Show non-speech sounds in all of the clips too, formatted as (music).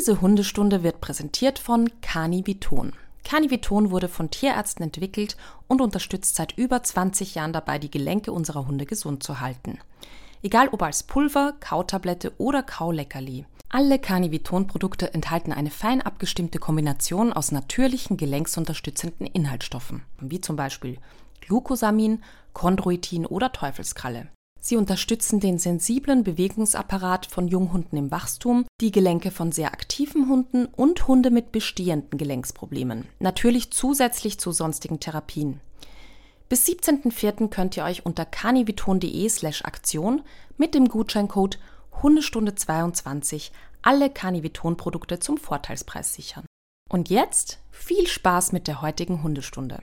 Diese Hundestunde wird präsentiert von Caniviton. Caniviton wurde von Tierärzten entwickelt und unterstützt seit über 20 Jahren dabei, die Gelenke unserer Hunde gesund zu halten. Egal ob als Pulver, Kautablette oder Kauleckerli. Alle Caniviton-Produkte enthalten eine fein abgestimmte Kombination aus natürlichen gelenksunterstützenden Inhaltsstoffen, wie zum Beispiel Glucosamin, Chondroitin oder Teufelskralle. Sie unterstützen den sensiblen Bewegungsapparat von Junghunden im Wachstum, die Gelenke von sehr aktiven Hunden und Hunde mit bestehenden Gelenksproblemen, natürlich zusätzlich zu sonstigen Therapien. Bis 17.04. könnt ihr euch unter caniviton.de slash Aktion mit dem Gutscheincode Hundestunde 22 alle Caniviton-Produkte zum Vorteilspreis sichern. Und jetzt viel Spaß mit der heutigen Hundestunde.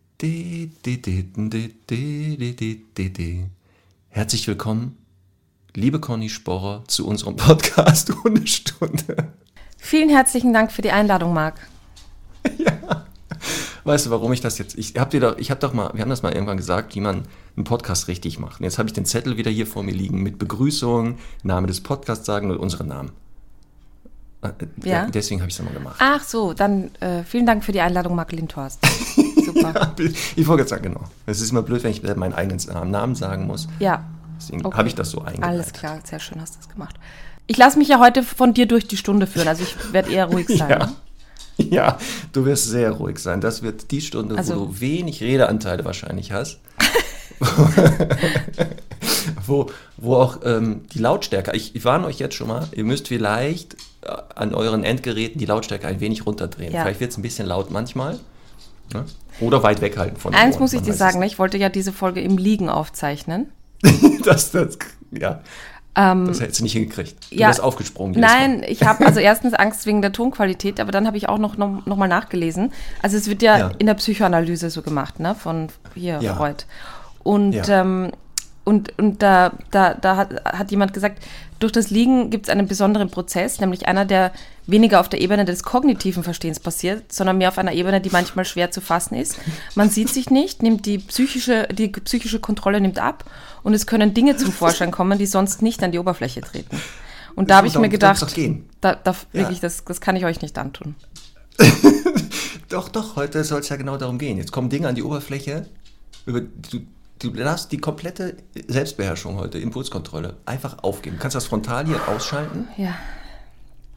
Herzlich willkommen, liebe Conny Sporrer, zu unserem Podcast (laughs) Hundestunde. Vielen herzlichen Dank für die Einladung, Marc. (laughs) Ja. Weißt du, warum ich das jetzt? Ich habe dir doch, ich habe doch mal, wir haben das mal irgendwann gesagt, wie man einen Podcast richtig macht. Und jetzt habe ich den Zettel wieder hier vor mir liegen mit Begrüßung, Name des Podcasts sagen und unseren Namen. Äh, ja. Deswegen habe ich es nochmal gemacht. Ach so, dann äh, vielen Dank für die Einladung, Marc Lindhorst. (laughs) Super. (laughs) ja, ich wollte jetzt sagen, genau. Es ist immer blöd, wenn ich meinen eigenen Namen sagen muss. Ja. Deswegen okay. habe ich das so eingeleitet. Alles klar, sehr schön hast du das gemacht. Ich lasse mich ja heute von dir durch die Stunde führen, also ich werde eher ruhig (laughs) sein. ja. Ne? ja, du wirst sehr ruhig sein. Das wird die Stunde, also, wo du wenig Redeanteile wahrscheinlich hast. (laughs) wo, wo auch ähm, die Lautstärke, ich, ich warne euch jetzt schon mal, ihr müsst vielleicht äh, an euren Endgeräten die Lautstärke ein wenig runterdrehen. Ja. Vielleicht wird es ein bisschen laut manchmal. Ne? Oder weit weghalten von Eins Ohren, muss ich dir sagen, ich wollte ja diese Folge im Liegen aufzeichnen. (laughs) das, das, ja. Ähm, das hättest du nicht hingekriegt. Du ja, wärst aufgesprungen. Nein, ich habe also erstens Angst wegen der Tonqualität, aber dann habe ich auch noch, noch, noch, mal nachgelesen. Also es wird ja, ja, in der Psychoanalyse so gemacht, ne? Von hier, ja. Freud. Und ja. ähm, und, und da, da, da hat, hat jemand gesagt, durch das Liegen gibt es einen besonderen Prozess, nämlich einer, der weniger auf der Ebene des kognitiven Verstehens passiert, sondern mehr auf einer Ebene, die manchmal schwer zu fassen ist. Man sieht sich nicht, nimmt die psychische, die psychische Kontrolle nimmt ab und es können Dinge zum Vorschein kommen, die sonst nicht an die Oberfläche treten. Und da habe ich mir gedacht, da, da ja. wirklich, das, das kann ich euch nicht antun. (laughs) doch, doch, heute soll es ja genau darum gehen. Jetzt kommen Dinge an die Oberfläche, über, du, du darfst die komplette Selbstbeherrschung heute, Impulskontrolle, einfach aufgeben. Du kannst das frontal hier ausschalten. Ja.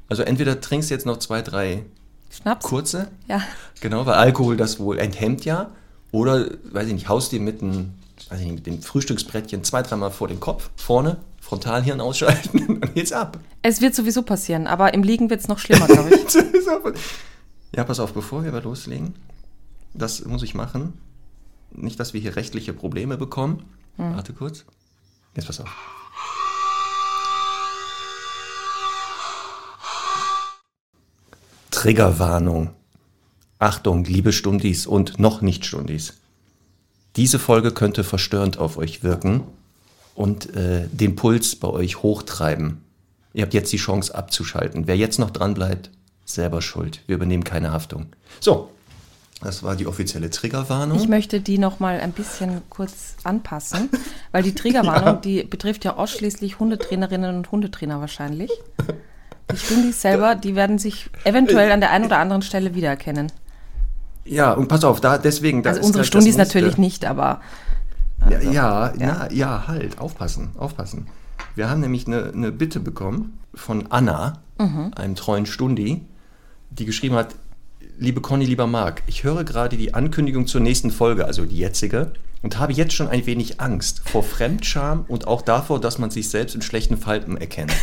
Also entweder trinkst du jetzt noch zwei, drei Schnaps. kurze. Ja. Genau, weil Alkohol das wohl enthemmt ja. Oder, weiß ich nicht, haust dir mit, ein, weiß ich nicht, mit dem Frühstücksbrettchen zwei, dreimal vor den Kopf, vorne, Frontalhirn ausschalten (laughs) und geht's ab. Es wird sowieso passieren, aber im Liegen wird es noch schlimmer, glaube ich. (laughs) ja, pass auf, bevor wir loslegen, das muss ich machen. Nicht, dass wir hier rechtliche Probleme bekommen. Hm. Warte kurz. Jetzt pass auf. Triggerwarnung. Achtung, liebe Stundis und noch nicht Stundis. Diese Folge könnte verstörend auf euch wirken und äh, den Puls bei euch hochtreiben. Ihr habt jetzt die Chance abzuschalten. Wer jetzt noch dran bleibt, selber schuld. Wir übernehmen keine Haftung. So, das war die offizielle Triggerwarnung. Ich möchte die noch mal ein bisschen kurz anpassen, weil die Triggerwarnung, (laughs) ja. die betrifft ja ausschließlich Hundetrainerinnen und Hundetrainer wahrscheinlich. Die Stundis selber, die werden sich eventuell an der einen oder anderen Stelle wiedererkennen. Ja, und pass auf, da deswegen. Da also unsere Stundis natürlich nicht, aber. Also, ja, ja, ja. ja, halt, aufpassen, aufpassen. Wir haben nämlich eine, eine Bitte bekommen von Anna, mhm. einem treuen Stundi, die geschrieben hat, liebe Conny, lieber Marc, ich höre gerade die Ankündigung zur nächsten Folge, also die jetzige, und habe jetzt schon ein wenig Angst vor Fremdscham und auch davor, dass man sich selbst in schlechten Falten erkennt. (laughs)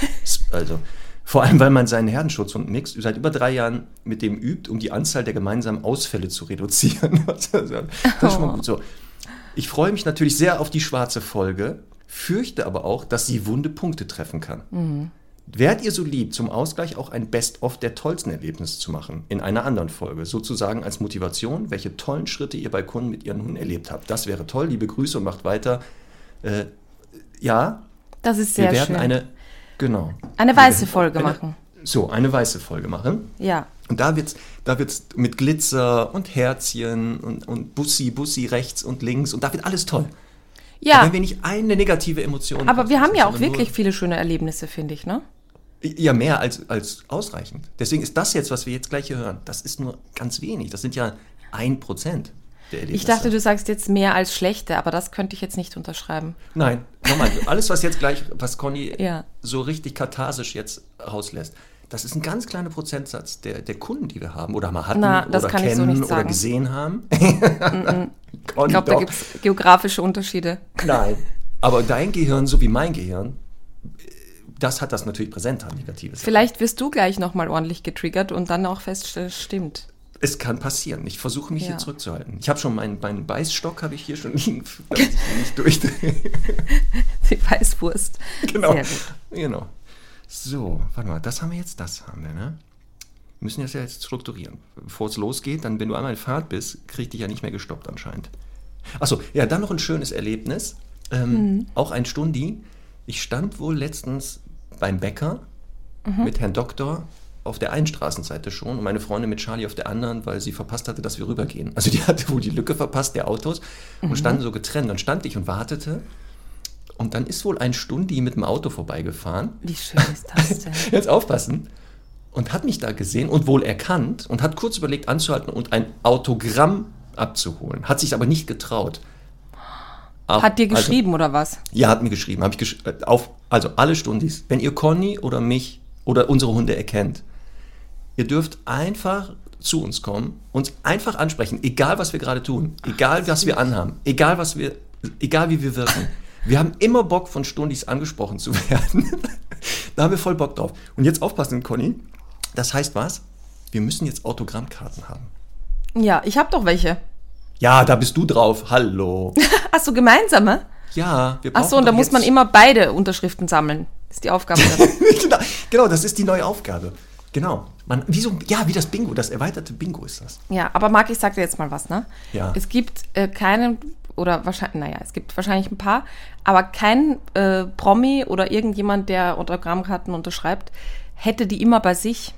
Also, vor allem, weil man seinen Herdenschutzhund Mix seit über drei Jahren mit dem übt, um die Anzahl der gemeinsamen Ausfälle zu reduzieren. (laughs) das ist schon mal gut so. Ich freue mich natürlich sehr auf die schwarze Folge. fürchte aber auch, dass sie wunde Punkte treffen kann. Mhm. Wärt ihr so lieb, zum Ausgleich auch ein Best-of der tollsten Erlebnisse zu machen, in einer anderen Folge, sozusagen als Motivation, welche tollen Schritte ihr bei Kunden mit ihren Hunden erlebt habt. Das wäre toll, liebe Grüße und macht weiter. Äh, ja, das ist sehr wir werden schön. eine, genau. Eine weiße Folge eine, machen. So, eine weiße Folge machen. Ja. Und da wird es da wird's mit Glitzer und Herzchen und, und Bussi, Bussi rechts und links und da wird alles toll. Ja. wenn wir nicht eine negative Emotion Aber wir haben ja auch wirklich viele schöne Erlebnisse, finde ich, ne? Ja, mehr als, als ausreichend. Deswegen ist das jetzt, was wir jetzt gleich hier hören, das ist nur ganz wenig. Das sind ja ein Prozent. Ich dachte, du sagst jetzt mehr als schlechte, aber das könnte ich jetzt nicht unterschreiben. Nein, nochmal, alles, was jetzt gleich, was Conny ja. so richtig katharsisch jetzt rauslässt, das ist ein ganz kleiner Prozentsatz der, der Kunden, die wir haben oder mal hatten Na, oder kennen so oder gesehen haben. (laughs) ich glaube, da gibt es geografische Unterschiede. Nein, aber dein Gehirn, so wie mein Gehirn, das hat das natürlich präsent an negatives. Vielleicht wirst du gleich nochmal ordentlich getriggert und dann auch feststellen, stimmt. Es kann passieren. Ich versuche mich ja. hier zurückzuhalten. Ich habe schon meinen, meinen Beißstock habe ich hier schon liegen, (laughs) dass ich nicht durchdrehe. (laughs) Die Weißwurst. Genau. Genau. So, warte mal, das haben wir jetzt, das haben wir, ne? Wir müssen das ja jetzt strukturieren. Bevor es losgeht, dann, wenn du einmal in Fahrt bist, krieg dich ja nicht mehr gestoppt anscheinend. Achso, ja, dann noch ein schönes Erlebnis. Ähm, mhm. Auch ein Stundi. Ich stand wohl letztens beim Bäcker mhm. mit Herrn Doktor auf der einen Straßenseite schon und meine Freundin mit Charlie auf der anderen, weil sie verpasst hatte, dass wir rübergehen. Also die (laughs) hatte wohl die Lücke verpasst der Autos und mhm. standen so getrennt. Dann stand ich und wartete und dann ist wohl ein Stundi mit dem Auto vorbeigefahren. Wie schön ist das (laughs) denn? Jetzt aufpassen. Und hat mich da gesehen und wohl erkannt und hat kurz überlegt anzuhalten und ein Autogramm abzuholen. Hat sich aber nicht getraut. Hat dir also geschrieben also, oder was? Ja, hat mir geschrieben. Hab ich gesch äh, auf, also alle Stundis. Wenn ihr Conny oder mich oder unsere Hunde erkennt, ihr dürft einfach zu uns kommen, uns einfach ansprechen, egal was wir gerade tun, egal was wir anhaben, egal was wir, egal wie wir wirken. Wir haben immer Bock, von Stundis angesprochen zu (laughs) werden. da haben wir voll Bock drauf. Und jetzt aufpassen, Conny. Das heißt was? Wir müssen jetzt Autogrammkarten haben. Ja, ich habe doch welche. Ja, da bist du drauf. Hallo. (laughs) Hast du gemeinsame? Ja, wir brauchen Ach so, und da muss man immer beide Unterschriften sammeln. Das ist die Aufgabe. (laughs) genau, genau, das ist die neue Aufgabe. Genau. Man, wie so, ja, wie das Bingo, das erweiterte Bingo ist das. Ja, aber Marc, ich sag dir jetzt mal was, ne? Ja. Es gibt äh, keinen, oder wahrscheinlich, naja, es gibt wahrscheinlich ein paar, aber kein äh, Promi oder irgendjemand, der Autogrammkarten unterschreibt, hätte die immer bei sich.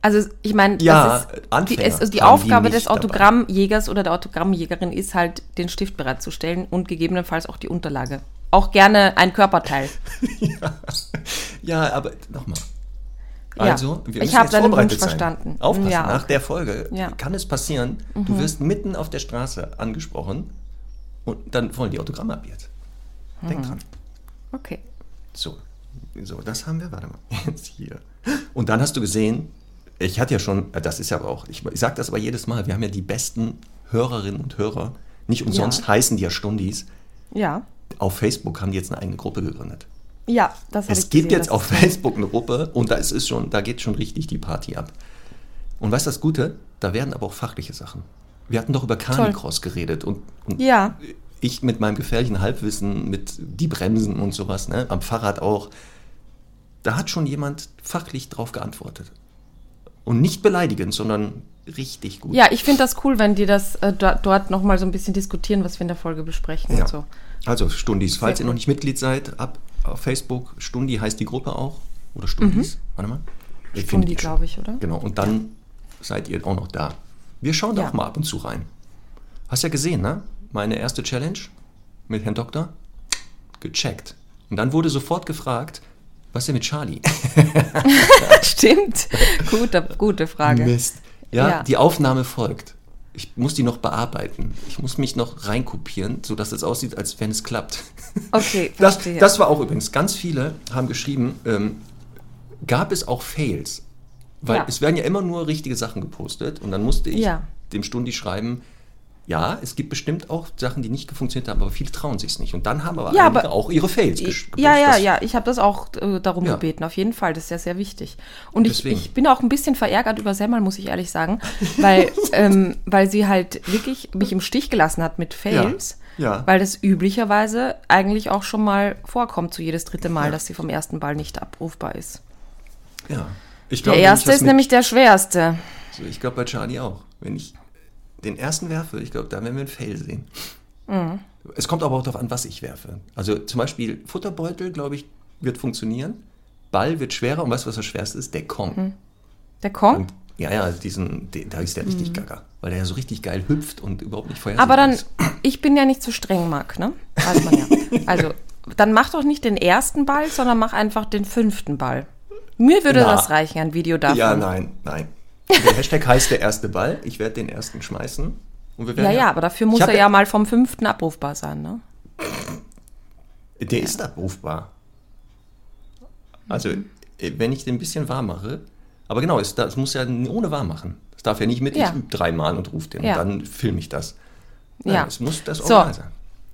Also ich meine, ja, die, es, die Aufgabe die des Autogrammjägers oder der Autogrammjägerin ist halt, den Stift bereitzustellen und gegebenenfalls auch die Unterlage. Auch gerne ein Körperteil. (laughs) ja. ja, aber nochmal. Also, wir ich habe deinen Wunsch sein. verstanden. Aufpassen, ja, nach der Folge ja. kann es passieren, mhm. du wirst mitten auf der Straße angesprochen und dann wollen die Autogramme ab jetzt. Denk mhm. dran. Okay. So, so, das haben wir, warte mal, (laughs) jetzt hier. Und dann hast du gesehen, ich hatte ja schon, äh, das ist ja aber auch, ich, ich sage das aber jedes Mal, wir haben ja die besten Hörerinnen und Hörer. Nicht umsonst ja. heißen die ja Stundis. Ja. Auf Facebook haben die jetzt eine eigene Gruppe gegründet. Ja, das habe ich Es gibt jetzt auf Facebook eine Gruppe und da ist es schon, da geht schon richtig die Party ab. Und weißt du das Gute? Da werden aber auch fachliche Sachen. Wir hatten doch über Carnicross geredet und, und ja. ich mit meinem gefährlichen Halbwissen, mit die Bremsen und sowas, ne, am Fahrrad auch. Da hat schon jemand fachlich drauf geantwortet. Und nicht beleidigend, sondern richtig gut. Ja, ich finde das cool, wenn die das äh, dort nochmal so ein bisschen diskutieren, was wir in der Folge besprechen ja. und so. Also Stundis, falls Sehr ihr noch nicht Mitglied seid, ab auf Facebook. Stundi heißt die Gruppe auch. Oder Stundis. Mhm. Warte mal. Ich Stundi, glaube ich, oder? Genau. Und dann ja. seid ihr auch noch da. Wir schauen da ja. auch mal ab und zu rein. Hast ja gesehen, ne? Meine erste Challenge mit Herrn Doktor. Gecheckt. Und dann wurde sofort gefragt, was ist denn mit Charlie? (laughs) (laughs) Stimmt. Gute, gute Frage. Mist. Ja, ja, die Aufnahme folgt. Ich muss die noch bearbeiten. Ich muss mich noch reinkopieren, sodass es aussieht, als wenn es klappt. Okay, das, das war auch übrigens. Ganz viele haben geschrieben, ähm, gab es auch Fails? Weil ja. es werden ja immer nur richtige Sachen gepostet und dann musste ich ja. dem Stundi schreiben, ja, es gibt bestimmt auch Sachen, die nicht funktioniert haben, aber viele trauen sich es nicht. Und dann haben aber ja, einige aber auch ihre Fails gepostet. Ja, ja, ja, ich habe das auch äh, darum ja. gebeten, auf jeden Fall. Das ist ja sehr wichtig. Und ich, ich, bin auch ein bisschen verärgert über Semmel, muss ich ehrlich sagen, weil, (laughs) ähm, weil sie halt wirklich mich im Stich gelassen hat mit Fails. Ja. Weil das üblicherweise eigentlich auch schon mal vorkommt, so jedes dritte Mal, dass sie vom ersten Ball nicht abrufbar ist. Ja. Ich Der wenn ich erste ist mit- nämlich der schwerste. So, ich glaube bei Charlie auch. Wenn ich den ersten werfe, ich glaube, da werden wir einen Fail sehen. Mhm. Es kommt aber auch darauf an, was ich werfe. Also zum Beispiel Futterbeutel, glaube ich, wird funktionieren. Ball wird schwerer und weißt du, was das Schwerste ist? Der Kong. Der Kong? Und, ja, ja, diesen, den, da ist der richtig gaga. Weil der ja so richtig geil hüpft und überhaupt nicht vorhersehbar Mhm. Aber dann, ist. (clears throat) ich bin ja nicht so streng, Marc, ne? Weiß man ja. (laughs) Also, dann mach doch nicht den ersten Ball, sondern mach einfach den fünften Ball. Mir würde Na. das reichen, ein Video davon. Ja, nein, nein. Der Hashtag (laughs) heißt der erste Ball. Ich werde den ersten schmeißen. Und wir werden Ja, ja, aber dafür muss er ja mal vom fünften abrufbar sein, ne? Der ist abrufbar. Also, äh, wenn ich den ein bisschen warm mache, aber genau, es, das muss ja ohne warm machen. Das darf ja nicht mit, Ja. ich übe dreimal und rufe den Ja. und dann filme ich das. Nein, Ja. Es muss das So. Original sein.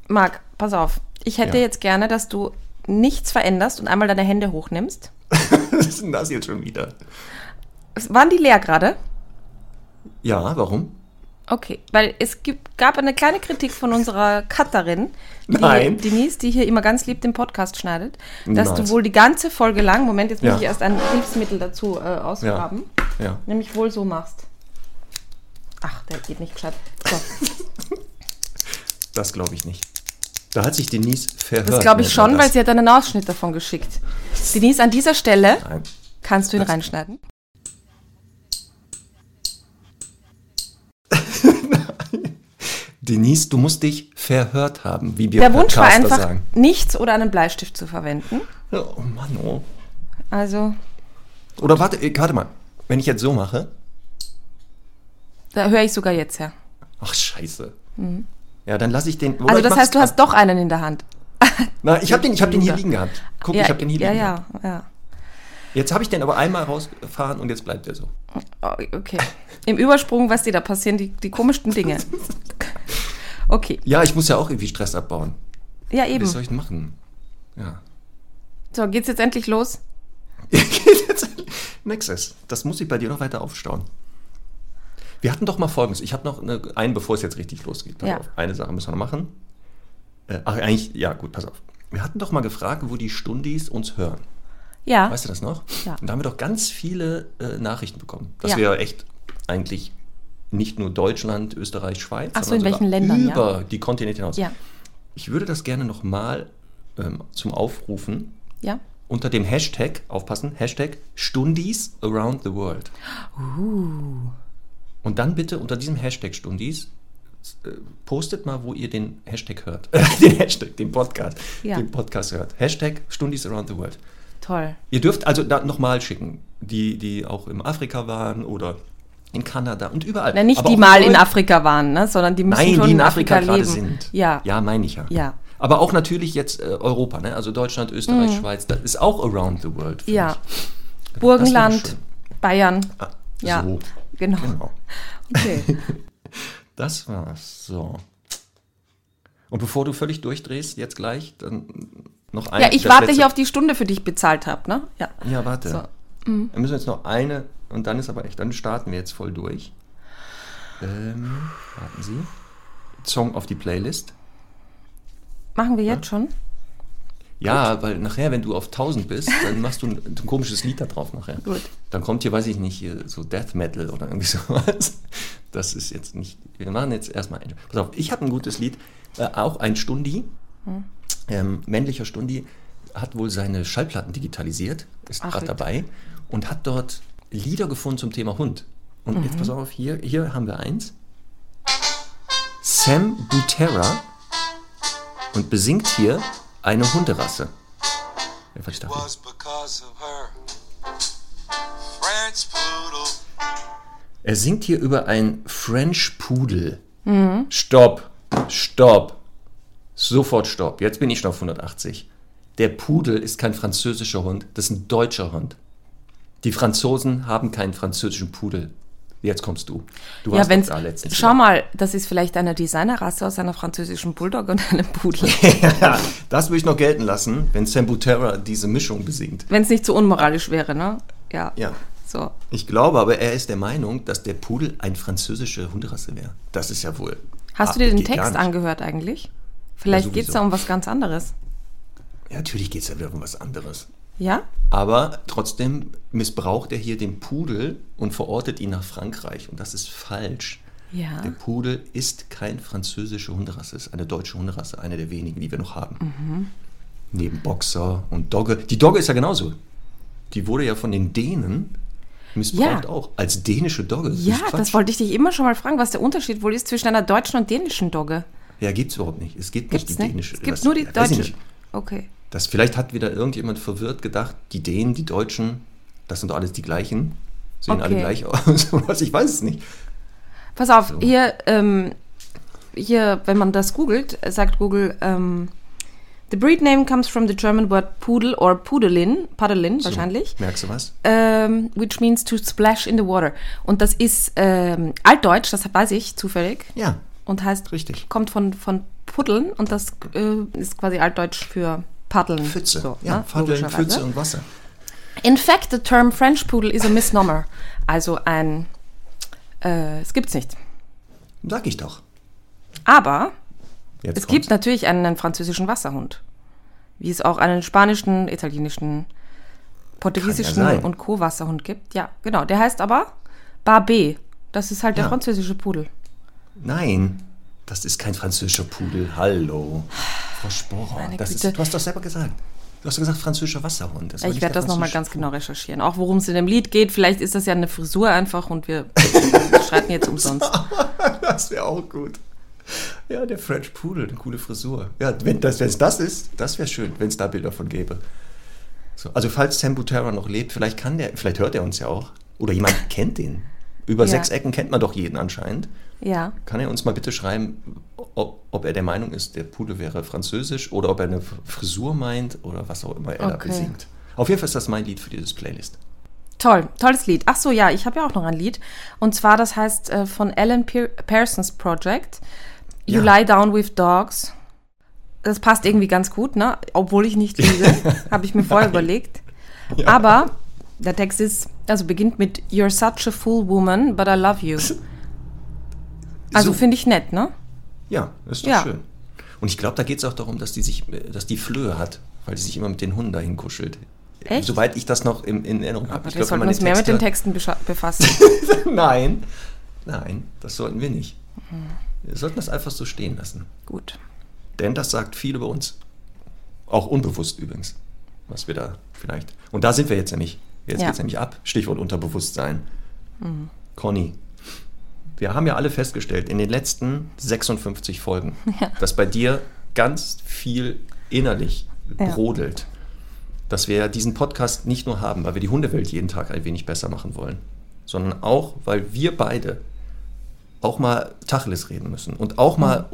Marc, pass auf. Ich hätte Ja. jetzt gerne, dass du nichts veränderst und einmal deine Hände hochnimmst. (laughs) Was ist denn das jetzt schon wieder? Waren die leer gerade? Ja, warum? Okay, weil es gibt, gab eine kleine Kritik von unserer Cutterin, die Nein. Denise, die hier immer ganz lieb den Podcast schneidet, dass Niemals. du wohl die ganze Folge lang, Moment, jetzt muss Ja. ich erst ein Hilfsmittel dazu äh, ausgraben, Ja. nämlich wohl so machst. Ach, der geht nicht gescheit. So, (laughs) Das glaube ich nicht. Da hat sich Denise verhört. das glaube ich man schon, weil sie hat einen Ausschnitt davon geschickt. Denise, an dieser Stelle Nein. kannst du ihn Das- reinschneiden. (laughs) Denise, du musst dich verhört haben, wie wir Der Wunsch war einfach, sagen. nichts oder einen Bleistift zu verwenden. Oh Mann, oh. Also, Oder warte, äh, warte mal. Wenn ich jetzt so mache. da höre ich sogar jetzt her. Ach, scheiße. Ja, dann lasse ich den. wobei Also, das heißt, du hast doch einen in der Hand. Na, ich habe den, ich hab den hier liegen gehabt. Guck, ich habe den hier ja, liegen ja, gehabt. ja. Jetzt habe ich den aber einmal rausgefahren und jetzt bleibt er so. Oh, Okay. Im Übersprung, was dir da passieren, die, die komischsten Dinge. Okay. Ja, ich muss ja auch irgendwie Stress abbauen. Ja, eben. soll ich denn machen? Ja. So, geht's jetzt endlich los? (laughs) Nexus, das muss ich bei dir noch weiter aufstauen. Wir hatten doch mal folgendes. Ich habe noch eine, einen, bevor es jetzt richtig losgeht. Pass Ja. auf. Eine Sache müssen wir noch machen. Äh, ach, eigentlich, ja, gut, pass auf. Wir hatten doch mal gefragt, wo die Stundis uns hören. Ja. Weißt du das noch? Ja. Und da haben wir doch ganz viele äh, Nachrichten bekommen. Dass Ja. wir echt eigentlich nicht nur Deutschland, Österreich, Schweiz, Ach so, sondern in welchen Ländern, ja. über die Kontinente hinaus. Ja. Ich würde das gerne nochmal ähm, zum Aufrufen Ja. unter dem Hashtag, aufpassen, Hashtag Stundis around the world. Uh. Und dann bitte unter diesem Hashtag Stundis äh, postet mal, wo ihr den Hashtag hört. (laughs) den Hashtag, den Podcast, Ja. den Podcast hört. Hashtag Stundis around the world. Toll. Ihr dürft also da nochmal schicken, die, die auch in Afrika waren oder in Kanada und überall. Na, nicht Aber die mal in Afrika waren, ne? sondern die müssen Nein, schon die in Afrika, gerade leben. sind. Ja. Ja, meine ich ja. Ja. Aber auch natürlich jetzt äh, Europa, ne? also Deutschland, Österreich, Schweiz, das ist auch around the world. Mhm. Ja. ich. Das wäre Burgenland. Bayern. Ah, Ja. So, Genau. genau. Okay. (laughs) Das war's. So. Und bevor du völlig durchdrehst, jetzt gleich, dann noch ein. Ja, ich warte letzte- hier auf die Stunde, für die ich bezahlt habe, ne? Ja. Ja, warte. So. Mhm. Dann müssen wir jetzt noch eine und dann ist aber echt, dann starten wir jetzt voll durch. Ähm, warten Sie. Song auf die Playlist. Machen wir jetzt schon? Ja, weil nachher, wenn du auf 1000 bist, dann machst du ein, ein komisches Lied da drauf nachher. Gut. Dann kommt hier, weiß ich nicht, so Death Metal oder irgendwie (laughs) sowas. Das ist jetzt nicht. Wir machen jetzt erstmal ein. Pass auf, ich habe ein gutes Lied. Äh, auch ein Stundi, Hm. ähm, männlicher Stundi, hat wohl seine Schallplatten digitalisiert, ist gerade dabei und hat dort Lieder gefunden zum Thema Hund. Und Mhm. jetzt pass auf, hier, hier haben wir eins. Sam Butera und besingt hier eine Hunderasse. Poodle. Er singt hier über ein French Pudel. Stopp, stopp, sofort stopp. Jetzt bin ich schon auf 180. Der Pudel ist kein französischer Hund, das ist ein deutscher Hund. Die Franzosen haben keinen französischen Pudel. Jetzt kommst du. Du Ja, warst wenn's, da letztens. schau mal, das ist vielleicht eine Designerrasse aus einer französischen Bulldog und einem Pudel. (laughs) Ja, das würde ich noch gelten lassen, wenn Sam Butera diese Mischung besingt. Wenn es nicht so unmoralisch wäre, ne? Ja. Ja. So. Ich glaube aber, er ist der Meinung, dass der Pudel eine französische Hunderasse wäre. Das ist ja wohl. Hast Ah, du dir den Text angehört eigentlich? Vielleicht Ja, geht es da um was ganz anderes. Ja, natürlich geht es ja wieder um was anderes. Ja? Aber trotzdem missbraucht er hier den Pudel und verortet ihn nach Frankreich. Und das ist falsch. Ja. Der Pudel ist kein französische Hunderasse, ist eine deutsche Hunderasse, eine der wenigen, die wir noch haben. Mhm. Neben Boxer und Dogge. Die Dogge ist ja genauso. Die wurde ja von den Dänen missbraucht Ja. auch als dänische Dogge. Das Ja, Quatsch. das wollte ich dich immer schon mal fragen, was der Unterschied wohl ist zwischen einer deutschen und dänischen Dogge. Ja, gibt's überhaupt nicht. Es gibt Gibt's nicht die nicht? dänische. Es gibt das- nur die ja, deutsche. Okay. Das, vielleicht hat wieder irgendjemand verwirrt gedacht, die Dänen, die Deutschen, das sind doch alles die gleichen. Sehen alle Okay. gleich aus. (laughs) Ich weiß es nicht. Pass auf, hier, ähm, hier, wenn man das googelt, sagt Google, ähm, the breed name comes from the German word Pudel or Pudelin, Padelin So, wahrscheinlich, Merkst du was? ähm, which means to splash in the water. Und das ist ähm, altdeutsch, das weiß ich zufällig, Ja, und heißt, Richtig. kommt von, von Puddeln und das äh, ist quasi altdeutsch für Paddeln. Pfütze. So, ja, ne, Paddeln. Pfütze und Wasser. In fact, the term French Poodle is a misnomer. Also ein, äh, es gibt's nicht. Sag ich doch. Aber Jetzt es gibt kommt's. natürlich einen, französischen Wasserhund. Wie es auch einen spanischen, italienischen, portugiesischen ja und Co. Wasserhund gibt. Ja, genau. Der heißt aber Barbet. Das ist halt der Ja. französische Pudel. Nein, das ist kein französischer Pudel. Hallo. Frau Sporer. Das ist, du hast doch selber gesagt. Du hast doch gesagt, französischer Wasserhund. Das Ich werde das nochmal ganz genau recherchieren. Auch worum es in dem Lied geht. Vielleicht ist das ja eine Frisur einfach und wir (laughs) streiten jetzt umsonst. (laughs) Das wäre auch gut. Ja, der French Pudel, eine coole Frisur. Ja, wenn das, wenn's das ist, das wäre schön, wenn es da Bilder von gäbe. So, also falls Sam Butera noch lebt, vielleicht kann der, vielleicht hört er uns ja auch. Oder jemand kennt den. Über Ja. sechs Ecken kennt man doch jeden anscheinend. Ja. Kann er uns mal bitte schreiben, ob, ob er der Meinung ist, der Pudel wäre französisch oder ob er eine Frisur meint oder was auch immer er da Okay. besingt. Auf jeden Fall ist das mein Lied für dieses Playlist. Toll, tolles Lied. Ach so, ja, ich habe ja auch noch ein Lied. Und zwar, das heißt äh, von Alan Pear Parsons Project. You Ja. Lie Down with Dogs. Das passt irgendwie ganz gut, ne? Obwohl ich nicht lese, (laughs) habe ich mir vorher überlegt. Aber der Text ist, also beginnt mit You're such a fool woman, but I love you. (laughs) Also So. finde ich nett, ne? Ja, ist doch Ja. schön. Und ich glaube, da geht es auch darum, dass die sich, äh, dass die Flöhe hat, weil sie sich immer mit den Hunden dahin kuschelt. Echt? Soweit ich das noch in, in Erinnerung habe. Wir glaub, sollten man uns mehr mit den Text Texten befassen. (laughs) Nein, nein, das sollten wir nicht. Mhm. Wir sollten das einfach so stehen lassen. Gut. Denn das sagt viel über uns. Auch unbewusst übrigens, was wir da vielleicht. Und da sind wir jetzt nämlich. Jetzt Ja. geht's nämlich ab. Stichwort Unterbewusstsein. Conny, wir haben ja alle festgestellt in den letzten 56 Folgen, (laughs) dass bei dir ganz viel innerlich Ja. brodelt. Dass wir diesen Podcast nicht nur haben, weil wir die Hundewelt jeden Tag ein wenig besser machen wollen, sondern auch, weil wir beide auch mal Tacheles reden müssen und auch mal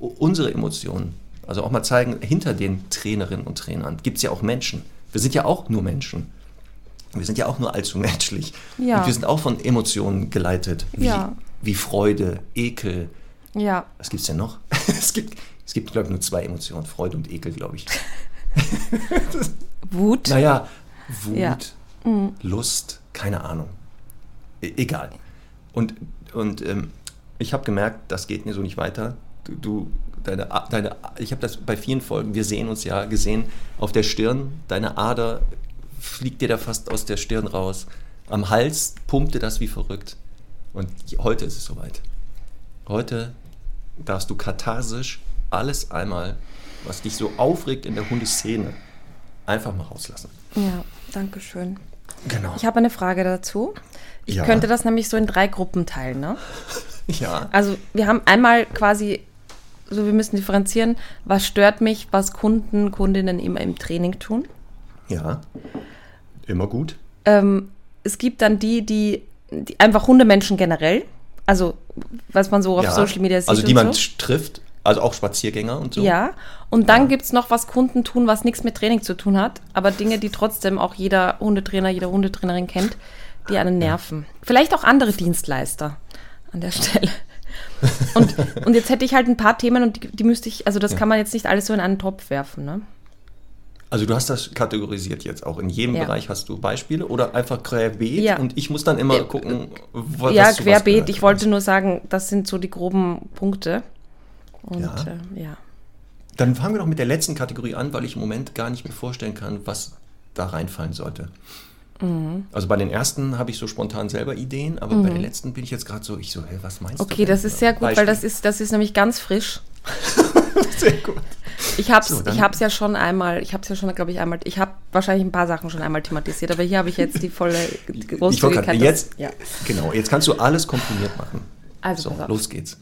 u- unsere Emotionen, also auch mal zeigen, hinter den Trainerinnen und Trainern gibt es ja auch Menschen. Wir sind ja auch nur Menschen. Wir sind ja auch nur allzu (laughs) menschlich. Ja. Und wir sind auch von Emotionen geleitet, wie, Ja. Wie Freude, Ekel. Ja. Was gibt es denn noch? (laughs) es gibt, es gibt glaube ich, nur zwei Emotionen, Freude und Ekel, glaube ich. (laughs) Wut. Naja, Wut, Ja. Lust, keine Ahnung. E egal. Und, und ähm, ich habe gemerkt, das geht mir so nicht weiter. Du, du deine, deine, ich habe das bei vielen Folgen, wir sehen uns ja, gesehen, auf der Stirn, deine Ader fliegt dir da fast aus der Stirn raus. Am Hals pumpte das wie verrückt. Und heute ist es soweit. Heute darfst du katharsisch alles einmal, was dich so aufregt in der Hundeszene, einfach mal rauslassen. Ja, danke schön. Genau. Ich habe eine Frage dazu. Ich Ja. könnte das nämlich so in drei Gruppen teilen. Ne? (laughs) ja. Also wir haben einmal quasi, so wir müssen differenzieren, was stört mich, was Kunden, Kundinnen immer im Training tun. Ja. Immer gut. Ähm, es gibt dann die, die, die einfach Hundemenschen generell, also was man so auf ja. Social Media sieht. Also die man so. trifft, also auch Spaziergänger und so. Ja, und dann gibt es noch, was Kunden tun, was nichts mit Training zu tun hat, aber Dinge, die trotzdem auch jeder Hundetrainer, jede Hundetrainerin kennt, die einen nerven. Vielleicht auch andere Dienstleister an der Stelle. Und, und jetzt hätte ich halt ein paar Themen und die, die müsste ich, also das kann man jetzt nicht alles so in einen Topf werfen, ne? Also du hast das kategorisiert jetzt auch. In jedem Ja. Bereich hast du Beispiele oder einfach querbeet Ja. und ich muss dann immer Ja, gucken, ja, was was querbeet. Ich wollte nur sagen, das sind so die groben Punkte. Und Ja. ja, äh, ja. Dann fangen wir doch mit der letzten Kategorie an, weil ich im Moment gar nicht mehr vorstellen kann, was da reinfallen sollte. Mhm. Also bei den ersten habe ich so spontan selber Ideen, aber bei den letzten bin ich jetzt gerade so, ich so, hä, was meinst du? Okay, das ist sehr gut, weil Beispiel. das ist, das ist nämlich ganz frisch. (laughs) (laughs) sehr gut. Ich habe es So, ich hab's ja schon einmal, ich habe es ja schon, glaube ich, einmal, ich habe wahrscheinlich ein paar Sachen schon einmal thematisiert, aber hier habe ich jetzt die volle Großzügigkeit. jetzt, ja. genau, jetzt kannst du alles komprimiert machen. Also, So, los geht's.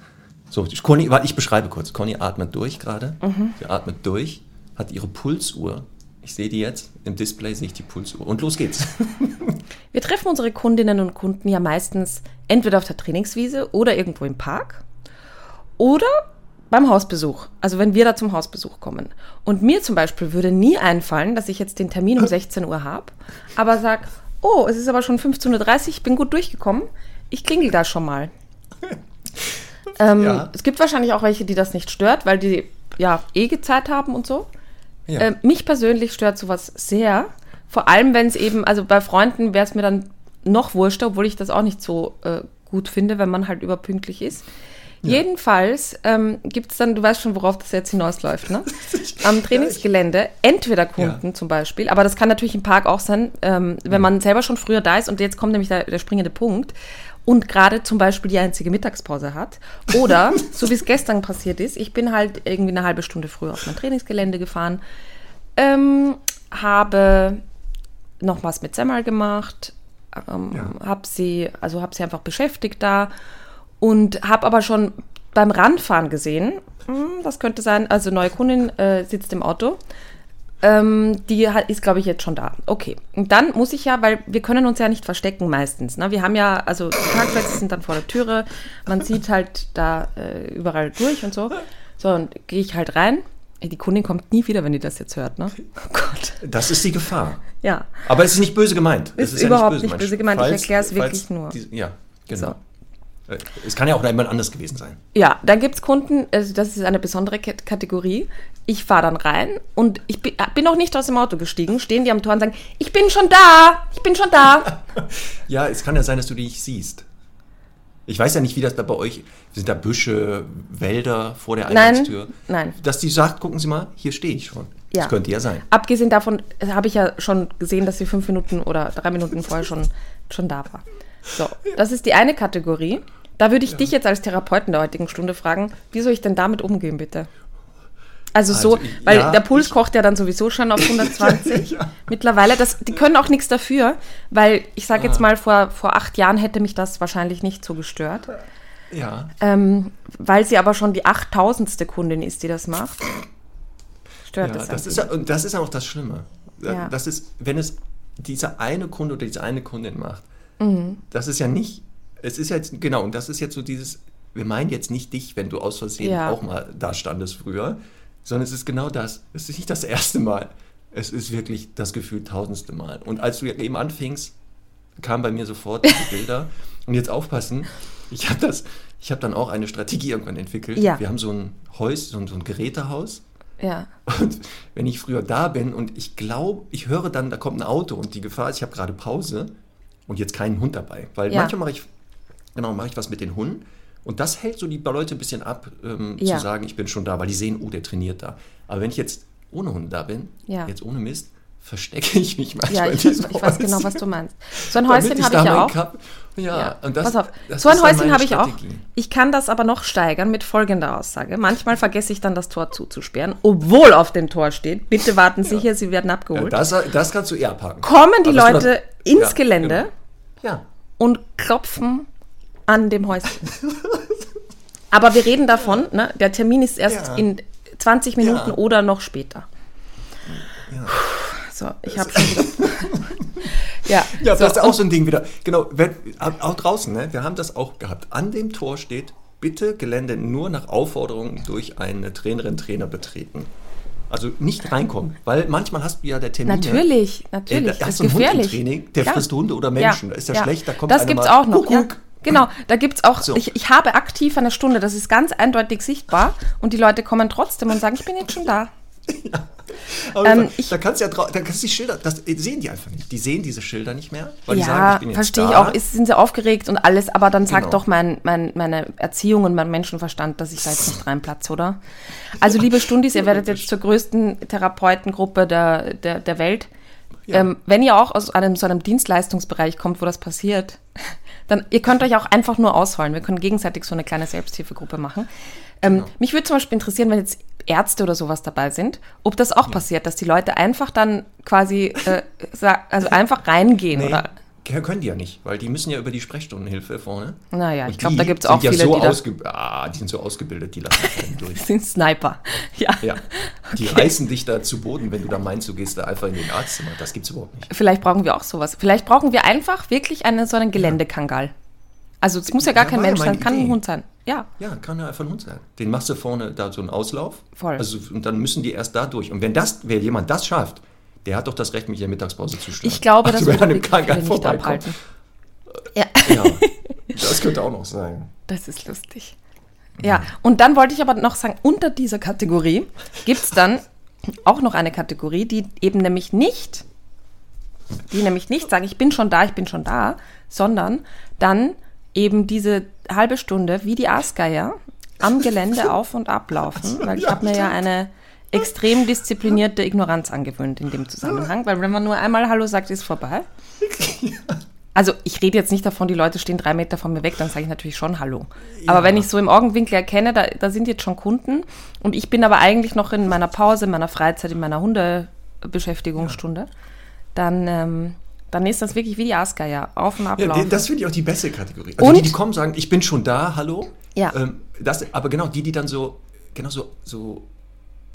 So, Conny, warte, ich beschreibe kurz. Conny atmet durch gerade. Mhm. Sie atmet durch, hat ihre Pulsuhr. Ich sehe die jetzt. Im Display sehe ich die Pulsuhr. Und los geht's. (laughs) Wir treffen unsere Kundinnen und Kunden ja meistens entweder auf der Trainingswiese oder irgendwo im Park oder beim Hausbesuch. Also wenn wir da zum Hausbesuch kommen. Und mir zum Beispiel würde nie einfallen, dass ich jetzt den Termin um (laughs) 16 Uhr habe, aber sag, oh, es ist aber schon 15.30 Uhr, ich bin gut durchgekommen. Ich klingel da schon mal. (laughs) ähm, Ja. Es gibt wahrscheinlich auch welche, die das nicht stört, weil die ja eh Zeit haben und so. Ja. Äh, mich persönlich stört sowas sehr. Vor allem, wenn es eben, also bei Freunden wäre es mir dann noch wurschter, obwohl ich das auch nicht so äh, gut finde, wenn man halt überpünktlich ist. Jedenfalls ähm, gibt es dann, du weißt schon, worauf das jetzt hinausläuft, ne? (laughs) Am Trainingsgelände entweder Kunden Ja. zum Beispiel, aber das kann natürlich im Park auch sein, ähm, wenn man selber schon früher da ist und jetzt kommt nämlich der, der springende Punkt und gerade zum Beispiel die einzige Mittagspause hat. Oder, (laughs) so wie es gestern passiert ist, ich bin halt irgendwie eine halbe Stunde früher auf mein Trainingsgelände gefahren, ähm, habe noch was mit Semmel gemacht, ähm, Ja. habe sie, also habe sie einfach beschäftigt da und habe aber schon beim Ranfahren gesehen, hm, das könnte sein, also neue Kundin äh, sitzt im Auto, ähm, die hat, ist, glaube ich, jetzt schon da. Okay. Und dann muss ich ja, weil wir können uns ja nicht verstecken meistens. Ne? Wir haben ja, also die Parkplätze sind dann vor der Türe, man sieht halt da äh, überall durch und so. So, und gehe ich halt rein. Die Kundin kommt nie wieder, wenn die das jetzt hört, ne? Oh Gott. Das ist die Gefahr. Ja. Aber es ist nicht böse gemeint. Ist es ja überhaupt nicht böse gemeint. Ich Falls- erklär's falls wirklich nur. Die, ja, genau. So. Äh, Es kann ja auch jemand anders gewesen sein. Ja, dann gibt es Kunden, also das ist eine besondere Kat- Kategorie. Ich fahre dann rein und ich bin, bin noch nicht aus dem Auto gestiegen, stehen die am Tor und sagen, ich bin schon da, ich bin schon da. (laughs) Ja, es kann ja sein, dass du die nicht siehst. Ich weiß ja nicht, wie das da bei euch sind. Da Büsche, Wälder vor der Nein, Eingangstür? nein. Dass die sagt, gucken Sie mal, hier stehe ich schon. Ja. Das könnte ja sein. Abgesehen davon äh, habe ich ja schon gesehen, dass sie fünf Minuten oder drei Minuten vorher schon, schon da war. So, das ist die eine Kategorie. Da würde ich dich jetzt als Therapeuten der heutigen Stunde fragen, wie soll ich denn damit umgehen, bitte? Also, so, Also, ich- weil ja, der Puls ich- kocht ja dann sowieso schon auf (laughs) 120 mittlerweile. Das, die können auch nichts dafür, weil ich sage Ah. jetzt mal, vor, vor acht Jahren hätte mich das wahrscheinlich nicht so gestört. Ja. Ähm, weil sie aber schon die 8000. Kundin ist, die das macht. Stört Ja, das, das, das ist ja, und das ist auch das Schlimme. Ja. Das ist, wenn es dieser eine Kunde oder diese eine Kundin macht, Mhm. das ist ja nicht, es ist jetzt, genau, und das ist jetzt so dieses, wir meinen jetzt nicht dich, wenn du aus Versehen Ja. auch mal da standest früher, sondern es ist genau das. Es ist nicht das erste Mal. Es ist wirklich das Gefühl tausendste Mal. Und als du eben anfingst, kamen bei mir sofort diese (laughs) Bilder. Und jetzt aufpassen, ich habe das, ich habe dann auch eine Strategie irgendwann entwickelt. Ja. Wir haben so ein Haus, so ein, so ein Gerätehaus. Ja. Und wenn ich früher da bin und ich glaube, ich höre dann, da kommt ein Auto und die Gefahr ist, ich habe gerade Pause und jetzt keinen Hund dabei. Weil Ja. manchmal mache ich, genau, mache ich was mit den Hunden und das hält so die Leute ein bisschen ab, ähm, Ja. zu sagen, ich bin schon da, weil die sehen, oh, der trainiert da. Aber wenn ich jetzt ohne Hunde da bin, Ja. jetzt ohne Mist, verstecke ich mich manchmal Ja, ich, diesem ich weiß genau, was du meinst. So ein Häuschen habe ich ja auch. Kap- ja, Ja. und das, Pass auf, das so ein Häuschen habe ich auch. Ich kann das aber noch steigern mit folgender Aussage. Manchmal vergesse ich dann das Tor zuzusperren, obwohl auf dem Tor steht, bitte warten Sie hier, Sie werden Ja, abgeholt. das, das kannst du eher parken. Kommen die Also, Leute ins ja, Gelände genau. Ja, und klopfen an dem Häuschen. aber wir reden davon, ne, der Termin ist erst Ja. in 20 Minuten Ja. oder noch später. So, ich habe schon wieder. ja, Ja, so, das ist auch so ein Ding wieder. Genau, wenn, auch draußen, ne? wir haben das auch gehabt. An dem Tor steht, bitte Gelände nur nach Aufforderung durch eine Trainerin, Trainer betreten. Also nicht reinkommen, weil manchmal hast du ja der Termin. Natürlich, Äh, natürlich. da das hast ist Hund im gefährlich. Training, der Ja. frisst Hunde oder Menschen. Da ist ja, schlecht, da kommt Das gibt's mal, auch noch. Ja. Kuckuck. Genau, da gibt's auch. So. Ich, ich habe aktiv eine Stunde, das ist ganz eindeutig sichtbar und die Leute kommen trotzdem und sagen, ich bin jetzt schon da. (laughs) Aber Ähm, da kannst du ja da kannst du die Schilder, das sehen die einfach nicht. Die sehen diese Schilder nicht mehr, weil die sagen, Ja, ich bin jetzt verstehe ich da. auch. Ist, sind sie aufgeregt und alles, aber dann sagt Genau. doch mein, mein, meine Erziehung und mein Menschenverstand, dass ich da jetzt nicht reinplatze, oder? Also, liebe Stundis, ihr werdet jetzt zur größten Therapeutengruppe der, der, der Welt. Ähm, wenn ihr auch aus einem so einem Dienstleistungsbereich kommt, wo das passiert, dann ihr könnt euch auch einfach nur ausholen. Wir können gegenseitig so eine kleine Selbsthilfegruppe machen. Ähm, Genau. Mich würde zum Beispiel interessieren, wenn jetzt Ärzte oder sowas dabei sind, ob das auch passiert, dass die Leute einfach dann quasi, äh, also einfach reingehen Nee, oder können die ja nicht, weil die müssen ja über die Sprechstundenhilfe vorne. Naja, Und ich glaube, da gibt es auch ja viele, so die ausge ah, die sind so ausgebildet, die lassen keinen (laughs) durch. sind Sniper. (laughs) Ja. Ja, die reißen dich da zu Boden, wenn du da meinst, du gehst da einfach in den Arztzimmer. Das gibt's überhaupt nicht. Vielleicht brauchen wir auch sowas. Vielleicht brauchen wir einfach wirklich einen, so einen Geländekangal. Also es muss ja gar Ja, kein ja Mensch sein, kann ein Idee. Hund sein. Ja, Ja, kann ja einfach ein Hund sein. Den machst du vorne da so einen Auslauf. Voll. Also, und dann müssen die erst da durch. Und wenn das, wer jemand das schafft, der hat doch das Recht, mich in der Mittagspause zu stören. ich glaube, das also, wenn würde Kangal viele nicht abhalten. Ja, Ja, (laughs) das könnte auch noch sein. das ist lustig. Ja, und dann wollte ich aber noch sagen, unter dieser Kategorie gibt es dann auch noch eine Kategorie, die eben nämlich nicht, die nämlich nicht sagen, ich bin schon da, ich bin schon da, sondern dann eben diese halbe Stunde wie die Aasgeier am Gelände (laughs) auf und ablaufen, weil ich Ja, habe mir ja eine extrem disziplinierte Ignoranz angewöhnt in dem Zusammenhang, weil wenn man nur einmal Hallo sagt, ist vorbei. Also ich rede jetzt nicht davon, die Leute stehen drei Meter von mir weg, dann sage ich natürlich schon Hallo. Aber wenn ich so im Augenwinkel erkenne, da, da sind jetzt schon Kunden und ich bin aber eigentlich noch in meiner Pause, in meiner Freizeit, in meiner Hundebeschäftigungsstunde, dann, ähm, dann ist das wirklich wie die Aasgeier, auf und Ja, ablaufen. die- das finde ich auch die beste Kategorie. Also Und- die, die kommen, sagen, ich bin schon da, hallo. Ja. Ähm, das, aber genau, die, die dann so, genau so, so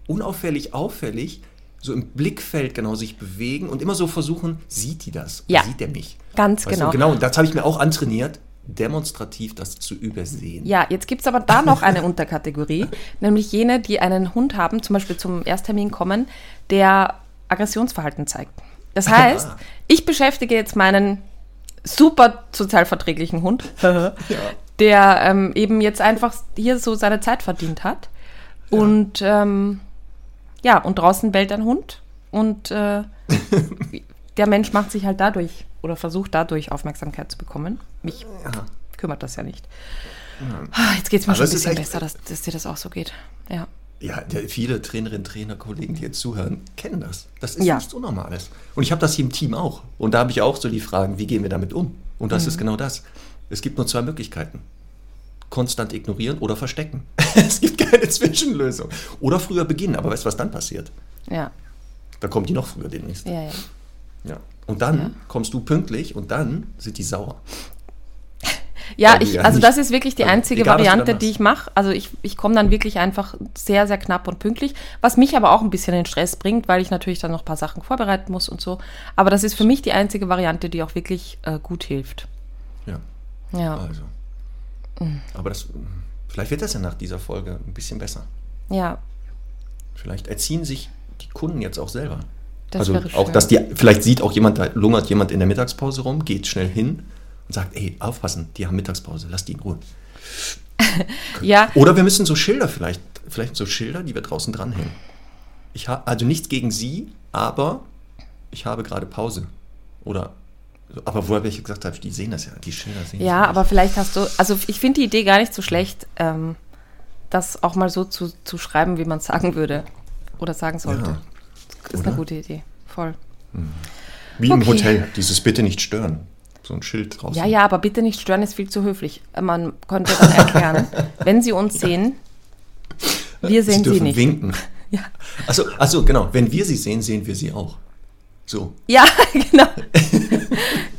unauffällig, auffällig, so im Blickfeld genau sich bewegen und immer so versuchen, sieht die das? Ja. Sieht der mich? Ganz Weißt genau. Du, genau, und das habe ich mir auch antrainiert, demonstrativ das zu übersehen. Ja, jetzt gibt es aber da noch eine Unterkategorie, (laughs) nämlich jene, die einen Hund haben, zum Beispiel zum Ersttermin kommen, der Aggressionsverhalten zeigt. Das heißt, Ah. ich beschäftige jetzt meinen super sozialverträglichen Hund, (laughs) (laughs) der ähm, eben jetzt einfach hier so seine Zeit verdient hat. Und ähm, ja, und draußen bellt ein Hund und äh, (laughs) der Mensch macht sich halt dadurch oder versucht dadurch Aufmerksamkeit zu bekommen. Mich kümmert das ja nicht. Ah, Jetzt geht es mir Aber schon ein bisschen besser, dass, dass dir das auch so geht. Ja. Ja, viele Trainerinnen, Trainer, Kollegen, die jetzt zuhören, kennen das. Das ist Ja. nichts Unnormales. Und ich habe das hier im Team auch. Und da habe ich auch so die Fragen, wie gehen wir damit um? Und das Mhm. ist genau das. Es gibt nur zwei Möglichkeiten. Konstant ignorieren oder verstecken. (laughs) es gibt keine Zwischenlösung. Oder früher beginnen, aber weißt du, was dann passiert? Ja, Dann kommen die noch früher demnächst. ja, ja. Ja. Und dann kommst du pünktlich und dann sind die sauer. (laughs) Ja, ich, ja also das ist wirklich die einzige egal, Variante, die ich mache. Also ich, ich komme dann wirklich einfach sehr, sehr knapp und pünktlich, was mich aber auch ein bisschen in Stress bringt, weil ich natürlich dann noch ein paar Sachen vorbereiten muss und so. Aber das ist für mich die einzige Variante, die auch wirklich äh, gut hilft. Ja. Ja, Also. Aber das, vielleicht wird das ja nach dieser Folge ein bisschen besser. ja, Vielleicht erziehen sich die Kunden jetzt auch selber. Das also wäre auch, dass die, vielleicht sieht auch jemand, da lungert jemand in der Mittagspause rum, geht schnell hin und sagt, ey, aufpassen, die haben Mittagspause, lass die in Ruhe. (laughs) ja. Oder wir müssen so Schilder vielleicht, vielleicht so Schilder, die wir draußen dranhängen. Ich habe also nichts gegen sie, aber ich habe gerade Pause. Oder, aber woher ich gesagt habe, die sehen das ja, die Schilder sehen Ja, das aber vielleicht hast du, also ich finde die Idee gar nicht so schlecht, ähm, das auch mal so zu, zu schreiben, wie man es sagen würde oder sagen sollte. Ja, das ist oder? eine gute Idee, voll. Wie im Okay. Hotel, dieses Bitte nicht stören. So ein Schild draußen. Ja, ja, aber bitte nicht stören ist viel zu höflich. Man könnte dann erklären, (laughs) wenn Sie uns sehen, wir Sie sehen Sie, dürfen nicht. winken. (laughs) Ja. Achso, achso, genau. Wenn wir sie sehen, sehen wir sie auch. So. ja, (laughs) genau.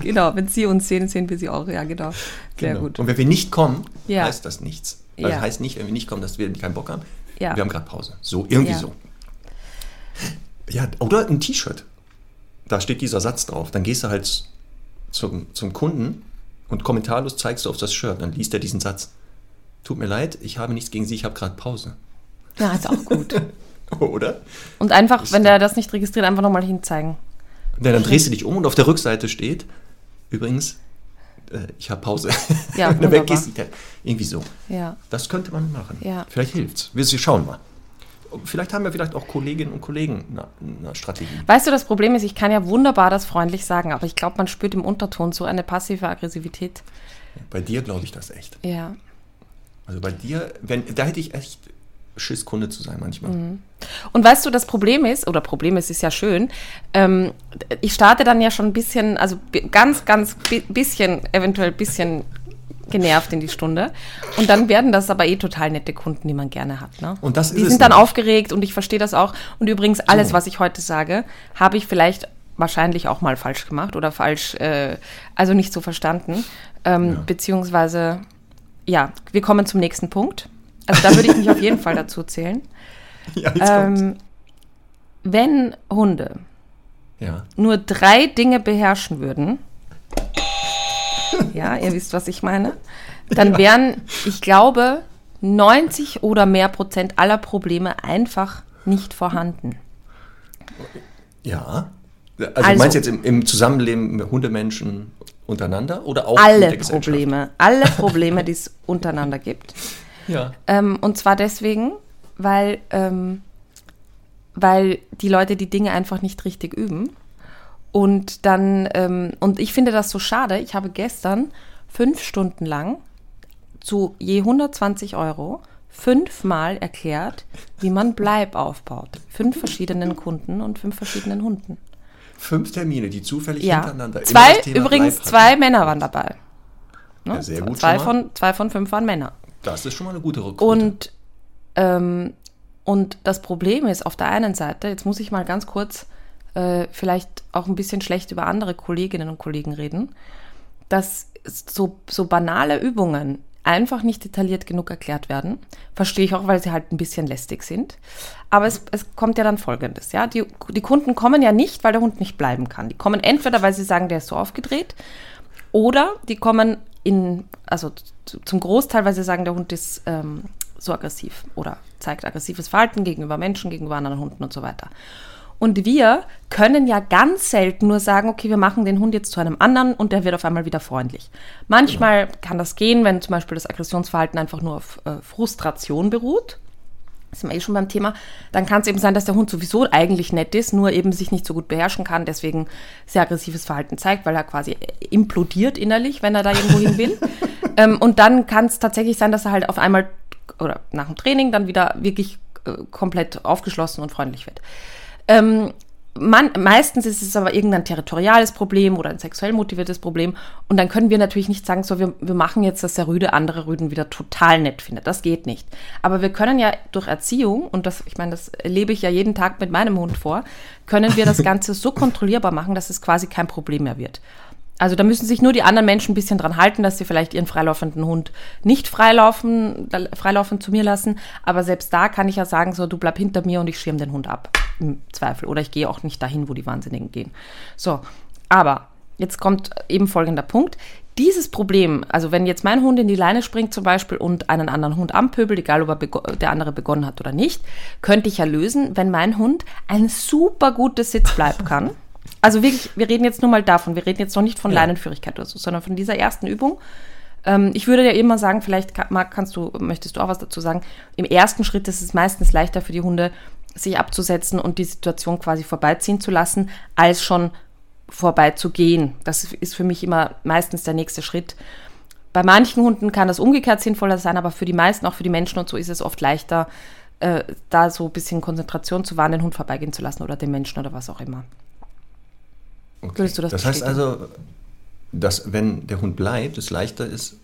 Genau, wenn Sie uns sehen, sehen wir Sie auch. Ja, genau. Sehr genau. gut. Und wenn wir nicht kommen, Ja. heißt das nichts. Also Ja. heißt nicht, wenn wir nicht kommen, dass wir keinen Bock haben. Ja. Wir haben gerade Pause. So, irgendwie so. Ja, oder ein T-Shirt. Da steht dieser Satz drauf. Dann gehst du halt zum, zum Kunden und kommentarlos zeigst du auf das Shirt. Dann liest er diesen Satz. Tut mir leid, ich habe nichts gegen Sie, ich habe gerade Pause. Ja, ist auch gut. (laughs) Oder? Und einfach, wenn der das nicht registriert, einfach nochmal hinzeigen. Ja, dann drehst du dich um und auf der Rückseite steht, übrigens, äh, ich habe Pause. Ja, (laughs) Wenn du weggehst, irgendwie so. Ja. Das könnte man machen. Ja. Vielleicht hilft's. Wir schauen mal. vielleicht haben wir vielleicht auch Kolleginnen und Kollegen eine, eine Strategie. Weißt du, das Problem ist, ich kann ja wunderbar das freundlich sagen, aber ich glaube, man spürt im Unterton so eine passive Aggressivität. Bei dir glaube ich das echt. Ja. Also bei dir, wenn, da hätte ich echt Schiss, Kunde zu sein manchmal. Und weißt du, das Problem ist, oder Problem ist, ist ja schön, ähm, ich starte dann ja schon ein bisschen, also ganz, ganz bi bisschen, eventuell ein bisschen genervt in die Stunde. Und dann werden das aber eh total nette Kunden, die man gerne hat. Ne? Und das die ist es sind dann nämlich. aufgeregt und ich verstehe das auch. Und übrigens, alles, So. was ich heute sage, habe ich vielleicht wahrscheinlich auch mal falsch gemacht oder falsch, äh, also nicht so verstanden. Ähm, Beziehungsweise, ja, wir kommen zum nächsten Punkt. Also da würde ich mich auf jeden Fall dazu zählen. (laughs) Ja. Ähm, wenn Hunde ja. nur drei Dinge beherrschen würden, ja, ihr wisst, was ich meine, dann wären, ich glaube, 90 oder mehr Prozent aller Probleme einfach nicht vorhanden. Ja. Also, Also- du meinst jetzt im, im Zusammenleben mit Hundemenschen untereinander oder auch Alle? Probleme, alle Probleme, die es untereinander gibt. Ja. Ähm, und zwar deswegen, weil, ähm, weil die Leute die Dinge einfach nicht richtig üben. Und dann, ähm, und ich finde das so schade. Ich habe gestern fünf Stunden lang zu je 120 Euro fünfmal erklärt, wie man Bleib aufbaut. Fünf verschiedenen Kunden und fünf verschiedenen Hunden. Fünf Termine, die zufällig Ja. hintereinander Zwei, übrigens Bleib hatten. zwei Männer waren dabei. Ne? Ja, sehr gut Zwei schon mal. von, zwei von fünf waren Männer. Das ist schon mal eine gute Rückquote. Und, ähm, und das Problem ist auf der einen Seite, jetzt muss ich mal ganz kurz äh, vielleicht auch ein bisschen schlecht über andere Kolleginnen und Kollegen reden, dass so, so banale Übungen einfach nicht detailliert genug erklärt werden. Verstehe ich auch, weil sie halt ein bisschen lästig sind. Aber es, es kommt ja dann Folgendes, ja. Die, die Kunden kommen ja nicht, weil der Hund nicht bleiben kann. Die kommen entweder, weil sie sagen, der ist so aufgedreht, oder die kommen in, also zum Großteil, weil sie sagen, der Hund ist ähm, so aggressiv oder zeigt aggressives Verhalten gegenüber Menschen, gegenüber anderen Hunden und so weiter. Und wir können ja ganz selten nur sagen, okay, wir machen den Hund jetzt zu einem anderen und der wird auf einmal wieder freundlich. Manchmal kann das gehen, wenn zum Beispiel das Aggressionsverhalten einfach nur auf äh, Frustration beruht sind wir eh schon beim Thema, dann kann es eben sein, dass der Hund sowieso eigentlich nett ist, nur eben sich nicht so gut beherrschen kann, deswegen sehr aggressives Verhalten zeigt, weil er quasi implodiert innerlich, wenn er da irgendwo hin will. (laughs) ähm, und dann kann es tatsächlich sein, dass er halt auf einmal oder nach dem Training dann wieder wirklich äh, komplett aufgeschlossen und freundlich wird. Ähm, man, meistens ist es aber irgendein territoriales Problem oder ein sexuell motiviertes Problem. Und dann können wir natürlich nicht sagen, so, wir, wir machen jetzt, dass der Rüde andere Rüden wieder total nett findet. Das geht nicht. Aber wir können ja durch Erziehung, und das, ich meine, das erlebe ich ja jeden Tag mit meinem Hund vor, können wir das (laughs) Ganze so kontrollierbar machen, dass es quasi kein Problem mehr wird. Also da müssen sich nur die anderen Menschen ein bisschen dran halten, dass sie vielleicht ihren freilaufenden Hund nicht freilaufen, da- freilaufen zu mir lassen. Aber selbst da kann ich ja sagen, so du bleib hinter mir und ich schirm den Hund ab. Im Zweifel. Oder ich gehe auch nicht dahin, wo die Wahnsinnigen gehen. So, aber jetzt kommt eben folgender Punkt. Dieses Problem, also wenn jetzt mein Hund in die Leine springt zum Beispiel und einen anderen Hund anpöbelt, egal ob er der andere begonnen hat oder nicht, könnte ich ja lösen, wenn mein Hund ein super gutes Sitzbleib kann. Also wirklich, wir reden jetzt nur mal davon, wir reden jetzt noch nicht von Ja. Leinenführigkeit oder so, sondern von dieser ersten Übung. Ähm, ich würde ja immer sagen, vielleicht Marc, kannst du, möchtest du auch was dazu sagen. Im ersten Schritt ist es meistens leichter für die Hunde, sich abzusetzen und die Situation quasi vorbeiziehen zu lassen, als schon vorbeizugehen. Das ist für mich immer meistens der nächste Schritt. Bei manchen Hunden kann das umgekehrt sinnvoller sein, aber für die meisten, auch für die Menschen und so, ist es oft leichter, äh, da so ein bisschen Konzentration zu wahren, den Hund vorbeigehen zu lassen oder den Menschen oder was auch immer. Okay. Würdest du das das heißt also, dass wenn der Hund bleibt, es leichter ist,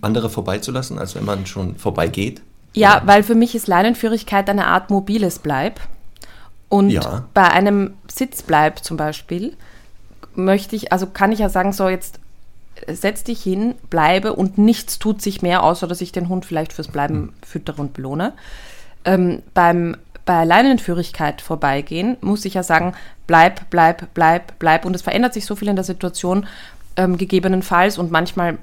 andere vorbeizulassen, als wenn man schon vorbeigeht? Ja, weil für mich ist Leinenführigkeit eine Art mobiles Bleib. Und Ja. bei einem Sitzbleib zum Beispiel möchte ich, also kann ich ja sagen, so jetzt setz dich hin, bleibe und nichts tut sich mehr, außer dass ich den Hund vielleicht fürs Bleiben füttere und belohne. Ähm, beim, bei Leinenführigkeit vorbeigehen muss ich ja sagen, bleib, bleib, bleib, bleib. Und es verändert sich so viel in der Situation, ähm, gegebenenfalls. Und manchmal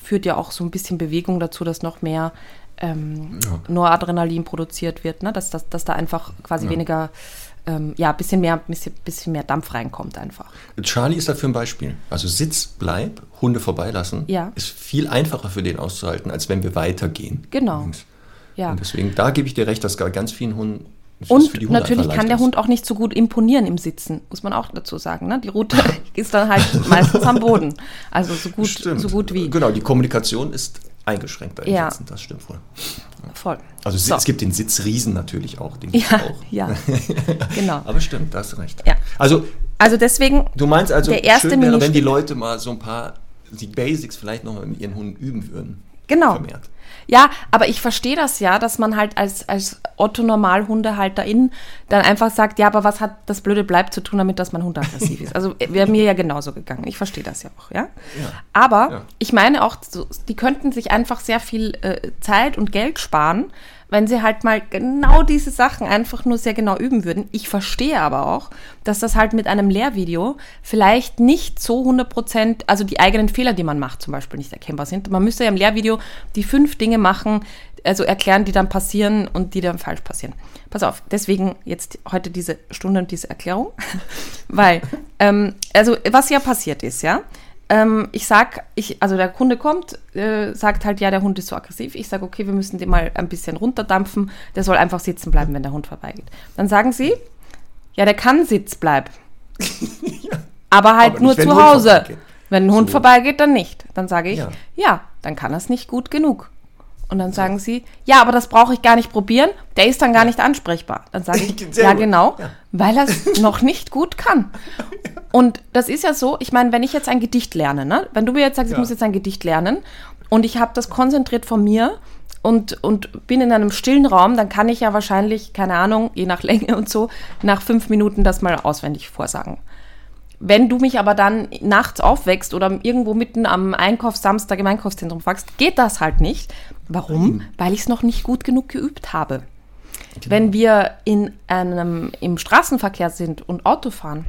führt ja auch so ein bisschen Bewegung dazu, dass noch mehr ähm, Noradrenalin produziert wird, ne? dass, dass, dass da einfach quasi weniger, ähm, ja, bisschen mehr, bisschen, bisschen mehr Dampf reinkommt einfach. Charlie ist dafür ein Beispiel. Also Sitz, bleib, Hunde vorbeilassen, Ja. ist viel einfacher für den auszuhalten, als wenn wir weitergehen. Genau. Übrigens. Ja. Und deswegen, da gebe ich dir recht, dass bei ganz vielen Hunden es für die Und natürlich kann der leichter Hund auch nicht so gut imponieren im Sitzen, muss man auch dazu sagen. Ne? Die Route (laughs) ist dann halt meistens am Boden. Also so gut, ist. Stimmt. so gut wie. Genau, die Kommunikation ist eingeschränkt bei den Ja. Sitzen, das stimmt wohl. Voll. Also es- So. es gibt den Sitzriesen natürlich auch, den gibt's Ja, auch. ja, (laughs) genau. Aber stimmt, da hast du recht. Ja. Also Also deswegen, du meinst also, Der erste schön wäre, wenn die Leute mal so ein paar, die Basics vielleicht noch mit ihren Hunden üben würden. Genau. Vermehrt. Ja, aber ich verstehe das ja, dass man halt als, als Otto-Normalhundehalterin dann einfach sagt, ja, aber was hat das blöde Bleib zu tun damit, dass mein Hund aggressiv ist? Also wäre mir ja genauso gegangen. Ich verstehe das ja auch, ja. Aber Ja. ich meine auch, die könnten sich einfach sehr viel äh, Zeit und Geld sparen, wenn sie halt mal genau diese Sachen einfach nur sehr genau üben würden. Ich verstehe aber auch, dass das halt mit einem Lehrvideo vielleicht nicht so 100 Prozent, also die eigenen Fehler, die man macht, zum Beispiel nicht erkennbar sind. Man müsste ja im Lehrvideo die fünf Dinge machen, also erklären, die dann passieren und die dann falsch passieren. Pass auf, deswegen jetzt heute diese Stunde und diese Erklärung, (laughs) weil, ähm, also was ja passiert ist, ja, ähm, ich sag, ich, also der Kunde kommt, äh, sagt halt, ja, der Hund ist so aggressiv. Ich sage, okay, wir müssen den mal ein bisschen runterdampfen. Der soll einfach sitzen bleiben, wenn der Hund vorbeigeht. Dann sagen sie, ja, der kann Sitz bleiben. (laughs) Aber halt Aber nur zu Hause. Wenn ein Hund So. vorbeigeht, dann nicht. Dann sage ich, ja, Ja. dann kann er es nicht gut genug. Und dann sagen sie, ja, aber das brauche ich gar nicht probieren, der ist dann gar nicht ansprechbar. Dann sage (laughs) ich, ja genau, Ja. weil er es (laughs) noch nicht gut kann. Und das ist ja so, ich meine, wenn ich jetzt ein Gedicht lerne, ne? wenn du mir jetzt sagst, ich Ja. muss jetzt ein Gedicht lernen und ich habe das konzentriert von mir und, und bin in einem stillen Raum, dann kann ich ja wahrscheinlich, keine Ahnung, je nach Länge und so, nach fünf Minuten das mal auswendig vorsagen. Wenn du mich aber dann nachts aufwächst oder irgendwo mitten am Einkaufssamstag im Einkaufszentrum fragst, geht das halt nicht. Warum? Weil ich es noch nicht gut genug geübt habe. Wenn wir in einem, im Straßenverkehr sind und Auto fahren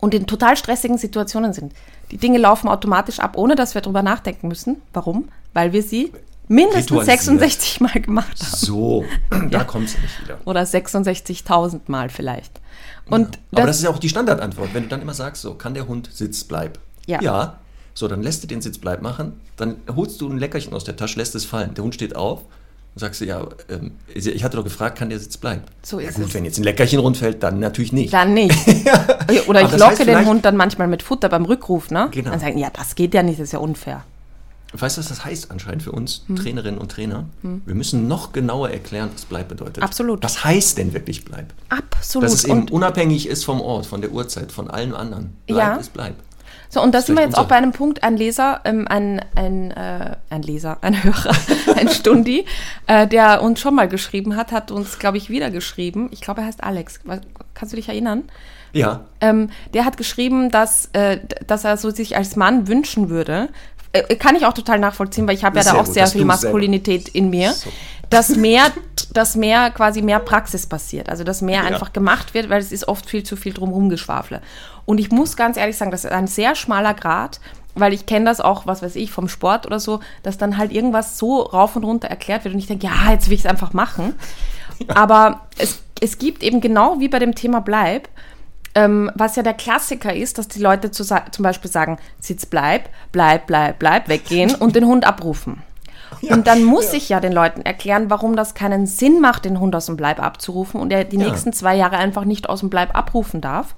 und in total stressigen Situationen sind, die Dinge laufen automatisch ab, ohne dass wir darüber nachdenken müssen. Warum? Weil wir sie mindestens Ritualisiert. 66 Mal gemacht haben. So, (clears throat) da kommt es nicht wieder. Oder 66.000 Mal vielleicht. Und Aber das ist ja auch die Standardantwort. Wenn du dann immer sagst, so, kann der Hund Sitz bleib? Ja. Ja. So, dann lässt du den Sitz bleib machen, dann holst du ein Leckerchen aus der Tasche, lässt es fallen. Der Hund steht auf und sagst du, ja, ähm, ich hatte doch gefragt, kann der Sitz bleiben? So ja, ist gut, es. wenn jetzt ein Leckerchen rundfällt, dann natürlich nicht. Dann nicht. (laughs) Oder ich das locke heißt den Hund dann manchmal mit Futter beim Rückruf, ne? Genau. Dann sagen, ja, das geht ja nicht, das ist ja unfair. Weißt du, was das heißt anscheinend für uns, Hm. Trainerinnen und Trainer? Wir müssen noch genauer erklären, was bleib bedeutet. Absolut. Was heißt denn wirklich bleib? Absolut. Dass es eben und, unabhängig ist vom Ort, von der Uhrzeit, von allen anderen. Bleib Ja. ist bleib. so, und da sind wir jetzt auch bei einem Punkt, ein Leser, ähm, ein, ein, äh, ein Leser, (laughs) ein Hörer, (laughs) ein Stundi, äh, der uns schon mal geschrieben hat, hat uns, glaube ich, wieder geschrieben. Ich glaube, er heißt Alex. Kannst du dich erinnern? Ja, Ähm, der hat geschrieben, dass, äh, dass er so sich als Mann wünschen würde. Äh, kann ich auch total nachvollziehen, weil ich habe ja da auch gut, sehr viel Maskulinität in mir. So. Dass mehr, dass mehr quasi mehr Praxis passiert. Also dass mehr Ja. einfach gemacht wird, weil es ist oft viel zu viel drumherum geschwafle. Und ich muss ganz ehrlich sagen, das ist ein sehr schmaler Grad, weil ich kenne das auch, was weiß ich, vom Sport oder so, dass dann halt irgendwas so rauf und runter erklärt wird und ich denke, ja, jetzt will ich es einfach machen. (laughs) Aber es, es gibt eben genau wie bei dem Thema Bleib, ähm, was ja der Klassiker ist, dass die Leute zu, zum Beispiel sagen, Sitz bleib, bleib, bleib, bleib, weggehen (laughs) und den Hund abrufen. und dann muss ich ja den Leuten erklären, warum das keinen Sinn macht, den Hund aus dem Bleib abzurufen und er die Ja. nächsten zwei Jahre einfach nicht aus dem Bleib abrufen darf,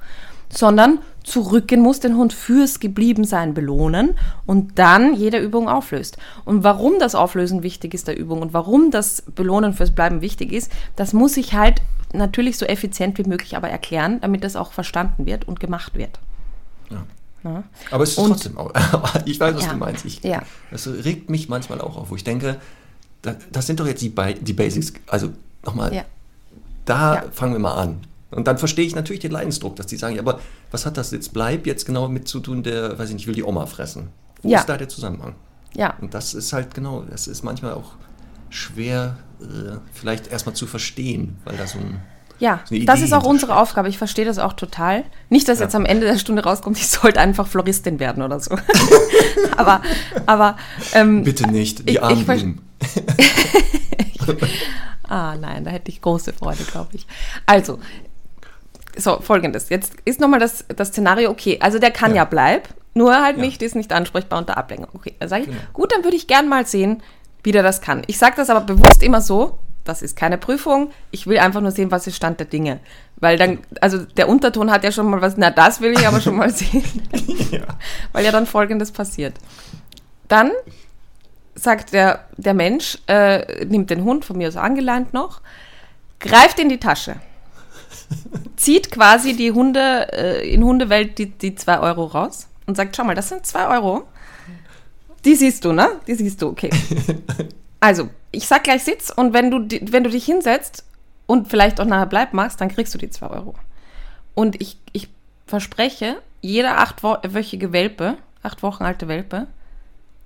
sondern zurückgehen muss, den Hund fürs Gebliebensein belohnen und dann jede Übung auflöst. Und warum das Auflösen wichtig ist der Übung und warum das Belohnen fürs Bleiben wichtig ist, das muss ich halt natürlich so effizient wie möglich aber erklären, damit das auch verstanden wird und gemacht wird. aber es ist Und- trotzdem auch. (laughs) ich weiß, was Ja. du meinst. Ich, Ja. Das regt mich manchmal auch auf, wo ich denke, da, das sind doch jetzt die, die Basics. Also nochmal, Ja. da Ja. fangen wir mal an. Und dann verstehe ich natürlich den Leidensdruck, dass die sagen, ja, aber was hat das jetzt bleib jetzt genau mit zu tun, der, weiß ich nicht, will die Oma fressen? Wo Ja. ist da der Zusammenhang? Ja. Und das ist halt genau, das ist manchmal auch schwer, äh, vielleicht erstmal zu verstehen, weil da so ein. Ja, so das ist auch unsere. Aufgabe. Ich verstehe das auch total. Nicht, dass Ja. jetzt am Ende der Stunde rauskommt, ich sollte einfach Floristin werden oder so. (laughs) aber, aber, ähm, Bitte nicht, die Ich- armen ich (laughs) ah nein, da hätte ich große Freude, glaube ich. Also, so, folgendes. Jetzt ist nochmal das, das Szenario, okay, also der kann ja, Ja. bleib, nur halt Ja. nicht, ist nicht ansprechbar unter Ablenkung. Okay, dann sage ich, Genau. gut, dann würde ich gern mal sehen, wie der das kann. Ich sage das aber bewusst immer so, das ist keine Prüfung, ich will einfach nur sehen, was ist Stand der Dinge. Weil dann, also der Unterton hat ja schon mal was, na das will ich aber schon mal (laughs) sehen. Ja. Weil ja dann Folgendes passiert. Dann sagt der, der Mensch, äh, nimmt den Hund von mir aus angeleint noch, greift in die Tasche, zieht quasi die Hunde, äh, in Hundewelt die, die zwei Euro raus und sagt, schau mal, das sind zwei Euro. Die siehst du, ne? Die siehst du, okay. (laughs) Also, ich sag gleich Sitz und wenn du, wenn du dich hinsetzt und vielleicht auch nachher bleib machst, dann kriegst du die zwei Euro. Und ich, ich verspreche, jeder achtwöchige Welpe, acht Wochen alte Welpe,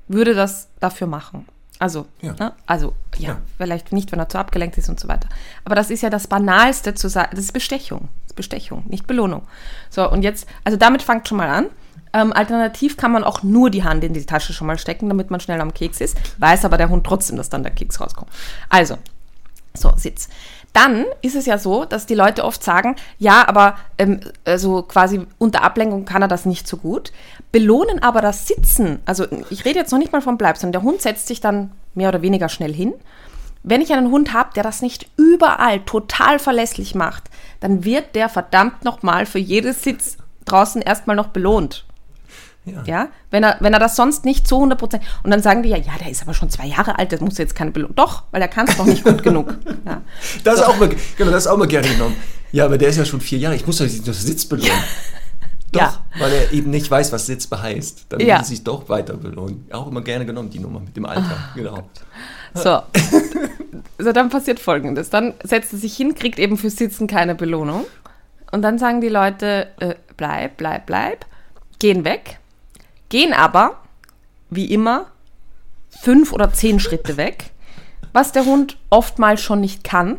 würde das dafür machen. Also, Ja. ne? also ja, Ja. vielleicht nicht, wenn er zu abgelenkt ist und so weiter. Aber das ist ja das Banalste zu sagen. Das ist Bestechung. Das ist Bestechung, nicht Belohnung. So, und jetzt, also damit fangt schon mal an. Ähm, alternativ kann man auch nur die Hand in die Tasche schon mal stecken, damit man schnell am Keks ist. Weiß aber der Hund trotzdem, dass dann der Keks rauskommt. Also, so, Sitz. Dann ist es ja so, dass die Leute oft sagen, ja, aber ähm, also quasi unter Ablenkung kann er das nicht so gut. Belohnen aber das Sitzen, also ich rede jetzt noch nicht mal vom Bleib, sondern der Hund setzt sich dann mehr oder weniger schnell hin. Wenn ich einen Hund habe, der das nicht überall total verlässlich macht, dann wird der verdammt nochmal für jedes Sitz draußen erstmal noch belohnt. Ja. Ja, wenn er, wenn er das sonst nicht zu 100 Prozent. Und dann sagen die ja, ja, der ist aber schon zwei Jahre alt, das muss jetzt keine Belohnung. Doch, weil er kann es doch nicht gut genug. (laughs) Ja. Das ist auch mal, genau, das ist auch mal gerne genommen. Ja, aber der ist ja schon vier Jahre. Ich muss doch das Sitz belohnen. Doch, Ja. weil er eben nicht weiß, was Sitz heißt. Dann Ja. er sich doch weiter belohnen. Auch immer gerne genommen, die Nummer mit dem Alter. Ah. Genau. So. (laughs) so, dann passiert folgendes. Dann setzt er sich hin, kriegt eben fürs Sitzen keine Belohnung. Und dann sagen die Leute, äh, bleib, bleib, bleib, gehen weg, gehen aber, wie immer, fünf oder zehn Schritte weg, was der Hund oftmals schon nicht kann,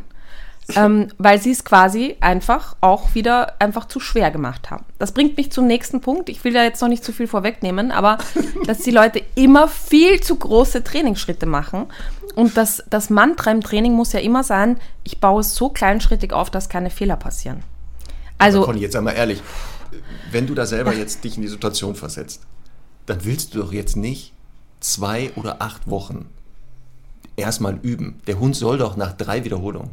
ähm, weil sie es quasi einfach auch wieder einfach zu schwer gemacht haben. Das bringt mich zum nächsten Punkt. Ich will da jetzt noch nicht zu viel vorwegnehmen, aber (laughs) dass die Leute immer viel zu große Trainingsschritte machen. Und das, das Mantra im Training muss ja immer sein, ich baue es so kleinschrittig auf, dass keine Fehler passieren. Also, Conny, jetzt einmal ehrlich. Wenn du da selber jetzt dich in die Situation versetzt, dann willst du doch jetzt nicht zwei oder acht Wochen erstmal üben. Der Hund soll doch nach drei Wiederholungen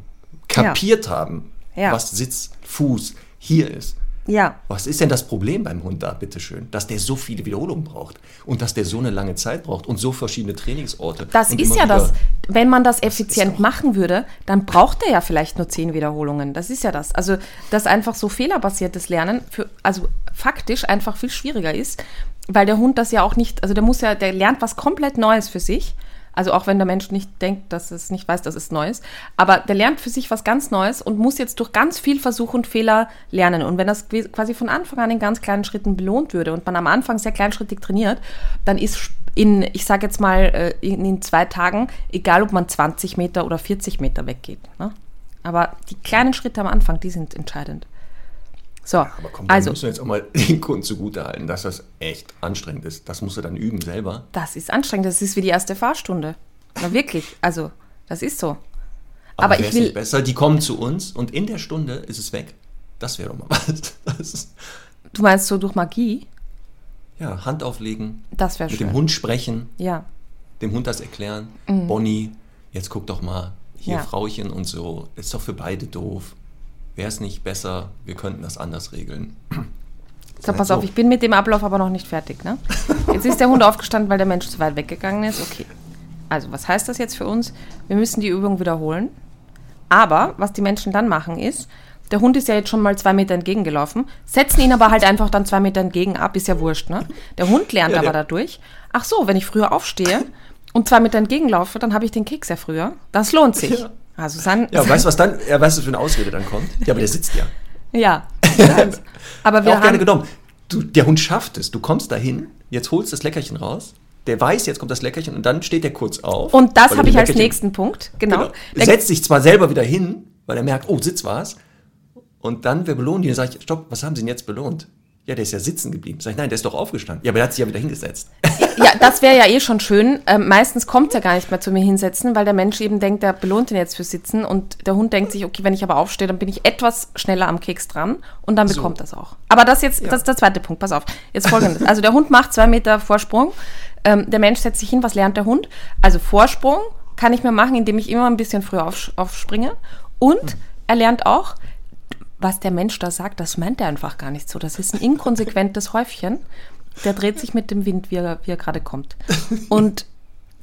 kapiert haben, Ja. was Sitz, Fuß hier ist. Ja, Was ist denn das Problem beim Hund da, bitteschön? Dass der so viele Wiederholungen braucht und dass der so eine lange Zeit braucht und so verschiedene Trainingsorte. Das ist ja das. Wenn man das ist effizient machen würde, dann braucht er ja vielleicht nur zehn Wiederholungen. Das ist ja das. Also, dass einfach so fehlerbasiertes Lernen für, also faktisch einfach viel schwieriger ist, weil der Hund das ja auch nicht, also der muss ja, der lernt was komplett Neues für sich. Also auch wenn der Mensch nicht denkt, dass es nicht weiß, dass es neu ist. Aber der lernt für sich was ganz Neues und muss jetzt durch ganz viel Versuch und Fehler lernen. Und wenn das quasi von Anfang an in ganz kleinen Schritten belohnt würde und man am Anfang sehr kleinschrittig trainiert, dann ist in, ich sage jetzt mal, äh, in, in zwei Tagen, egal ob man 20 Meter oder 40 Meter weggeht. Ne? Aber die kleinen Schritte am Anfang, die sind entscheidend. So, Aber komm, also, müssen wir jetzt auch mal (laughs) den Kunden zugutehalten, dass das echt anstrengend ist. Das musst du dann üben selber. das ist anstrengend. Das ist wie die erste Fahrstunde. Na wirklich, also, das ist so. Aber, wär's ich will, nicht besser, die kommen zu uns und in der Stunde ist es weg. Das wäre doch mal (laughs) was. Das ist, du meinst so durch Magie? ja, Hand auflegen, Das wäre mit schön. dem Hund sprechen, Ja, dem Hund das erklären. Bonnie, jetzt guck doch mal, hier Ja. Frauchen und so. Ist doch für beide doof. Wäre es nicht besser, wir könnten das anders regeln. so, pass auf, ich bin mit dem Ablauf aber noch nicht fertig. Ne? (laughs) Jetzt ist der Hund aufgestanden, weil der Mensch zu weit weggegangen ist. Okay. Also, was heißt das jetzt für uns? Wir müssen die Übung wiederholen. Aber was die Menschen dann machen ist, der Hund ist ja jetzt schon mal zwei Meter entgegengelaufen, setzen ihn aber halt einfach dann zwei Meter entgegen ab, ist ja wurscht, ne? Der Hund lernt Ja, aber ja. dadurch, ach so, wenn ich früher aufstehe und zwei Meter entgegenlaufe, dann habe ich den Keks ja früher. Das lohnt sich. Ja. Also sein, Ja, weißt du, was dann, ja, weißt du, für eine Ausrede dann kommt? Ja, aber der sitzt ja. (laughs) ja. (laughs) aber wir auch gerne haben, genommen. Du, der Hund schafft es. Du kommst dahin, jetzt holst das Leckerchen raus. Der weiß, jetzt kommt das Leckerchen und dann steht der kurz auf. und das habe ich als nächsten Punkt, genau. Genau. Der- Setzt sich zwar selber wieder hin, weil er merkt, oh, Sitz war's. Und dann, wer belohnt ihn? Sage ich, stopp, was haben Sie denn jetzt belohnt? Ja, der ist ja sitzen geblieben. Sag ich, nein, der ist doch aufgestanden. Ja, aber der hat sich ja wieder hingesetzt. (laughs) Ja, das wäre ja eh schon schön. Ähm, meistens kommt er gar nicht mehr zu mir hinsetzen, weil der Mensch eben denkt, der belohnt ihn jetzt für Sitzen und der Hund denkt sich, okay, wenn ich aber aufstehe, dann bin ich etwas schneller am Keks dran und dann So. bekommt das auch. Aber das jetzt, das ist der zweite Punkt, pass auf. Jetzt folgendes. Also der Hund macht zwei Meter Vorsprung, ähm, der Mensch setzt sich hin, was lernt der Hund? Also Vorsprung, kann ich mir machen, indem ich immer ein bisschen früher auf, aufspringe. Und er lernt auch, was der Mensch da sagt, das meint er einfach gar nicht so. Das ist ein inkonsequentes Häufchen. Der dreht sich mit dem Wind, wie er, wie er gerade kommt. Und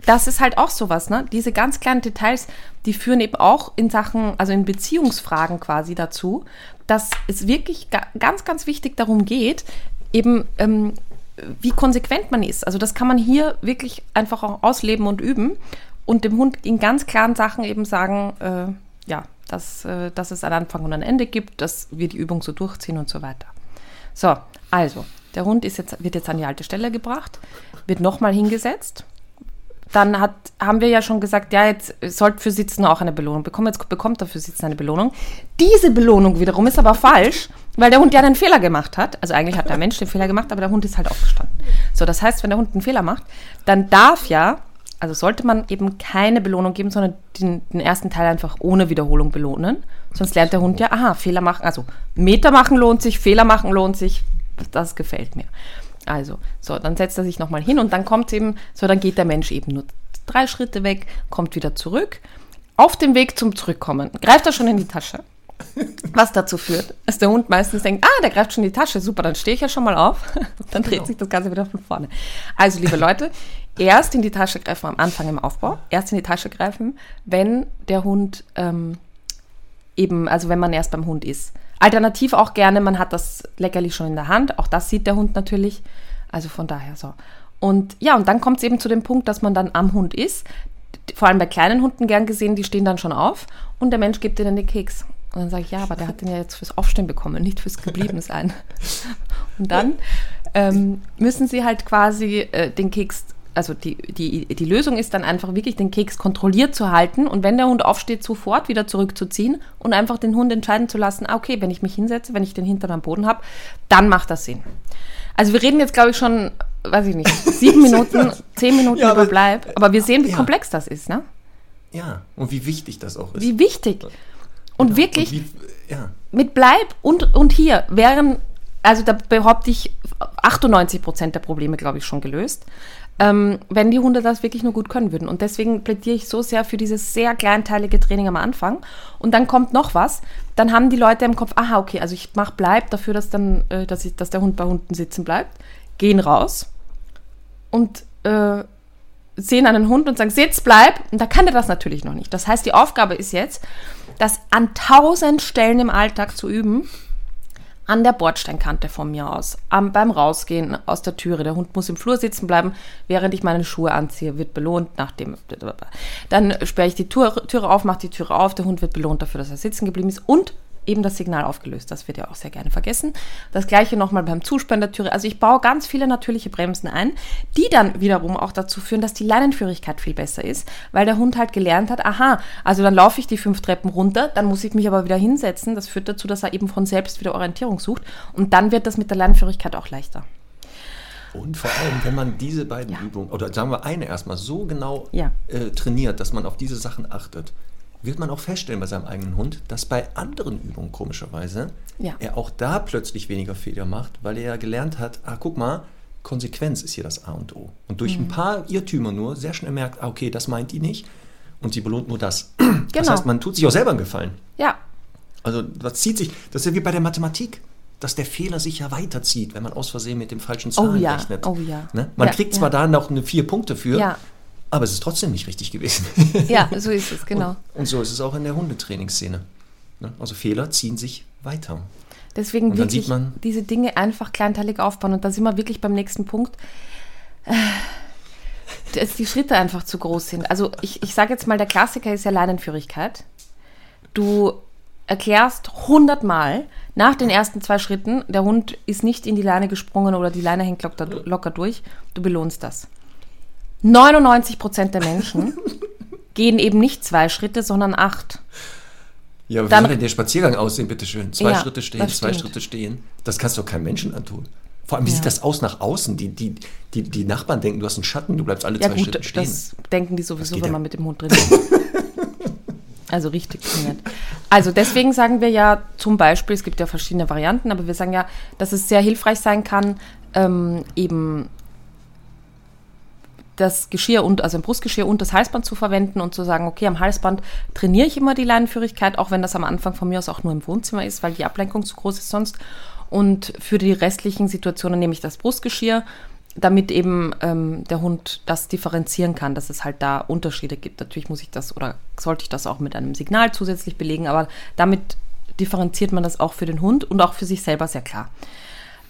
das ist halt auch sowas, ne? Diese ganz kleinen Details, die führen eben auch in Sachen, also in Beziehungsfragen quasi dazu, dass es wirklich ga ganz, ganz wichtig darum geht, eben ähm, wie konsequent man ist. Also das kann man hier wirklich einfach auch ausleben und üben und dem Hund in ganz klaren Sachen eben sagen, äh, dass, äh, dass es einen Anfang und ein Ende gibt, dass wir die Übung so durchziehen und so weiter. So, also, der Hund ist jetzt, wird jetzt an die alte Stelle gebracht, wird nochmal hingesetzt dann hat, haben wir ja schon gesagt, ja, jetzt sollte für Sitzen auch eine Belohnung bekommen. Jetzt bekommt er für Sitzen eine Belohnung. Diese Belohnung wiederum ist aber falsch, weil der Hund ja einen Fehler gemacht hat. Also eigentlich hat der Mensch den Fehler gemacht, aber der Hund ist halt aufgestanden. So, das heißt, wenn der Hund einen Fehler macht, dann darf ja, also sollte man eben keine Belohnung geben, sondern den, den ersten Teil einfach ohne Wiederholung belohnen. Sonst lernt der Hund ja, aha, Fehler machen, also Meter machen lohnt sich, Fehler machen lohnt sich. Das gefällt mir. Also, so, dann setzt er sich nochmal hin und dann kommt eben, so, dann geht der Mensch eben nur drei Schritte weg, kommt wieder zurück. Auf dem Weg zum Zurückkommen greift er schon in die Tasche. Was dazu führt, dass der Hund meistens denkt, ah, der greift schon in die Tasche, super, dann stehe ich ja schon mal auf. (laughs) dann dreht genau. sich das Ganze wieder von vorne. Also, liebe Leute, erst in die Tasche greifen am Anfang im Aufbau, erst in die Tasche greifen, wenn der Hund ähm, eben, also wenn man erst beim Hund ist. Alternativ auch gerne, man hat das Leckerli schon in der Hand. Auch das sieht der Hund natürlich. Also von daher so. Und ja, und dann kommt es eben zu dem Punkt, dass man dann am Hund ist. Vor allem bei kleinen Hunden gern gesehen, die stehen dann schon auf und der Mensch gibt ihnen den Keks. Und dann sage ich, ja, aber der hat den ja jetzt fürs Aufstehen bekommen, nicht fürs Gebliebensein. (laughs) Und dann ähm, müssen sie halt quasi äh, den Keks also die, die, die Lösung ist dann einfach wirklich, den Keks kontrolliert zu halten und wenn der Hund aufsteht, sofort wieder zurückzuziehen und einfach den Hund entscheiden zu lassen, ah, okay, wenn ich mich hinsetze, wenn ich den Hintern am Boden habe, dann macht das Sinn. Also wir reden jetzt, glaube ich, schon, weiß ich nicht, (laughs) sieben Minuten, zehn Minuten ja, über Bleib, aber wir sehen, wie ja. komplex das ist, ne? Ja, und wie wichtig das auch ist. Wie wichtig. Und genau. wirklich, und wie, ja. mit Bleib und, und hier wären, also da behaupte ich, 98 Prozent der Probleme, glaube ich, schon gelöst ähm, wenn die Hunde das wirklich nur gut können würden. Und deswegen plädiere ich so sehr für dieses sehr kleinteilige Training am Anfang. Und dann kommt noch was. Dann haben die Leute im Kopf, aha, okay, also ich mache bleib dafür, dass dann, äh, dass, ich, dass der Hund bei Hunden sitzen bleibt. Gehen raus und äh, sehen einen Hund und sagen, sitz, bleib. Und da kann der das natürlich noch nicht. Das heißt, die Aufgabe ist jetzt, das an tausend Stellen im Alltag zu üben an der Bordsteinkante von mir aus, am, beim Rausgehen aus der Türe. Der Hund muss im Flur sitzen bleiben, während ich meine Schuhe anziehe, wird belohnt nachdem. Dann sperre ich die Tür, Türe auf, mache die Türe auf, der Hund wird belohnt dafür, dass er sitzen geblieben ist und eben das Signal aufgelöst. Das wird ja auch sehr gerne vergessen. Das gleiche nochmal beim Zusperren der Türe. Also ich baue ganz viele natürliche Bremsen ein, die dann wiederum auch dazu führen, dass die Leinenführigkeit viel besser ist, weil der Hund halt gelernt hat, aha, also dann laufe ich die fünf Treppen runter, dann muss ich mich aber wieder hinsetzen. Das führt dazu, dass er eben von selbst wieder Orientierung sucht und dann wird das mit der Leinenführigkeit auch leichter. Und vor allem, wenn man diese beiden ja. Übungen, oder sagen wir eine erstmal, so genau ja. äh, trainiert, dass man auf diese Sachen achtet, wird man auch feststellen bei seinem eigenen Hund, dass bei anderen Übungen komischerweise ja. er auch da plötzlich weniger Fehler macht, weil er ja gelernt hat, ah, guck mal, Konsequenz ist hier das A und O. Und durch mhm. ein paar Irrtümer nur sehr schnell merkt, ah, okay, das meint die nicht und sie belohnt nur das. (clears throat) Genau. Das heißt, man tut sich auch selber einen Gefallen. Ja. Also das zieht sich, das ist ja wie bei der Mathematik dass der Fehler sich ja weiterzieht, wenn man aus Versehen mit dem falschen Zahlen oh ja, rechnet. Oh ja. Ne? Man ja, kriegt zwar da noch eine vier Punkte für, ja. Aber es ist trotzdem nicht richtig gewesen. (laughs) Ja, so ist es, genau. Und, und so ist es auch in der Hundetrainingsszene. Ne? Also Fehler ziehen sich weiter. Deswegen wirklich diese Dinge einfach kleinteilig aufbauen. Und da sind wir wirklich beim nächsten Punkt. Äh, dass die Schritte einfach zu groß sind. Also ich, ich sage jetzt mal, der Klassiker ist ja Leinenführigkeit. Du erklärst hundertmal nach den ersten zwei Schritten, der Hund ist nicht in die Leine gesprungen oder die Leine hängt locker, locker durch, du belohnst das. 99 Prozent der Menschen (laughs) gehen eben nicht zwei Schritte, sondern acht. Ja, aber wie soll denn der Spaziergang aussehen, bitteschön? Zwei ja, Schritte stehen, zwei Schritte stehen. Das kannst du doch keinem Menschen antun. Vor allem, wie ja. sieht das aus nach außen? Die, die, die, die Nachbarn denken, du hast einen Schatten, du bleibst alle ja, zwei gut, Schritte stehen. Das denken die sowieso, wenn man mit dem Hund drin ist. (laughs) also richtig trainiert. Also deswegen sagen wir ja zum Beispiel, es gibt ja verschiedene Varianten, aber wir sagen ja, dass es sehr hilfreich sein kann, ähm, eben das Geschirr und also ein Brustgeschirr und das Halsband zu verwenden und zu sagen, okay, am Halsband trainiere ich immer die Leinenführigkeit, auch wenn das am Anfang von mir aus auch nur im Wohnzimmer ist, weil die Ablenkung zu groß ist sonst. Und für die restlichen Situationen nehme ich das Brustgeschirr, damit eben ähm, der Hund das differenzieren kann, dass es halt da Unterschiede gibt. Natürlich muss ich das oder sollte ich das auch mit einem Signal zusätzlich belegen, aber damit differenziert man das auch für den Hund und auch für sich selber sehr klar.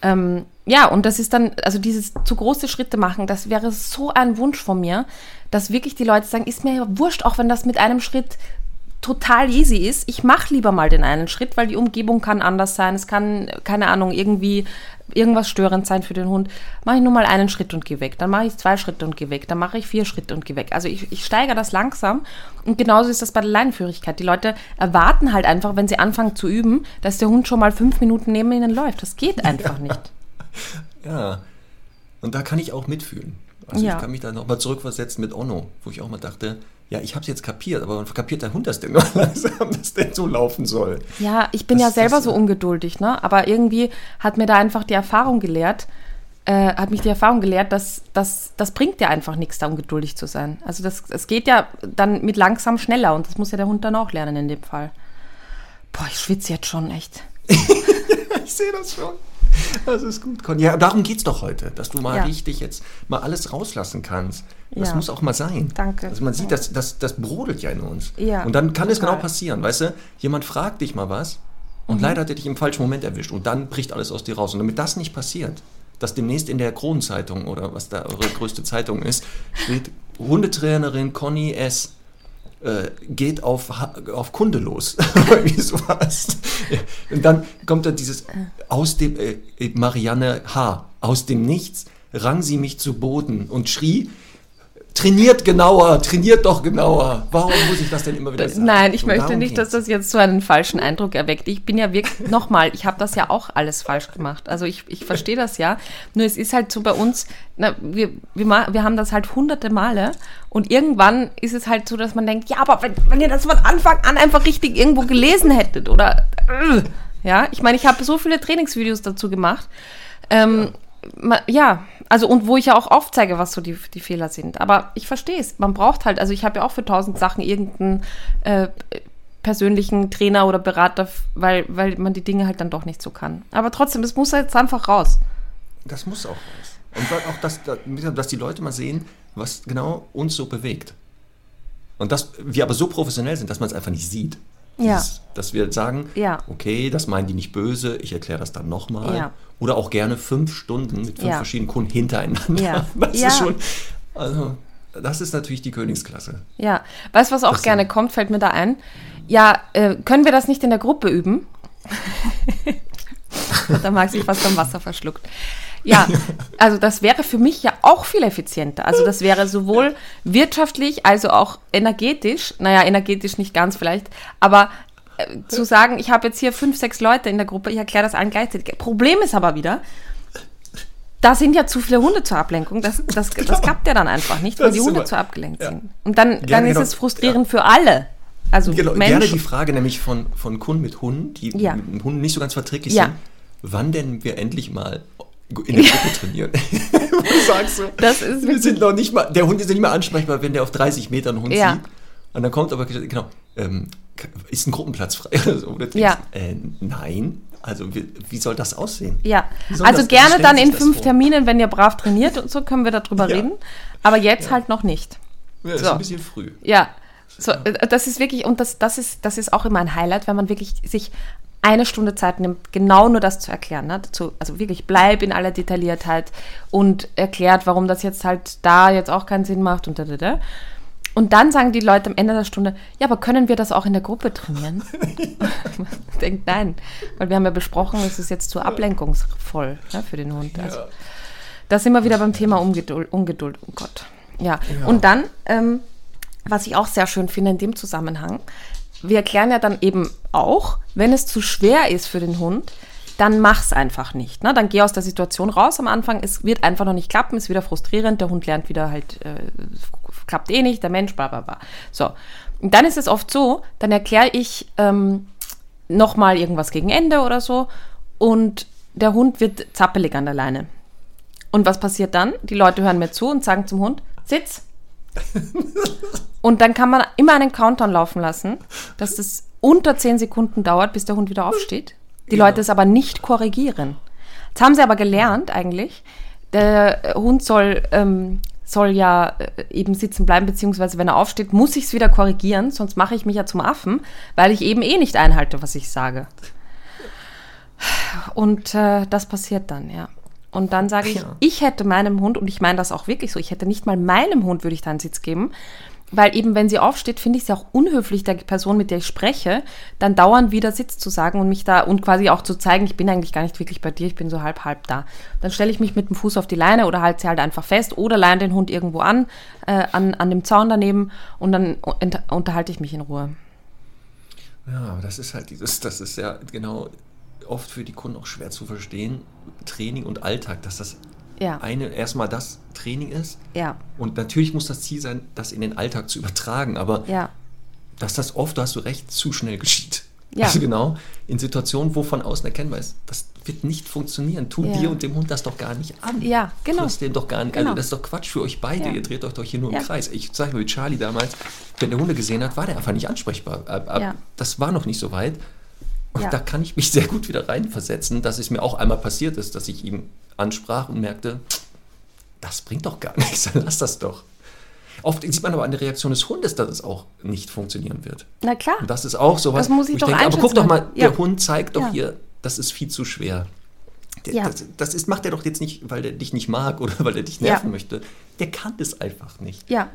Ähm, ja, und das ist dann, also dieses zu große Schritte machen, das wäre so ein Wunsch von mir, dass wirklich die Leute sagen, ist mir ja wurscht, auch wenn das mit einem Schritt total easy ist. Ich mache lieber mal den einen Schritt, weil die Umgebung kann anders sein. Es kann, keine Ahnung, irgendwie irgendwas störend sein für den Hund. Mache ich nur mal einen Schritt und gehe weg. Dann mache ich zwei Schritte und gehe weg. Dann mache ich vier Schritte und gehe weg. Also ich, ich steigere das langsam. Und genauso ist das bei der Leinenführigkeit. Die Leute erwarten halt einfach, wenn sie anfangen zu üben, dass der Hund schon mal fünf Minuten neben ihnen läuft. Das geht einfach nicht. (laughs) Ja, und da kann ich auch mitfühlen. Also Ja. ich kann mich da nochmal zurückversetzen mit Onno, wo ich auch mal dachte, ja, ich habe es jetzt kapiert, aber wann kapiert der Hund das denn nur langsam, dass der so laufen soll? Ja, ich bin Das- ja selber das- so ungeduldig, ne? Aber irgendwie hat mir da einfach die Erfahrung gelehrt, äh, hat mich die Erfahrung gelehrt, dass, dass das bringt ja einfach nichts, da ungeduldig zu sein. Also das, es geht ja dann mit langsam schneller und das muss ja der Hund dann auch lernen in dem Fall. Boah, ich schwitze jetzt schon echt. (laughs) Ich sehe das schon. Das ist gut, Conny. Ja, darum geht es doch heute, dass du mal Ja. richtig jetzt mal alles rauslassen kannst. Das Ja. muss auch mal sein. Danke. Also man sieht, das, das, das brodelt ja in uns. Ja, und dann kann es genau passieren, weißt du? Jemand fragt dich mal was Mhm. und leider hat er dich im falschen Moment erwischt und dann bricht alles aus dir raus. Und damit das nicht passiert, dass demnächst in der Kronenzeitung oder was da eure größte Zeitung ist, steht Hundetrainerin Conny S. Äh, geht auf, auf Kunde los. (laughs) Irgendwie sowas. Und dann kommt da dieses aus dem äh, Marianne H. Aus dem Nichts rang sie mich zu Boden und schrie. Trainiert genauer, trainiert doch genauer. Warum muss ich das denn immer wieder sagen? Nein, ich So, möchte nicht, dass geht's. das jetzt so einen falschen Eindruck erweckt. Ich bin ja wirklich, (laughs) nochmal, ich habe das ja auch alles falsch gemacht. Also ich, ich verstehe das ja. Nur es ist halt so bei uns, na, wir, wir, wir haben das halt hunderte Male und irgendwann ist es halt so, dass man denkt, ja, aber wenn, wenn ihr das von Anfang an einfach richtig irgendwo gelesen hättet oder, äh, ja, ich meine, ich habe so viele Trainingsvideos dazu gemacht. Ähm, ma- ja, also und wo ich ja auch aufzeige, was so die, die Fehler sind. Aber ich verstehe es. Man braucht halt, also ich habe ja auch für tausend Sachen irgendeinen äh, persönlichen Trainer oder Berater, weil, weil man die Dinge halt dann doch nicht so kann. Aber trotzdem, das muss jetzt einfach raus. Das muss auch raus. Und auch, dass, dass die Leute mal sehen, was genau uns so bewegt. Und dass wir aber so professionell sind, dass man es einfach nicht sieht. Ja. Dieses, dass wir sagen, Ja. okay, das meinen die nicht böse, ich erkläre das dann nochmal. Ja. Oder auch gerne fünf Stunden mit fünf verschiedenen Kunden hintereinander. Ja. (laughs) Das ist schon, also, das ist natürlich die Königsklasse. Ja. Weißt du, was auch Das- gerne kommt, fällt mir da ein. Ja, äh, können wir das nicht in der Gruppe üben? (laughs) da mag sich fast am Wasser verschluckt. Ja, also das wäre für mich ja auch viel effizienter. Also das wäre sowohl wirtschaftlich, also auch energetisch, naja, energetisch nicht ganz vielleicht, aber äh, zu sagen, ich habe jetzt hier fünf, sechs Leute in der Gruppe, ich erkläre das allen gleichzeitig. Problem ist aber wieder, da sind ja zu viele Hunde zur Ablenkung. Das, das, (laughs) das klappt ja dann einfach nicht, weil die Hunde immer- zu abgelenkt ja. sind. Und dann, dann Gerne, ist genau. es frustrierend für alle. Also Genau, gerne Mensch, die Frage nämlich von, von Kunden mit Hunden, die Ja. mit Hunden nicht so ganz verträglich Ja. sind, wann denn wir endlich mal in der Gruppe trainieren. (laughs) Du sagst so, Das ist wir sind noch nicht mal, der Hund ist ja nicht mal ansprechbar, wenn der auf 30 Metern einen Hund Ja. sieht. Und dann kommt aber, genau, ähm, ist ein Gruppenplatz frei (laughs) oder so? Oder Ja. Äh, nein, also wie, wie soll das aussehen? Ja, also das- gerne dann in fünf vor? Terminen, wenn ihr brav trainiert und so, können wir darüber Ja. reden. Aber jetzt halt noch nicht. Ja, das So. ist ein bisschen früh. Ja, so, äh, das ist wirklich, und das, das, ist, das ist auch immer ein Highlight, wenn man wirklich sich eine Stunde Zeit nimmt, genau nur das zu erklären. Ne? Dazu, also wirklich bleib in aller Detailliertheit und erklärt, warum das jetzt halt da jetzt auch keinen Sinn macht und da, da, da. Und dann sagen die Leute am Ende der Stunde, ja, aber können wir das auch in der Gruppe trainieren? (laughs) ich denke, nein, weil wir haben ja besprochen, es ist jetzt zu ablenkungsvoll ne, für den Hund. Also, da sind wir wieder beim Thema Ungeduld, Ungeduld oh Gott. Ja. Und dann, ähm, was ich auch sehr schön finde in dem Zusammenhang, wir erklären ja dann eben auch, wenn es zu schwer ist für den Hund, dann mach's einfach nicht. Ne? Dann geh aus der Situation raus am Anfang. Es wird einfach noch nicht klappen, ist wieder frustrierend. Der Hund lernt wieder halt, äh, klappt eh nicht, der Mensch, bla bla bla. So. Und dann ist es oft so, dann erkläre ich ähm, nochmal irgendwas gegen Ende oder so und der Hund wird zappelig an der Leine. Und was passiert dann? Die Leute hören mir zu und sagen zum Hund, Sitz. Und dann kann man immer einen Countdown laufen lassen, dass das unter 10 Sekunden dauert, bis der Hund wieder aufsteht. Die Ja. Leute es aber nicht korrigieren. Jetzt haben sie aber gelernt eigentlich, der Hund soll, ähm, soll ja äh, eben sitzen bleiben, beziehungsweise wenn er aufsteht, muss ich es wieder korrigieren, sonst mache ich mich ja zum Affen, weil ich eben eh nicht einhalte, was ich sage. Und äh, das passiert dann, ja. Und dann sage ich, Ja. ich hätte meinem Hund, und ich meine das auch wirklich so, ich hätte nicht mal meinem Hund würde ich da einen Sitz geben, weil eben, wenn sie aufsteht, finde ich es ja auch unhöflich, der Person, mit der ich spreche, dann dauernd wieder Sitz zu sagen und mich da und quasi auch zu zeigen, ich bin eigentlich gar nicht wirklich bei dir, ich bin so halb, halb da. Dann stelle ich mich mit dem Fuß auf die Leine oder halte sie halt einfach fest oder leine den Hund irgendwo an, äh, an, an dem Zaun daneben und dann unterhalte ich mich in Ruhe. Ja, aber das ist halt dieses, das ist ja genau oft für die Kunden auch schwer zu verstehen, Training und Alltag, dass das Ja. eine erstmal das Training ist. Ja, Und natürlich muss das Ziel sein, das in den Alltag zu übertragen, aber ja, dass das oft, da hast du recht, zu schnell geschieht. Ja. Also (laughs) genau, in Situationen, wo von außen erkennbar ist, das wird nicht funktionieren. Tu Ja. dir und dem Hund das doch gar nicht an. Ja, genau. Dem doch gar nicht. Genau. Also das ist doch Quatsch für euch beide. Ja. Ihr dreht euch doch hier nur im Kreis. Ich sage mal mit Charlie damals, wenn der Hunde gesehen hat, war der einfach nicht ansprechbar. Das war noch nicht so weit. Und Ja. da kann ich mich (laughs) sehr gut wieder reinversetzen, dass es mir auch einmal passiert ist, dass ich ihn ansprach und merkte, das bringt doch gar (laughs) nichts, dann lass das doch. Oft sieht man aber an der Reaktion des Hundes, dass es auch nicht funktionieren wird. na klar. Und das ist auch sowas, Das muss ich ich doch denke, aber guck doch mal. Ja. der Hund zeigt doch Ja. hier, das ist viel zu schwer. Der, Ja. das, das ist, macht er doch jetzt nicht, weil er dich nicht mag oder (laughs) weil er dich nerven möchte. Der kann das einfach nicht. Ja,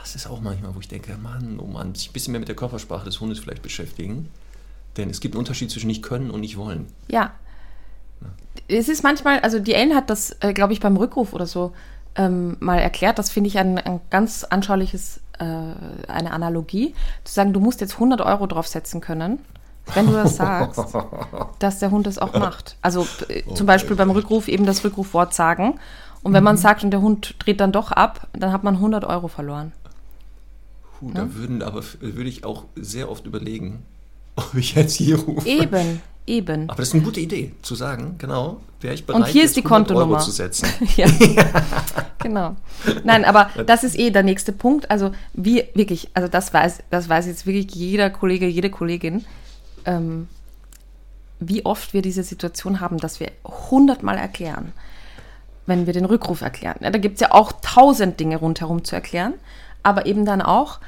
Das ist auch manchmal, wo ich denke, Mann, oh Mann, sich ein bisschen mehr mit der Körpersprache des Hundes vielleicht beschäftigen. Denn es gibt einen Unterschied zwischen nicht können und nicht wollen. Ja. Es ist manchmal, also die Ellen hat das, äh, glaube ich, beim Rückruf oder so ähm, mal erklärt. Das finde ich ein, ein ganz anschauliches, äh, eine Analogie. Zu sagen, du musst jetzt 100 Euro draufsetzen können, wenn du das sagst, (laughs) dass der Hund das auch macht. Also äh, zum Beispiel beim Rückruf eben das Rückrufwort sagen. Und wenn man sagt und der Hund dreht dann doch ab, dann hat man 100 Euro verloren. Puh, Da würden aber würde ich auch sehr oft überlegen, ob (laughs) ich jetzt hier rufe. Eben, eben. Aber das ist eine gute Idee, zu sagen, genau, wäre ich bereit, Und hier ist die 100 Euro Kontonummer. zu setzen. (laughs) Ja. genau. Nein, aber das ist eh der nächste Punkt. Also wie wirklich, also das weiß, das weiß jetzt wirklich jeder Kollege, jede Kollegin, ähm, wie oft wir diese Situation haben, dass wir hundertmal erklären, wenn wir den Rückruf erklären. Ja, da gibt es ja auch tausend Dinge rundherum zu erklären, aber eben dann auch,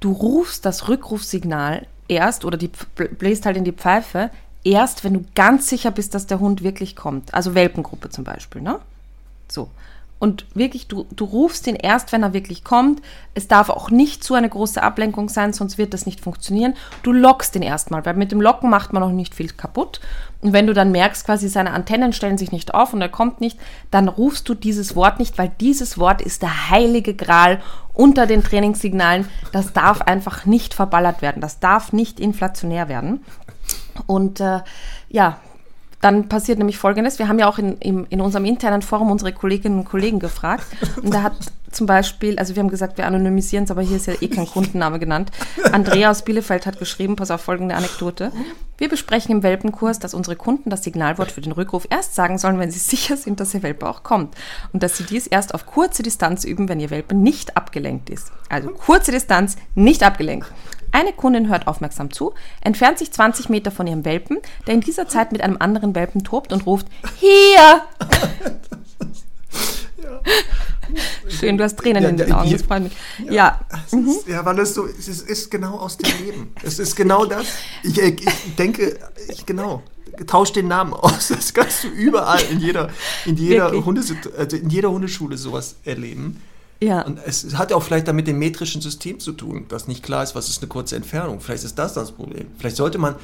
du rufst das Rückrufsignal erst oder die bläst halt in die Pfeife, erst wenn du ganz sicher bist, dass der Hund wirklich kommt. Also Welpengruppe zum Beispiel, ne? So. Und wirklich, du, du rufst ihn erst, wenn er wirklich kommt. Es darf auch nicht zu eine große Ablenkung sein, sonst wird das nicht funktionieren. Du lockst ihn erstmal, weil mit dem Locken macht man noch nicht viel kaputt. Und wenn du dann merkst, quasi seine Antennen stellen sich nicht auf und er kommt nicht, dann rufst du dieses Wort nicht, weil dieses Wort ist der heilige Gral unter den Trainingssignalen. Das darf einfach nicht verballert werden. Das darf nicht inflationär werden. Und äh, ja, dann passiert nämlich Folgendes. Wir haben ja auch in, im, in unserem internen Forum unsere Kolleginnen und Kollegen gefragt. Und da hat zum Beispiel, also wir haben gesagt, wir anonymisieren es, aber hier ist ja eh kein Kundenname genannt. Andrea aus Bielefeld hat geschrieben, pass auf folgende Anekdote. Wir besprechen im Welpenkurs, dass unsere Kunden das Signalwort für den Rückruf erst sagen sollen, wenn sie (laughs) sicher sind, dass ihr Welpe auch kommt. Und dass sie dies erst auf kurze Distanz üben, wenn ihr Welpe nicht abgelenkt ist. Also kurze Distanz, nicht abgelenkt. Eine Kundin hört aufmerksam zu, entfernt sich 20 Meter von ihrem Welpen, der in dieser Zeit mit einem anderen Welpen tobt und ruft, hier! (laughs) Schön, du hast Tränen Ja, in den ja, Augen, das freut mich. Ja, Es ist, ja, weil es so, es ist, ist genau aus dem Leben. Es ist genau das. Ich, ich denke, ich, genau. Tausch den Namen aus. (laughs) Das kannst du überall in jeder, in jeder, Wirklich? Hundesit- also in jeder Hundeschule sowas erleben. Ja. Und es hat auch vielleicht damit dem metrischen System zu tun, dass nicht klar ist, was ist eine kurze Entfernung. Vielleicht ist das das Problem. Vielleicht sollte man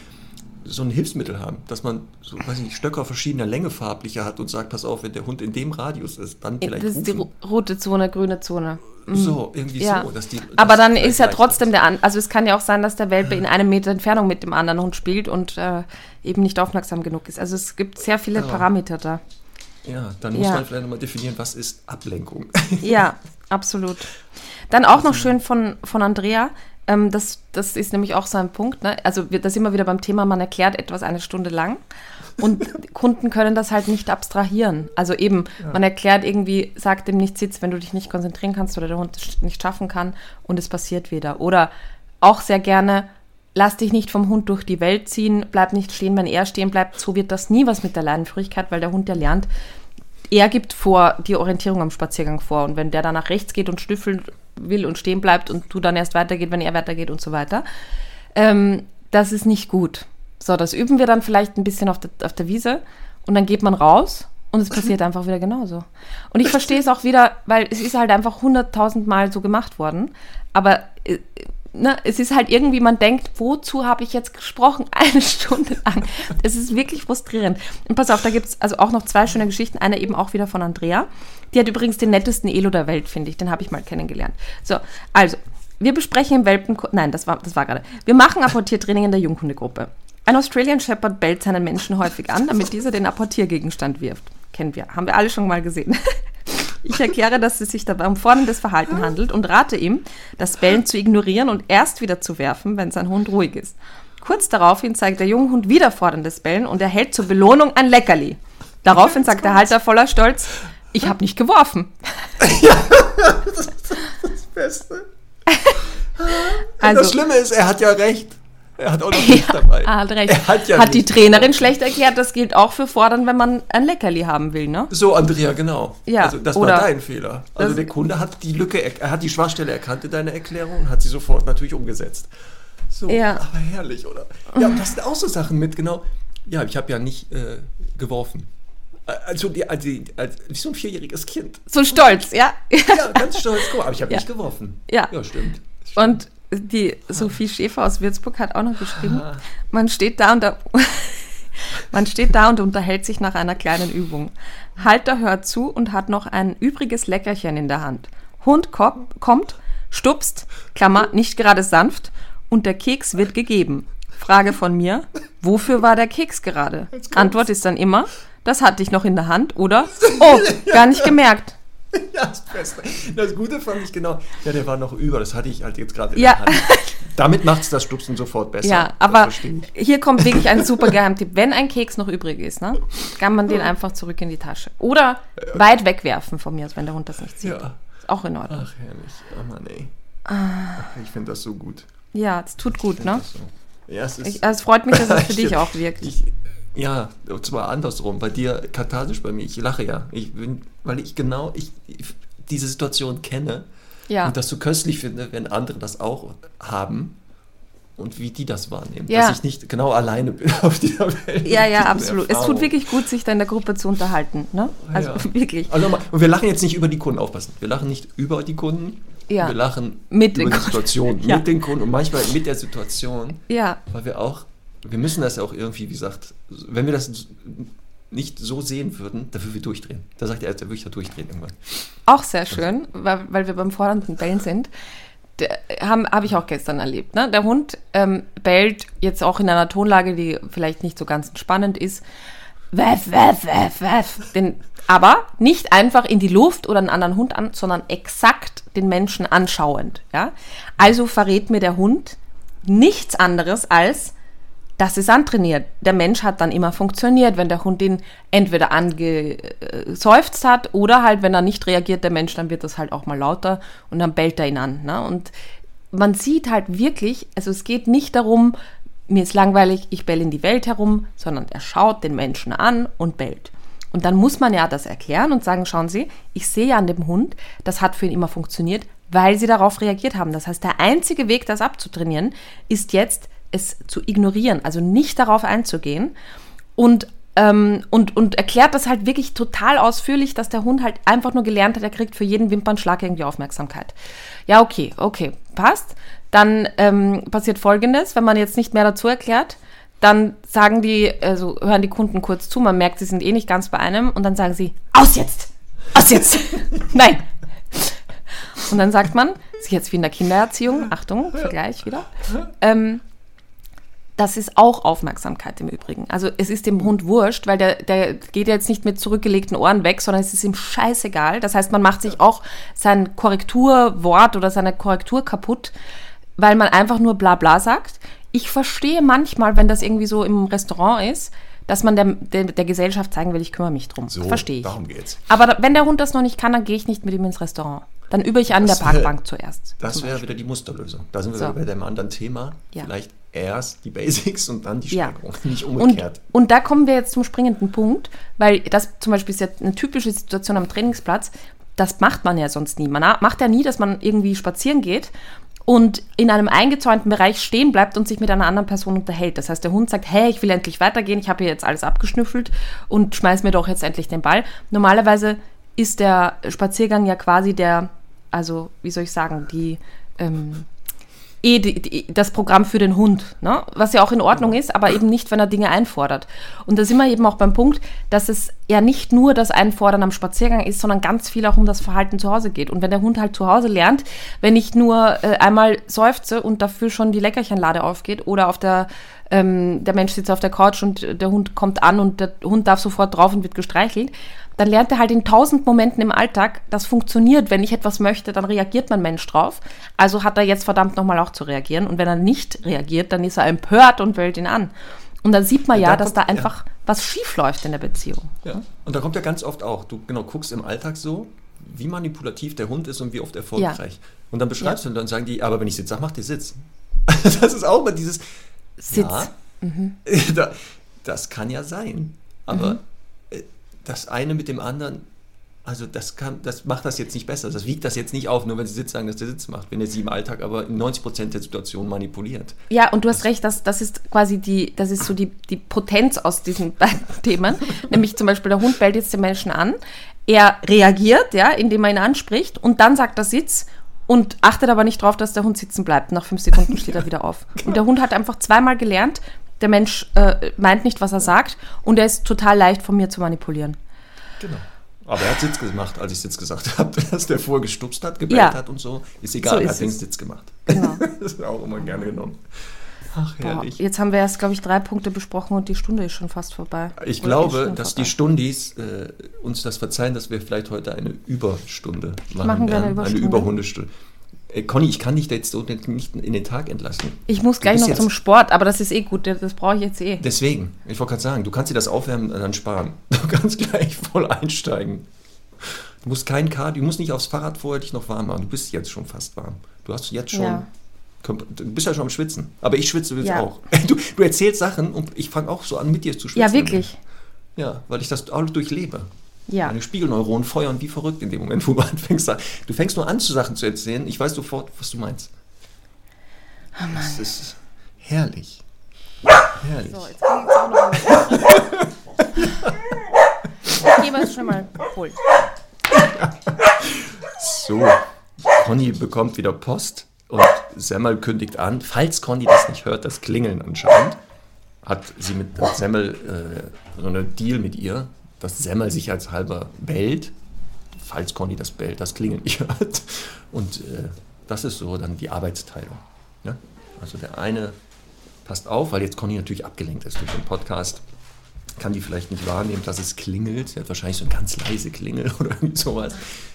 so ein Hilfsmittel haben, dass man so, weiß ich nicht, Stöcker verschiedener Länge farblicher hat und sagt, pass auf, wenn der Hund in dem Radius ist, dann vielleicht Das ist die rufen. ro- rote Zone, grüne Zone. So, irgendwie Ja. so. Dass die, Aber dass dann vielleicht ist ja trotzdem der, an also es kann ja auch sein, dass der Welpe in einem Meter Entfernung mit dem anderen Hund spielt und äh, eben nicht aufmerksam genug ist. Also es gibt sehr viele Ja. Parameter da. Ja, dann muss Ja. man vielleicht nochmal definieren, was ist Ablenkung. (laughs) Ja, absolut. Dann auch noch schön von, von Andrea. Ähm, das, das ist nämlich auch so ein Punkt. Ne? Also wir, da sind wir wieder beim Thema, man erklärt etwas eine Stunde lang und (laughs) Kunden können das halt nicht abstrahieren. Also eben, ja. man erklärt irgendwie, sagt dem nicht Sitz, wenn du dich nicht konzentrieren kannst oder der Hund es nicht schaffen kann und es passiert wieder. Oder auch sehr gerne, lass dich nicht vom Hund durch die Welt ziehen, bleib nicht stehen, wenn er stehen bleibt. So wird das nie was mit der Leinenführigkeit, weil der Hund ja lernt, er gibt vor die Orientierung am Spaziergang vor. Und wenn der dann nach rechts geht und schnüffeln will und stehen bleibt und du dann erst weitergeht, wenn er weitergeht und so weiter, ähm, das ist nicht gut. So, das üben wir dann vielleicht ein bisschen auf der, auf der Wiese und dann geht man raus und es passiert (laughs) einfach wieder genauso. Und ich verstehe es auch wieder, weil es ist halt einfach hunderttausend Mal so gemacht worden. Aber äh, ne, es ist halt irgendwie, man denkt, wozu habe ich jetzt gesprochen? (laughs) Eine Stunde lang. Es ist wirklich frustrierend. Und pass auf, da gibt es also auch noch zwei schöne Geschichten. Eine eben auch wieder von Andrea. Die hat übrigens den nettesten Elo der Welt, finde ich. Den habe ich mal kennengelernt. So, also, wir besprechen im Welpen... Nein, das war, das war gerade. Wir machen Apportiertraining in der Junghundegruppe. Ein Australian Shepherd bellt seinen Menschen häufig an, damit dieser den Apportiergegenstand wirft. Kennen wir, haben wir alle schon mal gesehen. (laughs) Ich erkläre, dass es sich dabei um forderndes Verhalten handelt und rate ihm, das Bellen zu ignorieren und erst wieder zu werfen, wenn sein Hund ruhig ist. Kurz daraufhin zeigt der Junge wieder forderndes Bellen und erhält zur Belohnung ein Leckerli. Daraufhin sagt der Halter voller Stolz, ich habe nicht geworfen. Ja, (laughs) das ist das Beste. (laughs) Also, das Schlimme ist, er hat ja recht. Er hat auch noch (laughs) ja, dabei. Er hat recht. Er hat, ja hat die Trainerin schlecht erklärt, das gilt auch für fordern, wenn man ein Leckerli haben will, ne? So, Andrea, genau. Ja, also das war dein Fehler. Also der Kunde hat die Lücke, er hat die Schwachstelle erkannt in deiner Erklärung und hat sie sofort natürlich umgesetzt. So, ja. aber herrlich, oder? Ja, und das sind auch so Sachen mit, genau. Ja, ich habe ja nicht äh, geworfen. Also, die, also, also, wie so ein vierjähriges Kind. So stolz, ja? Ja, ganz stolz. Guck, aber ich habe ja. nicht geworfen. Ja. Ja, stimmt. stimmt. Und die Sophie Schäfer aus Würzburg hat auch noch geschrieben, man steht da und da, (laughs) man steht da und unterhält sich nach einer kleinen Übung. Halter hört zu und hat noch ein übriges Leckerchen in der Hand. Hund kommt, stupst, Klammer, nicht gerade sanft, und der Keks wird gegeben. Frage von mir, wofür war der Keks gerade? Antwort ist dann immer, das hatte ich noch in der Hand oder, oh, gar nicht gemerkt. (laughs) Ja, das Beste. Das Gute fand ich genau. Ja, der war noch über, das hatte ich halt jetzt gerade in ja. der Hand. Damit macht es das Stupsen sofort besser. Ja, aber hier kommt wirklich ein super Geheimtipp. Wenn ein Keks noch übrig ist, ne, kann man den einfach zurück in die Tasche. Oder weit wegwerfen von mir aus, wenn der Hund das nicht sieht. Ja. Ist auch in Ordnung. Ach, herrlich. Oh Mann, ey. Ah. ich finde das so gut. Ja, es tut gut, ne? So. Ja, es, ist, ich, also es freut mich, dass es (laughs) für dich auch wirkt. Ich, ja, und zwar andersrum. Bei dir kathartisch, bei mir. Ich lache ja. Ich bin, weil ich genau ich, ich diese Situation kenne ja. und das so köstlich finde, wenn andere das auch haben und wie die das wahrnehmen. Ja. Dass ich nicht genau alleine bin (laughs) auf dieser Welt. Ja, ja, absolut. Erfahrung. Es tut wirklich gut, sich da in der Gruppe zu unterhalten. Ne? Also ja. (laughs) wirklich. Also nochmal, und wir lachen jetzt nicht über die Kunden, aufpassen. Wir lachen nicht über die Kunden. Ja. Wir lachen mit über die Situation, (laughs) mit den Kunden und manchmal mit der Situation. Ja. Weil wir auch wir müssen das ja auch irgendwie, wie gesagt, wenn wir das nicht so sehen würden, dann würden wir durchdrehen. Da sagt er, da würde ich da durchdrehen irgendwann. Auch sehr schön, weil, weil wir beim fordernden Bellen sind. Habe hab ich auch gestern erlebt. Ne? Der Hund ähm, bellt jetzt auch in einer Tonlage, die vielleicht nicht so ganz spannend ist. Weff, weff, weff, weff. Den, aber nicht einfach in die Luft oder einen anderen Hund an, sondern exakt den Menschen anschauend. Ja? Also verrät mir der Hund nichts anderes als, das ist antrainiert. Der Mensch hat dann immer funktioniert, wenn der Hund ihn entweder angeseufzt hat oder halt, wenn er nicht reagiert, der Mensch, dann wird das halt auch mal lauter und dann bellt er ihn an. Ne? Und man sieht halt wirklich, also es geht nicht darum, mir ist langweilig, ich bell in die Welt herum, sondern er schaut den Menschen an und bellt. Und dann muss man ja das erklären und sagen, schauen Sie, ich sehe ja an dem Hund, das hat für ihn immer funktioniert, weil Sie darauf reagiert haben. Das heißt, der einzige Weg, das abzutrainieren, ist jetzt, es zu ignorieren, also nicht darauf einzugehen und ähm, und, und erklärt das halt wirklich total ausführlich, dass der Hund halt einfach nur gelernt hat, er kriegt für jeden Wimpernschlag irgendwie Aufmerksamkeit. Ja, okay, okay, passt. Dann ähm, passiert Folgendes, wenn man jetzt nicht mehr dazu erklärt, dann sagen die, also hören die Kunden kurz zu, man merkt, sie sind eh nicht ganz bei einem und dann sagen sie, aus jetzt! Aus jetzt! (laughs) Nein! Und dann sagt man, ist jetzt wie in der Kindererziehung, Achtung, Vergleich wieder, ähm, das ist auch Aufmerksamkeit im Übrigen. Also es ist dem Hund wurscht, weil der, der geht jetzt nicht mit zurückgelegten Ohren weg, sondern es ist ihm scheißegal. Das heißt, man macht sich auch sein Korrekturwort oder seine Korrektur kaputt, weil man einfach nur bla bla sagt. Ich verstehe manchmal, wenn das irgendwie so im Restaurant ist, dass man der, der, der Gesellschaft zeigen will, ich kümmere mich drum. So, verstehe ich. darum geht's. Aber da, wenn der Hund das noch nicht kann, dann gehe ich nicht mit ihm ins Restaurant. Dann übe ich an Das der wär- Parkbank zuerst. Das wäre wieder die Musterlösung. Da sind wir So. wieder bei dem anderen Thema. Ja. Vielleicht erst die Basics und dann die Ja. Steigerung. (laughs) Nicht Und, umgekehrt. und da kommen wir jetzt zum springenden Punkt, weil das zum Beispiel ist jetzt eine typische Situation am Trainingsplatz. Das macht man ja sonst nie. Man macht ja nie, dass man irgendwie spazieren geht und in einem eingezäunten Bereich stehen bleibt und sich mit einer anderen Person unterhält. Das heißt, der Hund sagt, hey, ich will endlich weitergehen, ich habe hier jetzt alles abgeschnüffelt und schmeiß mir doch jetzt endlich den Ball. Normalerweise ist der Spaziergang ja quasi der, also wie soll ich sagen, die ähm, eh die, die, das Programm für den Hund, ne? was ja auch in Ordnung ist, aber eben nicht, wenn er Dinge einfordert. Und da sind wir eben auch beim Punkt, dass es ja nicht nur das Einfordern am Spaziergang ist, sondern ganz viel auch um das Verhalten zu Hause geht. Und wenn der Hund halt zu Hause lernt, wenn ich nur äh, einmal seufze und dafür schon die Leckerchenlade aufgeht oder auf der ähm, der Mensch sitzt auf der Couch und der Hund kommt an und der Hund darf sofort drauf und wird gestreichelt, dann lernt er halt in tausend Momenten im Alltag, das funktioniert. Wenn ich etwas möchte, dann reagiert mein Mensch drauf. Also hat er jetzt verdammt nochmal auch zu reagieren. Und wenn er nicht reagiert, dann ist er empört und wählt ihn an. Und dann sieht man Ja, ja, da dass da kommt- ja. einfach was schief läuft in der Beziehung. Ja. Und da kommt ja ganz oft auch, du genau guckst im Alltag so, wie manipulativ der Hund ist und wie oft erfolgreich. Und dann beschreibst du und dann sagen die, aber wenn ich Sitz sag, mach dir Sitz. (laughs) Das ist auch mal dieses Sitz. Ja, (laughs) da, das kann ja sein. Aber äh, das eine mit dem anderen, also das kann, das macht das jetzt nicht besser. Das wiegt das jetzt nicht auf, nur wenn sie Sitz sagen, dass der Sitz macht. Wenn er sie im Alltag aber in 90% der Situationen manipuliert. Ja, und du hast recht, das, das ist quasi die, das ist so die, die Potenz aus diesen (laughs) beiden Themen. Nämlich zum Beispiel, der Hund bellt jetzt den Menschen an, er reagiert, ja, indem er ihn anspricht und dann sagt er Sitz und achtet aber nicht darauf, dass der Hund sitzen bleibt. Nach fünf Sekunden steht er wieder auf. (laughs) Und der Hund hat einfach zweimal gelernt, der Mensch äh, meint nicht, was er sagt und er ist total leicht von mir zu manipulieren. Genau. Aber er hat Sitz gemacht, als ich Sitz gesagt (laughs) habe, dass der vorher gestupst hat, gebellt Ja. hat und so. Ist egal, So er ist hat den. Sitz gemacht. Genau. (laughs) das ist auch immer gerne genommen. Ach, Boah, herrlich. jetzt haben wir erst, glaube ich, drei Punkte besprochen und die Stunde ist schon fast vorbei. Ich Oder glaube, schon dass vorbei. die Stundis äh, uns das verzeihen, dass wir vielleicht heute eine Überstunde machen. Machen wir eine werden. Überstunde? Eine Überhundestunde. Äh, Conny, ich kann dich jetzt so nicht in den Tag entlassen. Ich muss gleich noch jetzt- zum Sport, aber das ist eh gut, das brauche ich jetzt eh. Deswegen, ich wollte gerade sagen, du kannst dir das aufwärmen und dann sparen. (laughs) Du kannst gleich voll einsteigen. Du musst kein Cardio, du musst nicht aufs Fahrrad vorher dich noch warm machen. Du bist jetzt schon fast warm. Du hast jetzt schon, Ja. du bist ja schon am Schwitzen. Aber ich schwitze jetzt Ja. auch. (laughs) Du, du erzählst Sachen und ich fange auch so an, mit dir zu schwitzen. Ja, wirklich. Ja, weil ich das auch durchlebe. Ja. Meine Spiegelneuronen feuern wie verrückt in dem Moment, wo du anfängst. Du fängst nur an, zu Sachen zu erzählen. Ich weiß sofort, was du meinst. Oh Das ist herrlich. Herrlich. So, jetzt kann ich auch noch mal. Wir es schon mal holen. So, Conny bekommt wieder Post und Semmel kündigt an. Falls Conny das nicht hört, das Klingeln anscheinend, hat sie mit hat Semmel äh, so einen Deal mit ihr, dass Semmel sicherheitshalber bellt, falls Conny das bellt, das Klingeln nicht hört. Und äh, das ist so dann die Arbeitsteilung. Ne? Also der eine passt auf, weil jetzt Conny natürlich abgelenkt ist durch den Podcast. Kann die vielleicht nicht wahrnehmen, dass es klingelt. Sie hat wahrscheinlich so ein ganz leise Klingel (laughs) oder irgend sowas.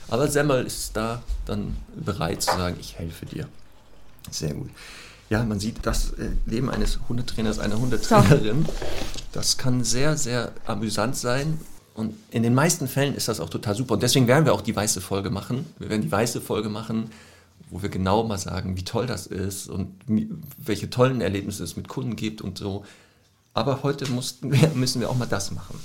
Aber Semmel ist da dann bereit zu sagen, ich helfe dir. Sehr gut. Ja, man sieht das äh, Leben eines Hundetrainers, einer Hundetrainerin. Das kann sehr, sehr amüsant sein. Und in den meisten Fällen ist das auch total super. Und deswegen werden wir auch die weiße Folge machen. Wir werden die weiße Folge machen, wo wir genau mal sagen, wie toll das ist und welche tollen Erlebnisse es mit Kunden gibt und so. Aber heute mussten wir, (laughs) müssen wir auch mal das machen.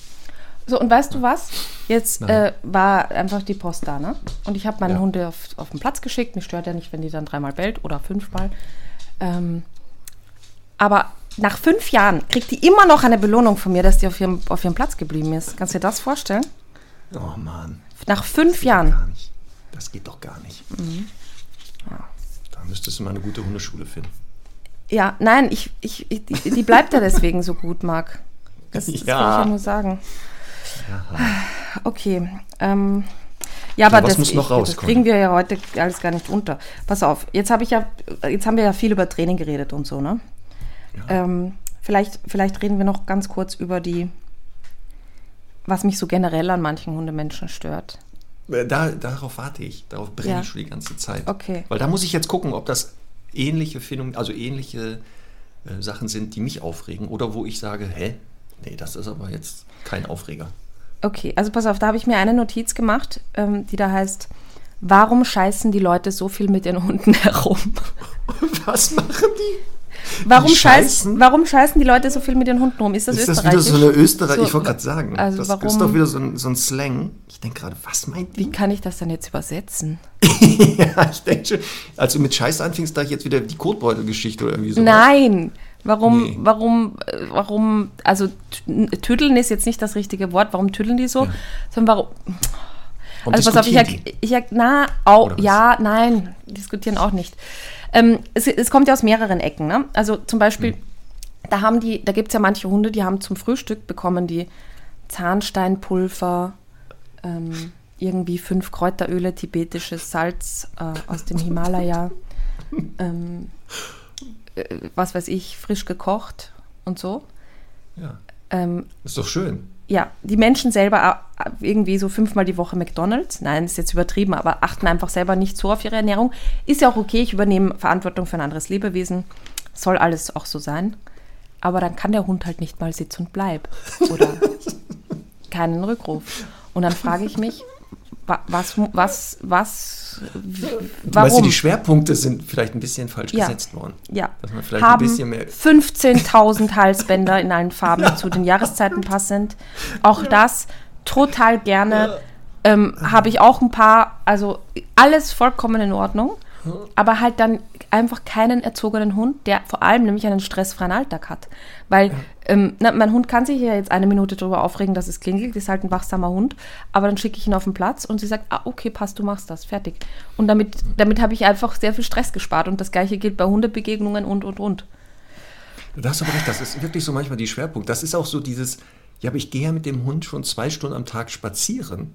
So, und weißt du was? Jetzt äh, war einfach die Post da, ne? Und ich habe meine Ja. Hunde auf, auf den Platz geschickt. Mich stört ja nicht, wenn die dann dreimal bellt oder fünfmal. Ähm, aber nach fünf Jahren kriegt die immer noch eine Belohnung von mir, dass die auf ihrem, auf ihrem Platz geblieben ist. Kannst du dir das vorstellen? Oh Mann. Nach fünf Jahren. nicht. Das geht doch gar nicht. Mhm. Da müsstest du mal eine gute Hundeschule finden. Ja, nein, ich, ich, ich, die, die bleibt ja deswegen so gut, Marc. Das, das Ja. will ich ja nur sagen. Okay. Ähm, ja, aber was das, ich, das kriegen wir ja heute alles gar nicht unter. Pass auf, jetzt habe ich ja, jetzt haben wir ja viel über Training geredet und so, ne? Ähm, vielleicht, vielleicht reden wir noch ganz kurz über die, was mich so generell an manchen Hundemenschen stört. Äh, Da, darauf warte ich. Darauf brenne Ja. ich schon die ganze Zeit. Okay. Weil da muss ich jetzt gucken, ob das ähnliche Phänomen, also ähnliche äh, Sachen sind, die mich aufregen oder wo ich sage, hä, nee, das ist aber jetzt kein Aufreger. Okay, also pass auf, da habe ich mir eine Notiz gemacht, ähm, die da heißt, warum scheißen die Leute so viel mit ihren Hunden (laughs) herum? (laughs) Was machen die? Warum, scheißen? scheißen? warum scheißen die Leute so viel mit ihren Hunden rum? Ist das ist das österreichisch? wieder so eine Österreich? So, ich wollte gerade sagen, also das warum- ist doch wieder so ein, so ein Slang. Ich denke gerade, was meint Wie die? kann ich das dann jetzt übersetzen? (laughs) ja, ich denke schon. Als du mit Scheiß anfingst, da ich jetzt wieder die Kotbeutel-Geschichte oder irgendwie so. Nein! Warum, Nee. warum, warum, also tüdeln ist jetzt nicht das richtige Wort, warum tüdeln die so? Sondern warum, Warum also pass auf, ich, ich na, au, ja, nein, diskutieren auch nicht. Ähm, es, es kommt ja aus mehreren Ecken, ne? Also zum Beispiel, Hm. da haben die, da gibt es ja manche Hunde, die haben zum Frühstück bekommen die Zahnsteinpulver, ähm, irgendwie fünf Kräuteröle, tibetisches Salz äh, aus dem Himalaya, (laughs) ähm, äh, was weiß ich, frisch gekocht und so. Ja, Ähm, ist doch schön. Ja, die Menschen selber äh, irgendwie so fünfmal die Woche McDonalds. Nein, ist jetzt übertrieben, aber achten einfach selber nicht so auf ihre Ernährung. Ist ja auch okay, ich übernehme Verantwortung für ein anderes Lebewesen. Soll alles auch so sein. Aber dann kann der Hund halt nicht mal Sitz und Bleib. Oder (laughs) keinen Rückruf. Und dann frage ich mich, was, was, was, w- Weißt du, warum? die Schwerpunkte sind vielleicht ein bisschen falsch Ja. gesetzt worden. ja, Dass man vielleicht ein haben bisschen mehr. 15.000 Halsbänder in allen Farben zu den Jahreszeiten passend. Auch das total gerne. Ähm, Habe ich auch ein paar, also alles vollkommen in Ordnung. Aber halt dann einfach keinen erzogenen Hund, der vor allem nämlich einen stressfreien Alltag hat. Weil ähm, na, mein Hund kann sich ja jetzt eine Minute darüber aufregen, dass es klingelt, ist halt ein wachsamer Hund. Aber dann schicke ich ihn auf den Platz und sie sagt, ah, okay, passt, du machst das, fertig. Und damit, damit habe ich einfach sehr viel Stress gespart. Und das gleiche gilt bei Hundebegegnungen und, und, und. Du hast aber recht, das ist wirklich so manchmal die Schwerpunkt. Das ist auch so dieses, ja, aber ich gehe ja mit dem Hund schon zwei Stunden am Tag spazieren.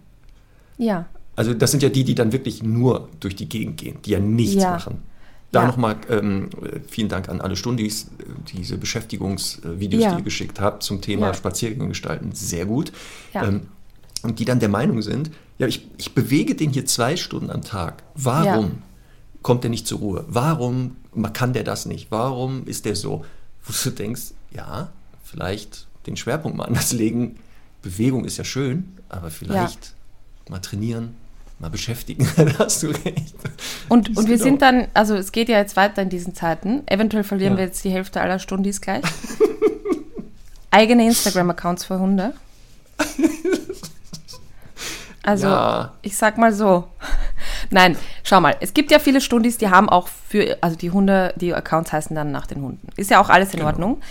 Ja. Also das sind ja die, die dann wirklich nur durch die Gegend gehen, die ja nichts Ja. machen. Da Ja. nochmal ähm, äh, vielen Dank an alle Stundis, äh, diese Beschäftigungsvideos, Ja. die ihr geschickt habt zum Thema Ja. Spaziergänge gestalten. Sehr gut. Ähm, und die dann der Meinung sind, ja, ich, ich bewege den hier zwei Stunden am Tag. Warum kommt der nicht zur Ruhe? Warum kann der das nicht? Warum ist der so? Wo du denkst, ja, vielleicht den Schwerpunkt mal anders legen. Bewegung ist ja schön, aber vielleicht mal trainieren, mal beschäftigen. (laughs) da hast du recht. Und, und wir Genau. sind dann, also es geht ja jetzt weiter in diesen Zeiten. Eventuell verlieren Ja. wir jetzt die Hälfte aller Stundis gleich. (laughs) Eigene Instagram-Accounts für Hunde. Also, Ja. ich sag mal so. (laughs) Nein, schau mal, es gibt ja viele Stundis, die haben auch für, also die Hunde, die Accounts heißen dann nach den Hunden. Ist ja auch alles in Genau. Ordnung.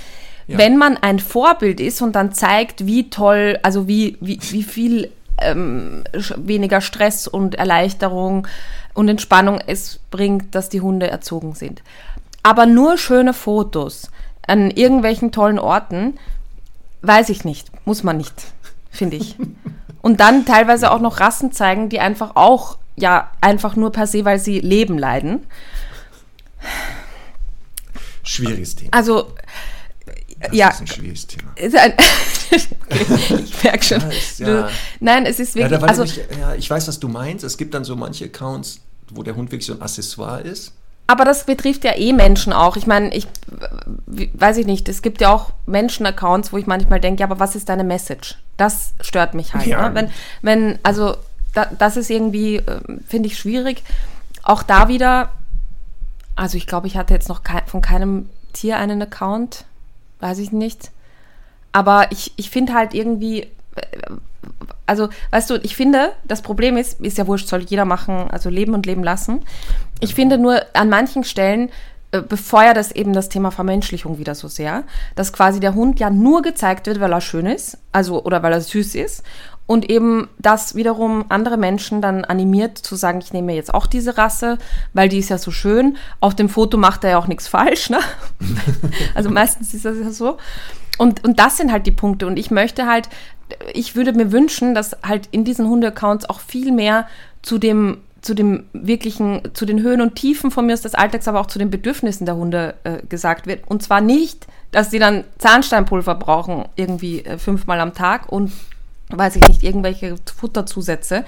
Ja. Wenn man ein Vorbild ist und dann zeigt, wie toll, also wie, wie, wie viel ähm, weniger Stress und Erleichterung und Entspannung es bringt, dass die Hunde erzogen sind. Aber nur schöne Fotos an irgendwelchen tollen Orten, weiß ich nicht, muss man nicht, finde ich. (laughs) Und dann teilweise auch noch Rassen zeigen, die einfach auch, ja, einfach nur per se, weil sie Leben leiden. Schwieriges Thema. Also, Das ja, ist ein schwieriges Thema. ein (laughs) okay, ich merke schon. Ja, Du, ja. nein, es ist Ja, wirklich, war also, nämlich, ja, ich weiß, was du meinst. Es gibt dann so manche Accounts, wo der Hund wirklich so ein Accessoire ist. aber das betrifft ja eh Menschen auch. Ich meine, ich weiß ich nicht, es gibt ja auch Menschen-Accounts, wo ich manchmal denke, ja, aber was ist deine Message? Das stört mich halt. Ja. Ne? Wenn, wenn, also, da, das ist irgendwie, ähm, finde ich, schwierig. Auch da wieder, also ich glaube, ich hatte jetzt noch kei von keinem Tier einen Account, weiß ich nicht. Aber ich, ich finde halt irgendwie, äh, also, weißt du, ich finde, das Problem ist, ist ja wurscht, soll jeder machen, also leben und leben lassen. Ich finde nur an manchen Stellen äh, befeuert das eben das Thema Vermenschlichung wieder so sehr, dass quasi der Hund ja nur gezeigt wird, weil er schön ist, also oder weil er süß ist und eben das wiederum andere Menschen dann animiert zu sagen, ich nehme jetzt auch diese Rasse, weil die ist ja so schön. Auf dem Foto macht er ja auch nichts falsch, ne? (laughs) also meistens ist das ja so. Und, und das sind halt die Punkte. Und ich möchte halt, ich würde mir wünschen, dass halt in diesen Hunde-Accounts auch viel mehr zu dem, zu dem wirklichen, zu den Höhen und Tiefen von mir aus des Alltags, aber auch zu den Bedürfnissen der Hunde äh, gesagt wird. Und zwar nicht, dass die dann Zahnsteinpulver brauchen, irgendwie äh, fünfmal am Tag und weiß ich nicht, irgendwelche Futterzusätze.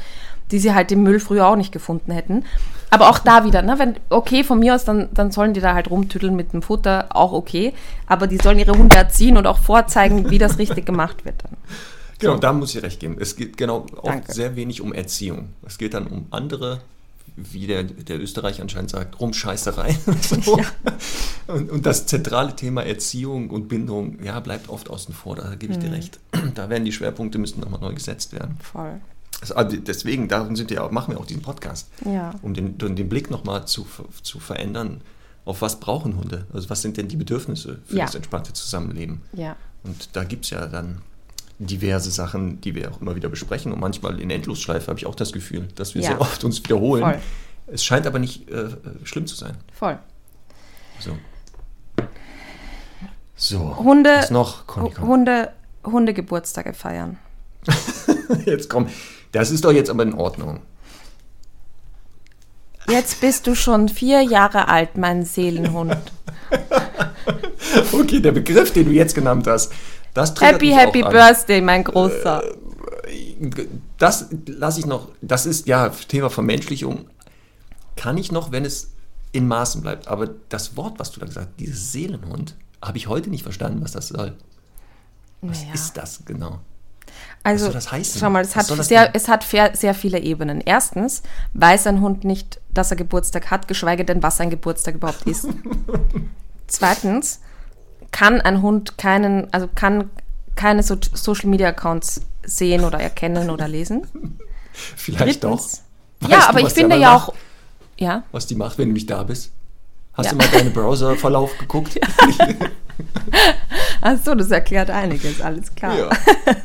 die sie halt im Müll früher auch nicht gefunden hätten. Aber auch da wieder, ne, wenn, okay, von mir aus, dann, dann sollen die da halt rumtüdeln mit dem Futter, auch okay. Aber die sollen ihre Hunde erziehen und auch vorzeigen, wie das richtig gemacht wird dann. Genau, da muss ich recht geben. Es geht genau auch Danke. sehr wenig um Erziehung. Es geht dann um andere, wie der, der Österreich anscheinend sagt, Rumscheißerei. (laughs) So. Und, und das zentrale Thema Erziehung und Bindung, ja, bleibt oft außen vor, da gebe ich dir recht. (clears throat) Da werden die Schwerpunkte müssen nochmal neu gesetzt werden. Voll. Also, also deswegen, darum sind wir auch, machen wir auch diesen Podcast. Ja. Um den, um den Blick nochmal zu, zu verändern, auf was brauchen Hunde? Also was sind denn die Bedürfnisse für Ja. das entspannte Zusammenleben? Ja. Und da gibt es ja dann diverse Sachen, die wir auch immer wieder besprechen. Und manchmal in Endlosschleife habe ich auch das Gefühl, dass wir Ja. sehr oft uns wiederholen. Voll. Es scheint aber nicht äh, schlimm zu sein. Voll. So. So. Hunde, Was noch, Conny, komm. Hunde, Hundegeburtstage feiern. (laughs) Jetzt komm. Das ist doch jetzt aber in Ordnung. Jetzt bist du schon vier Jahre alt, mein Seelenhund. (laughs) Okay, der Begriff, den du jetzt genannt hast, das Happy, happy birthday, mein Großer. Das lasse ich noch, das ist ja Thema Vermenschlichung. Kann ich noch, wenn es in Maßen bleibt. Aber das Wort, was du da gesagt hast, dieses Seelenhund, habe ich heute nicht verstanden, was das soll. Was Naja. ist das genau? Also, soll das heißen? schau mal, es Was hat, sehr, es hat sehr viele Ebenen. Erstens weiß ein Hund nicht, dass er Geburtstag hat, geschweige denn, was ein Geburtstag überhaupt ist. (laughs) Zweitens kann ein Hund keinen, also kann keine so Social Media Accounts sehen oder erkennen oder lesen. (laughs) Vielleicht doch. Drittens, Weißt ja, du, aber ich finde ja macht? auch, ja, Was die macht, wenn du nicht da bist? Hast Ja. du mal deinen Browserverlauf geguckt? (laughs) (laughs) Achso, das erklärt einiges, alles klar. Ja.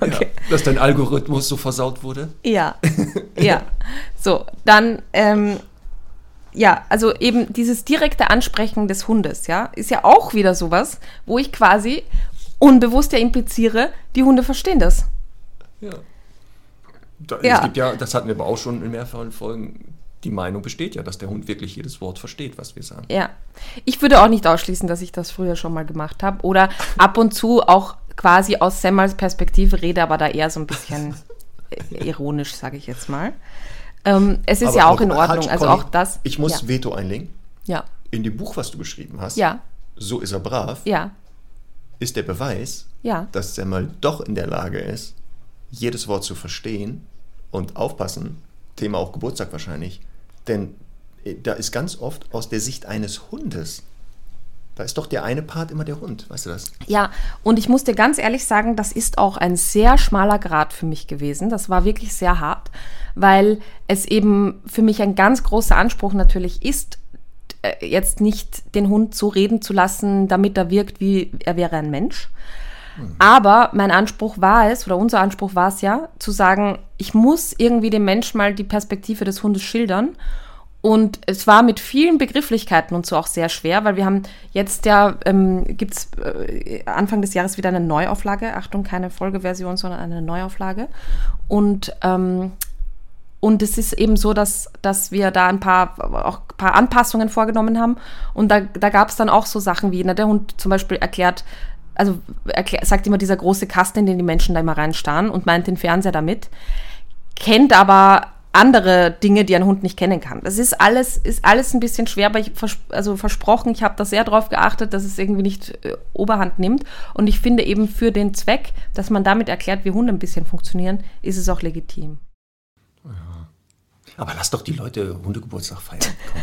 ja. Dass dein Algorithmus so versaut wurde? Ja, ja. So, dann, ähm, ja, also eben dieses direkte Ansprechen des Hundes, ja, ist ja auch wieder sowas, wo ich quasi unbewusst ja impliziere, die Hunde verstehen das. Ja. Da, Ja. Es gibt ja, das hatten wir aber auch schon in mehreren Folgen, die Meinung besteht ja, dass der Hund wirklich jedes Wort versteht, was wir sagen. Ja. Ich würde auch nicht ausschließen, dass ich das früher schon mal gemacht habe oder ab und zu auch quasi aus Semmals Perspektive rede, aber da eher so ein bisschen (laughs) ironisch, sage ich jetzt mal. Ähm, es ist Aber ja auch in Ordnung, halt, also Conny, auch das. Ich muss ja. Veto einlegen. Ja, In dem Buch, was du geschrieben hast, ja, so ist er brav, ja, ist der Beweis, ja. dass der mal doch in der Lage ist, jedes Wort zu verstehen und aufpassen. Thema auch Geburtstag wahrscheinlich. Denn äh, da ist ganz oft aus der Sicht eines Hundes. Da ist doch der eine Part immer der Hund, weißt du das? Ja, und ich muss dir ganz ehrlich sagen, das ist auch ein sehr schmaler Grad für mich gewesen. Das war wirklich sehr hart, weil es eben für mich ein ganz großer Anspruch natürlich ist, äh, jetzt nicht den Hund so reden zu lassen, damit er wirkt, wie er wäre ein Mensch. Aber mein Anspruch war es, oder unser Anspruch war es ja, zu sagen, ich muss irgendwie dem Menschen mal die Perspektive des Hundes schildern. Und es war mit vielen Begrifflichkeiten und so auch sehr schwer, weil wir haben jetzt ja, ähm, gibt es äh, Anfang des Jahres wieder eine Neuauflage. Achtung, keine Folgeversion, sondern eine Neuauflage. Und ähm, und es ist eben so, dass, dass wir da ein paar, auch ein paar Anpassungen vorgenommen haben. Und da, da gab es dann auch so Sachen wie, na, der Hund zum Beispiel erklärt, also erklär, sagt immer dieser große Kasten, in den die Menschen da immer reinstarren und meint den Fernseher damit, kennt aber andere Dinge, die ein Hund nicht kennen kann. Das ist alles, ist alles ein bisschen schwer, aber ich vers also versprochen, ich habe da sehr drauf geachtet, dass es irgendwie nicht äh, Oberhand nimmt. Und ich finde eben für den Zweck, dass man damit erklärt, wie Hunde ein bisschen funktionieren, ist es auch legitim. Aber lass doch die Leute Hundegeburtstag feiern. (laughs) Komm.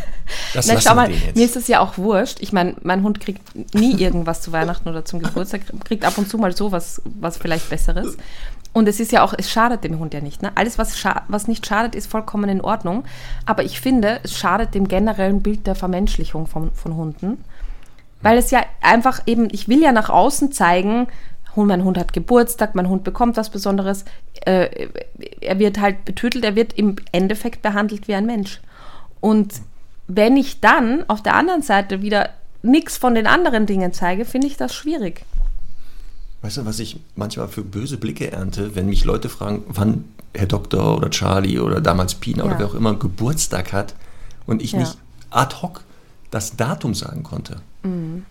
Das Na, schau mal, mir ist das ja auch wurscht. Ich meine, mein Hund kriegt nie irgendwas zu Weihnachten oder zum Geburtstag, kriegt ab und zu mal so was, was vielleicht Besseres. Und es ist ja auch, es schadet dem Hund ja nicht. Ne? Alles, was, was nicht schadet, ist vollkommen in Ordnung. Aber ich finde, es schadet dem generellen Bild der Vermenschlichung von, von Hunden. Weil es ja einfach eben, ich will ja nach außen zeigen, mein Hund hat Geburtstag, mein Hund bekommt was Besonderes. Äh, er wird halt betütelt, er wird im Endeffekt behandelt wie ein Mensch. Und wenn ich dann auf der anderen Seite wieder nichts von den anderen Dingen zeige, finde ich das schwierig. Weißt du, was ich manchmal für böse Blicke ernte, wenn mich Leute fragen, wann Herr Doktor oder Charlie oder damals Pina oder Ja. wer auch immer Geburtstag hat und ich Ja. nicht ad hoc das Datum sagen konnte. Mhm.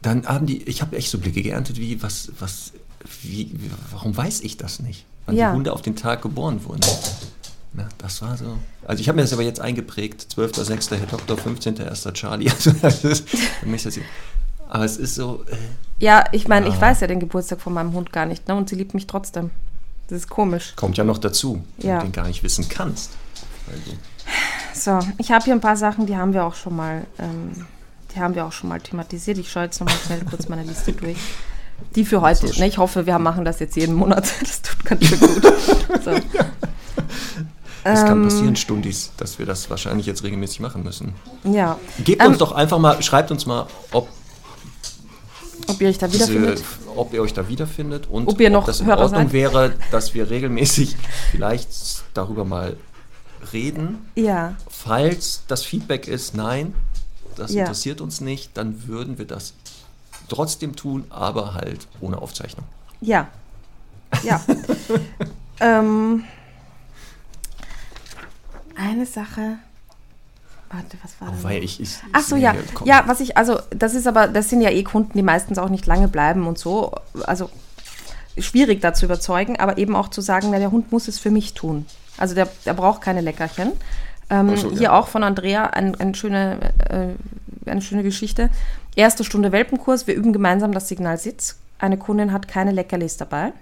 Dann haben die, ich habe echt so Blicke geerntet wie, was, was, wie, warum weiß ich das nicht? Wann Ja. die Hunde auf den Tag geboren wurden. Na, das war so. Also ich habe mir das aber jetzt eingeprägt. 12.06. Herr Doktor, 15.01. Charlie. (laughs) Also das ist, für mich aber es ist so. Äh, Ja, ich meine, ich Ja. weiß ja den Geburtstag von meinem Hund gar nicht, ne? Und sie liebt mich trotzdem. Das ist komisch. kommt ja noch dazu, wenn Ja. du den gar nicht wissen kannst. Also, So, ich habe hier ein paar Sachen, die haben wir auch schon mal, ähm, die haben wir auch schon mal thematisiert. Ich schaue jetzt nochmal schnell kurz meine Liste durch. Die für heute. Ne, ich hoffe, wir machen das jetzt jeden Monat. (laughs) Das tut ganz schön gut. So. (laughs) es kann Ähm, passieren, Stundis, dass wir das wahrscheinlich jetzt regelmäßig machen müssen. Ja. Gebt Ähm, uns doch einfach mal, schreibt uns mal, ob, Ob ihr euch da diese, wiederfindet. ob ihr euch da wiederfindet und Ob ihr noch das in Hörer Ordnung seid. wäre, dass wir regelmäßig vielleicht darüber mal reden. Ja. Falls das Feedback ist, nein, das Ja. interessiert uns nicht, dann würden wir das trotzdem tun, aber halt ohne Aufzeichnung. Ja. Ja. (laughs) ähm, eine Sache. Warte, was war das? Weil ich, ich, Ach so, ja. Ja, was ich, also, das ist aber, das sind ja eh Kunden, die meistens auch nicht lange bleiben und so. Also, schwierig da zu überzeugen, aber eben auch zu sagen, na, der Hund muss es für mich tun. Also, der, der braucht keine Leckerchen. Ähm, so, hier ja. auch von Andrea ein, ein schöne, äh, eine schöne Geschichte. Erste Stunde Welpenkurs, wir üben gemeinsam das Signal Sitz. Eine Kundin hat keine Leckerlis dabei.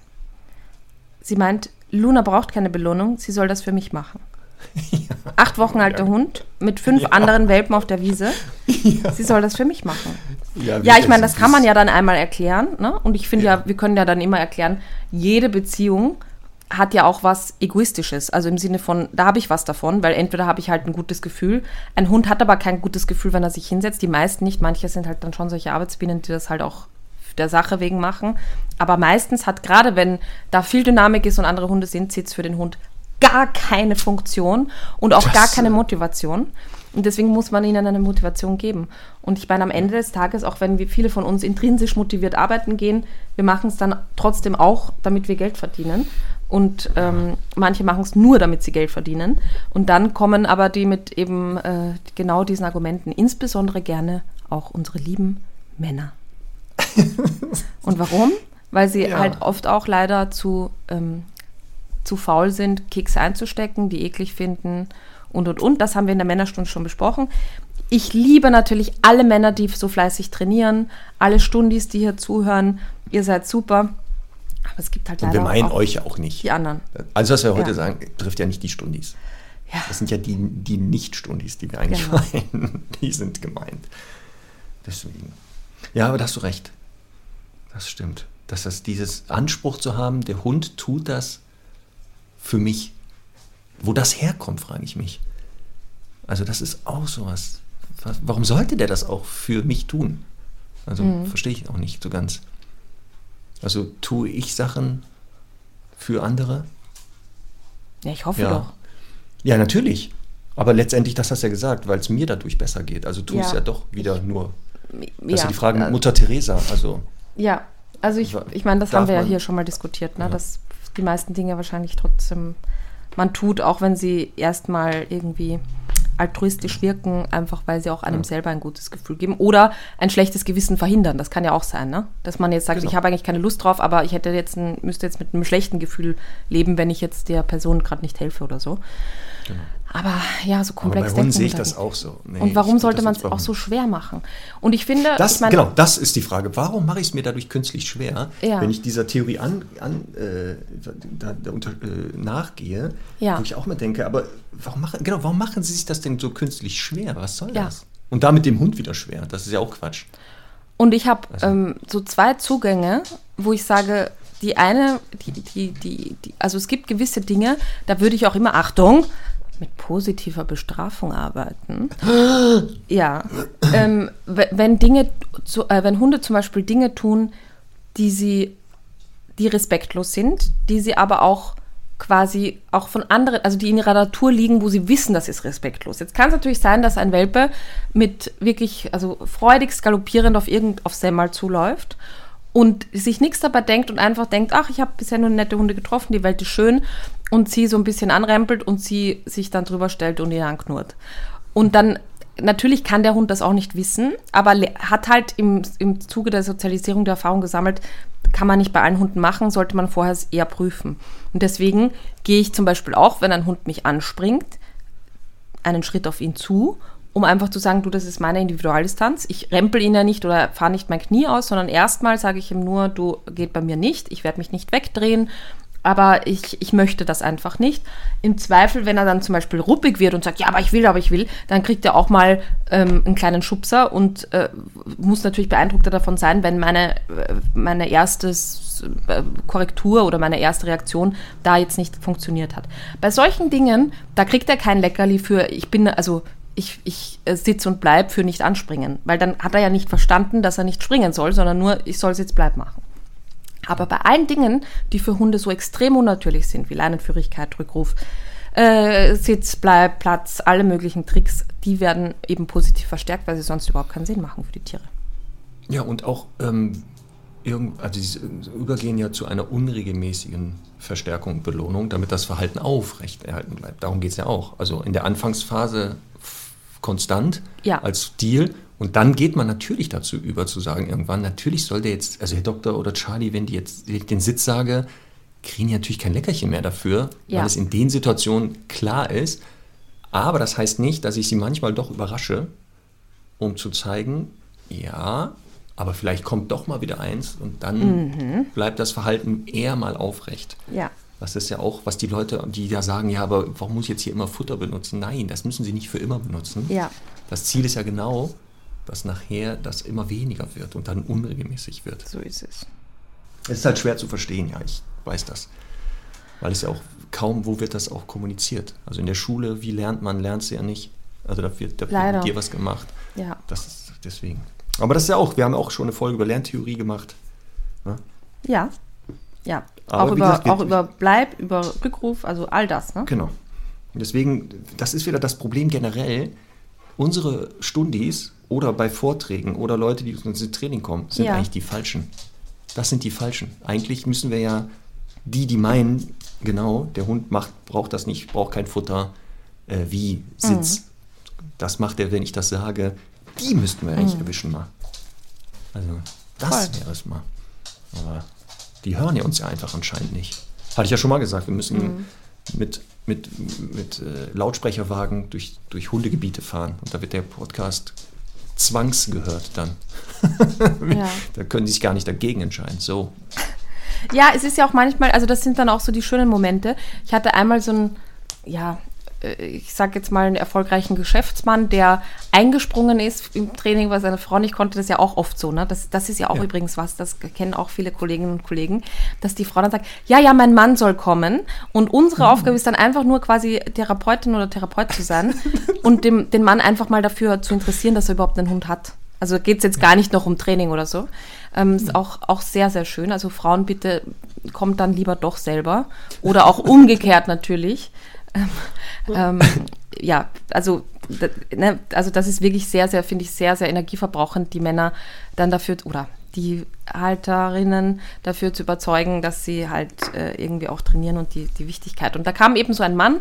Sie meint, Luna braucht keine Belohnung, sie soll das für mich machen. (laughs) Acht Wochen alter Hund mit fünf Ja. anderen Welpen auf der Wiese. (laughs) Sie soll das für mich machen. Ja, Ja, ich meine, das kann man ja dann einmal erklären. Ne? Und ich finde ja. wir können ja dann immer erklären, jede Beziehung hat ja auch was Egoistisches. Also im Sinne von, da habe ich was davon, weil entweder habe ich halt ein gutes Gefühl. Ein Hund hat aber kein gutes Gefühl, wenn er sich hinsetzt. Die meisten nicht. Manche sind halt dann schon solche Arbeitsbienen, die das halt auch der Sache wegen machen. Aber meistens hat, gerade wenn da viel Dynamik ist und andere Hunde sind, Sitz für den Hund gar keine Funktion und auch Das, gar keine äh, Motivation. Und deswegen muss man ihnen eine Motivation geben. Und ich meine, am Ende des Tages, auch wenn wir viele von uns intrinsisch motiviert arbeiten gehen, wir machen es dann trotzdem auch, damit wir Geld verdienen. Und ähm, manche machen es nur, damit sie Geld verdienen. Und dann kommen aber die mit eben äh, genau diesen Argumenten, insbesondere gerne auch unsere lieben Männer. (laughs) Und warum? Weil sie Ja. halt oft auch leider zu, ähm, zu faul sind, Keks einzustecken, die eklig finden und und und. Das haben wir in der Männerstunde schon besprochen. Ich liebe natürlich alle Männer, die so fleißig trainieren, alle Stundis, die hier zuhören. Ihr seid super. Aber es gibt halt Und leider wir meinen auch euch auch nicht. die anderen. Also, was wir heute Ja. sagen, trifft ja nicht die Stundis. Ja. Das sind ja die, die Nicht-Stundis, die wir eigentlich Genau. meinen. (laughs) Die sind gemeint. Deswegen. Ja, aber da hast du recht. Das stimmt. Dass das dieses Anspruch zu haben, der Hund tut das für mich. Wo das herkommt, frage ich mich. Also, das ist auch sowas. Was, warum sollte der das auch für mich tun? Also, Mhm. verstehe ich auch nicht so ganz. Also, tue ich Sachen für andere? Ja, ich hoffe Ja. doch. Ja, natürlich. Aber letztendlich, das hast du ja gesagt, weil es mir dadurch besser geht. Also tu es Ja. ja doch wieder nur. Das ist ja, ja die Frage mit äh, Mutter Teresa. Also, Ja, also ich, ich meine, das haben wir ja hier schon mal diskutiert, ne? Ja. dass die meisten Dinge wahrscheinlich trotzdem man tut, auch wenn sie erstmal irgendwie altruistisch wirken, einfach weil sie auch einem selber ein gutes Gefühl geben oder ein schlechtes Gewissen verhindern. Das kann ja auch sein, ne? Dass man jetzt sagt, Genau. ich habe eigentlich keine Lust drauf, aber ich hätte jetzt ein, müsste jetzt mit einem schlechten Gefühl leben, wenn ich jetzt der Person gerade nicht helfe oder so. Aber ja, so Genau. aber komplex bei Hunden sehe ich da das nicht. auch so. Nee, Und warum sollte man es auch so schwer machen? Und ich finde, Das, ich meine, genau, das ist die Frage. Warum mache ich es mir dadurch künstlich schwer, Ja. wenn ich dieser Theorie an, an, äh, da, da unter, äh, nachgehe, Ja. wo ich auch mal denke, aber warum machen, genau, warum machen sie sich das denn so künstlich schwer? Was soll Ja. das? Und damit dem Hund wieder schwer. Das ist ja auch Quatsch. Und ich habe Also- ähm, so zwei Zugänge, wo ich sage, die eine, die, die, die, die, also es gibt gewisse Dinge, da würde ich auch immer, Achtung, mit positiver Bestrafung arbeiten. (gasps) ja. Ähm, we- wenn Dinge, äh, wenn Hunde zum Beispiel Dinge tun, die sie, die respektlos sind, die sie aber auch quasi auch von anderen, also die in ihrer Natur liegen, wo sie wissen, das ist respektlos. Jetzt kann es natürlich sein, dass ein Welpe mit wirklich, also freudigst galoppierend auf irgend auf Semmel zuläuft und sich nichts dabei denkt und einfach denkt, ach, ich habe bisher nur nette Hunde getroffen, die Welt ist schön und sie so ein bisschen anrempelt und sie sich dann drüber stellt und ihn anknurrt. Und dann natürlich kann der Hund das auch nicht wissen, aber hat halt im, im Zuge der Sozialisierung der Erfahrung gesammelt, kann man nicht bei allen Hunden machen, sollte man vorher eher prüfen. Und deswegen gehe ich zum Beispiel auch, wenn ein Hund mich anspringt, einen Schritt auf ihn zu, um einfach zu sagen, du, das ist meine Individualdistanz. Ich rempel ihn ja nicht oder fahre nicht mein Knie aus, sondern erstmal sage ich ihm nur, du geht bei mir nicht, ich werde mich nicht wegdrehen, aber ich, ich möchte das einfach nicht. Im Zweifel, wenn er dann zum Beispiel ruppig wird und sagt, ja, aber ich will, aber ich will, dann kriegt er auch mal ähm, einen kleinen Schubser und äh, muss natürlich beeindruckter davon sein, wenn meine, äh, meine erste äh, Korrektur oder meine erste Reaktion da jetzt nicht funktioniert hat. Bei solchen Dingen, da kriegt er kein Leckerli für, ich bin, also ich, ich äh, sitze und bleib für nicht anspringen, weil dann hat er ja nicht verstanden, dass er nicht springen soll, sondern nur, ich soll Sitz bleib machen. Aber bei allen Dingen, die für Hunde so extrem unnatürlich sind, wie Leinenführigkeit, Rückruf, äh, Sitz, Bleib, Platz, alle möglichen Tricks, die werden eben positiv verstärkt, weil sie sonst überhaupt keinen Sinn machen für die Tiere. Ja, und auch ähm, also sie übergehen ja zu einer unregelmäßigen Verstärkung, Belohnung, damit das Verhalten aufrecht erhalten bleibt. Darum geht es ja auch. Also in der Anfangsphase konstant ja. als Deal und dann geht man natürlich dazu über zu sagen, irgendwann, natürlich soll der jetzt, also Herr Doktor oder Charlie, wenn die jetzt wenn ich den Sitz sage, kriegen die natürlich kein Leckerchen mehr dafür, ja. weil es in den Situationen klar ist. Aber das heißt nicht, dass ich sie manchmal doch überrasche, um zu zeigen, ja, aber vielleicht kommt doch mal wieder eins und dann mhm. bleibt das Verhalten eher mal aufrecht. Ja. Das ist ja auch, was die Leute, die da sagen, ja, aber warum muss ich jetzt hier immer Futter benutzen? Nein, das müssen sie nicht für immer benutzen. Ja. Das Ziel ist ja genau, dass nachher das immer weniger wird und dann unregelmäßig wird. So ist es. Es ist halt schwer zu verstehen, ja, ich weiß das. Weil es ja auch kaum, wo wird das auch kommuniziert? Also in der Schule, wie lernt man, lernt sie ja nicht. Also da wird, da wird mit dir was gemacht. Ja. Das ist deswegen. Aber das ist ja auch, wir haben auch schon eine Folge über Lerntheorie gemacht. Ne? Ja. Ja. Auch über, gesagt, auch über Bleib, über Rückruf, also all das. Ne? Genau. Und deswegen, das ist wieder das Problem generell. Unsere Stundis oder bei Vorträgen oder Leute, die uns ins Training kommen, sind ja. eigentlich die Falschen. Das sind die Falschen. Eigentlich müssen wir ja die, die meinen, genau, der Hund macht, braucht das nicht, braucht kein Futter, äh, wie Sitz. Mhm. Das macht er, wenn ich das sage. Die müssten wir eigentlich mhm. erwischen mal. Also, das wäre es mal. Aber die hören ja uns ja einfach anscheinend nicht. Hatte ich ja schon mal gesagt, wir müssen mhm. mit, mit, mit äh, Lautsprecherwagen durch, durch Hundegebiete fahren. Und da wird der Podcast zwangsgehört dann. (laughs) ja. Da können sie sich gar nicht dagegen entscheiden. So. Ja, es ist ja auch manchmal, also das sind dann auch so die schönen Momente. Ich hatte einmal so ein, ja, ich sage jetzt mal, einen erfolgreichen Geschäftsmann, der eingesprungen ist im Training, weil seine Frau nicht konnte, das ist ja auch oft so. Ne? Das, das ist ja auch ja. übrigens was, das kennen auch viele Kolleginnen und Kollegen, dass die Frau dann sagt, ja, ja, mein Mann soll kommen und unsere mhm. Aufgabe ist dann einfach nur quasi Therapeutin oder Therapeut zu sein (laughs) und dem, den Mann einfach mal dafür zu interessieren, dass er überhaupt einen Hund hat. Also geht es jetzt gar nicht noch um Training oder so. Ähm, ist auch, auch sehr, sehr schön. Also Frauen bitte kommt dann lieber doch selber. Oder auch umgekehrt natürlich. Ähm, ähm, ja, also, ne, also das ist wirklich sehr, sehr, finde ich, sehr, sehr energieverbrauchend, die Männer dann dafür oder die Halterinnen dafür zu überzeugen, dass sie halt äh, irgendwie auch trainieren und die, die Wichtigkeit. Und da kam eben so ein Mann,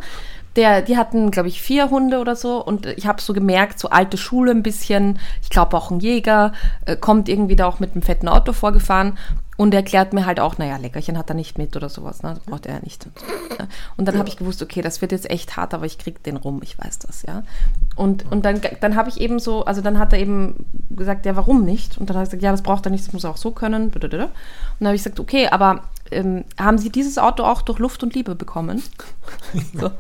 der, die hatten, glaube ich, vier Hunde oder so und ich habe so gemerkt, so alte Schule ein bisschen, ich glaube auch ein Jäger, äh, kommt irgendwie da auch mit einem fetten Auto vorgefahren und erklärt mir halt auch, naja, Leckerchen hat er nicht mit oder sowas, ne? Das braucht er ja nicht. Und dann ja. habe ich gewusst, okay, das wird jetzt echt hart, aber ich krieg den rum, ich weiß das, ja. Und, und dann, dann habe ich eben so, also dann hat er eben gesagt, ja, warum nicht? Und dann habe ich gesagt, ja, das braucht er nicht, das muss er auch so können. Und dann habe ich gesagt, okay, aber ähm, haben Sie dieses Auto auch durch Luft und Liebe bekommen? (laughs) so.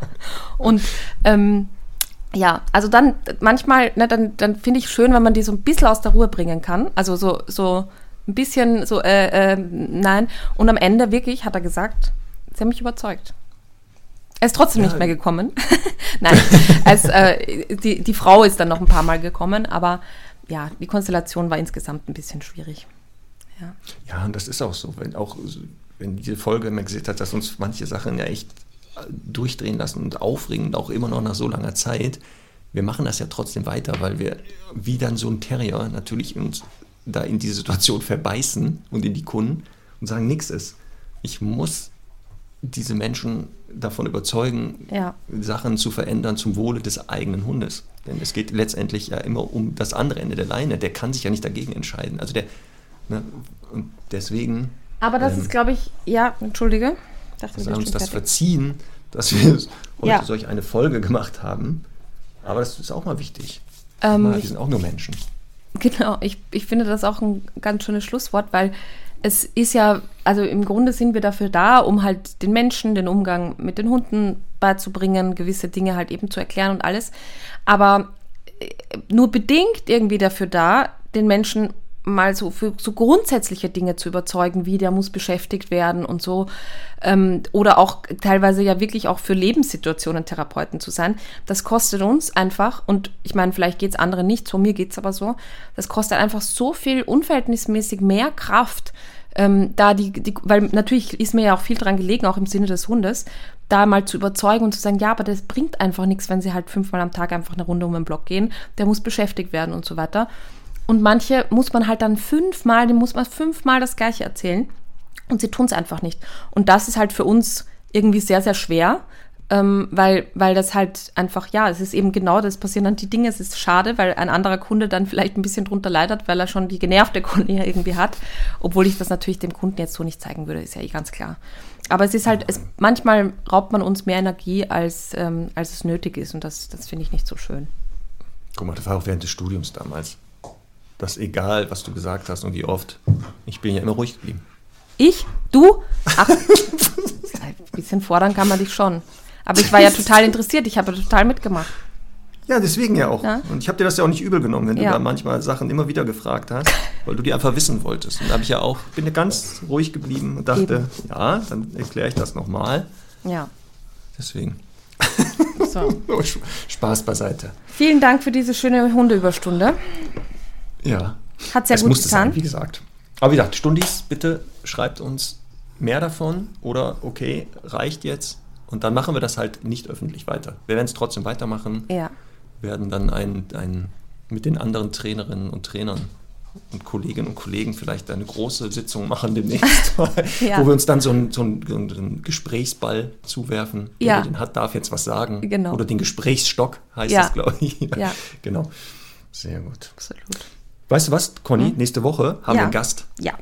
Und ähm, ja, also dann manchmal, ne, dann, dann finde ich schön, wenn man die so ein bisschen aus der Ruhe bringen kann. Also so, so ein bisschen so, äh, äh, nein. Und am Ende wirklich hat er gesagt, sie haben mich überzeugt. Er ist trotzdem ja. nicht mehr gekommen. (laughs) nein, es, äh, die, die Frau ist dann noch ein paar Mal gekommen, aber ja, die Konstellation war insgesamt ein bisschen schwierig. Ja, ja und das ist auch so. Wenn auch wenn diese Folge immer gesehen hat, dass uns manche Sachen ja echt durchdrehen lassen und aufregen, auch immer noch nach so langer Zeit. Wir machen das ja trotzdem weiter, weil wir wie dann so ein Terrier natürlich uns da in diese Situation verbeißen und in die Kunden und sagen, nichts ist. Ich muss diese Menschen davon überzeugen, Ja. Sachen zu verändern zum Wohle des eigenen Hundes. Denn es geht letztendlich ja immer um das andere Ende der Leine. Der kann sich ja nicht dagegen entscheiden. Also der, ne, und deswegen Aber das Ähm, ist, glaube ich, ja, entschuldige. Dachte, sei bist uns das fertig. verziehen, dass wir (laughs) heute Ja. solch eine Folge gemacht haben. Aber das ist auch mal wichtig. Ähm, wir sind auch nur Menschen. (laughs) Genau, ich, ich finde das auch ein ganz schönes Schlusswort, weil es ist ja, also im Grunde sind wir dafür da, um halt den Menschen den Umgang mit den Hunden beizubringen, gewisse Dinge halt eben zu erklären und alles. Aber äh, nur bedingt irgendwie dafür da, den Menschen mal so für so grundsätzliche Dinge zu überzeugen, wie der muss beschäftigt werden und so. Ähm, oder auch teilweise ja wirklich auch für Lebenssituationen Therapeuten zu sein. Das kostet uns einfach, und ich meine, vielleicht geht es anderen nicht so, mir geht es aber so, das kostet einfach so viel unverhältnismäßig mehr Kraft, ähm, da die, die, weil natürlich ist mir ja auch viel dran gelegen, auch im Sinne des Hundes, da mal zu überzeugen und zu sagen, ja, aber das bringt einfach nichts, wenn sie halt fünfmal am Tag einfach eine Runde um den Block gehen, der muss beschäftigt werden und so weiter. Und manche muss man halt dann fünfmal, dem muss man fünfmal das Gleiche erzählen. Und sie tun es einfach nicht. Und das ist halt für uns irgendwie sehr, sehr schwer, ähm, weil, weil das halt einfach, ja, es ist eben genau, das passieren dann die Dinge. Es ist schade, weil ein anderer Kunde dann vielleicht ein bisschen drunter leidet, weil er schon die genervte Kunde ja irgendwie hat. Obwohl ich das natürlich dem Kunden jetzt so nicht zeigen würde, ist ja eh ganz klar. Aber es ist halt, es, manchmal raubt man uns mehr Energie, als, ähm, als es nötig ist. Und das, das finde ich nicht so schön. Guck mal, das war auch während des Studiums damals. Das egal, was du gesagt hast und wie oft. Ich bin ja immer ruhig geblieben. Ich? Du? Ach, (laughs) ein bisschen fordern kann man dich schon. Aber ich war ja total interessiert, ich habe ja total mitgemacht. Ja, deswegen ja auch. Ja. Und ich habe dir das ja auch nicht übel genommen, wenn Ja. du da manchmal Sachen immer wieder gefragt hast, weil du die einfach wissen wolltest. Und da habe ich ja auch, bin ja ganz ruhig geblieben und dachte, Eben. ja, dann erkläre ich das nochmal. Ja. Deswegen. So. (laughs) Spaß beiseite. Vielen Dank für diese schöne Hundeüberstunde. Ja. Hat sehr es gut musste getan. sein, wie gesagt. Aber wie gesagt, Stundis, bitte schreibt uns mehr davon oder okay, reicht jetzt. Und dann machen wir das halt nicht öffentlich weiter. Wir werden es trotzdem weitermachen. Ja. werden dann ein, ein, mit den anderen Trainerinnen und Trainern und Kolleginnen und Kollegen vielleicht eine große Sitzung machen demnächst, (laughs) Ja. wo wir uns dann so einen, so einen, Gesprächsball zuwerfen. Ja. Wer den hat, darf jetzt was sagen. Genau. Oder den Gesprächsstock heißt Ja. das, glaube ich. Ja. (laughs) Genau. Sehr gut. Absolut. Weißt du was, Conny? Nächste Woche haben wir Hm? Ja. einen Gast. Ja.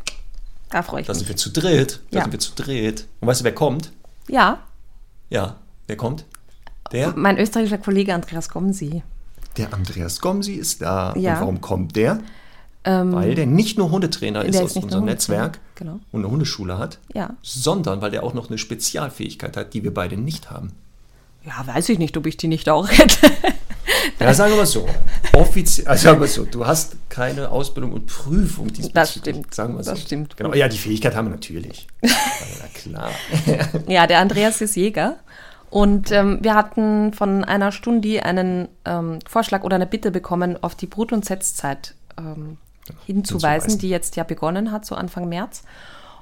Da freue ich Da sind mich. wir zu dritt. Da Ja. sind wir zu dritt. Und weißt du, wer kommt? Ja. Ja, wer kommt? Der? Mein österreichischer Kollege Andreas Gomsi. Der Andreas Gomsi ist da. Ja. Und warum kommt der? Ähm, Weil der nicht nur Hundetrainer ist aus unserem Netzwerk genau. und eine Hundeschule hat, Ja. sondern weil der auch noch eine Spezialfähigkeit hat, die wir beide nicht haben. Ja, weiß ich nicht, ob ich die nicht auch hätte. (laughs) Ja, sagen wir mal so. Offiziell, also sagen wir so, du hast keine Ausbildung und Prüfung diesbezüglich. Das stimmt. Sagen wir so. Das stimmt. Genau. Ja, die Fähigkeit haben wir natürlich. (laughs) Ja, klar. (laughs) Ja, der Andreas ist Jäger. Und ähm, wir hatten von einer Stunde einen ähm, Vorschlag oder eine Bitte bekommen, auf die Brut- und Setzzeit ähm, hinzuweisen, hinzuweisen. die jetzt ja begonnen hat, so Anfang März.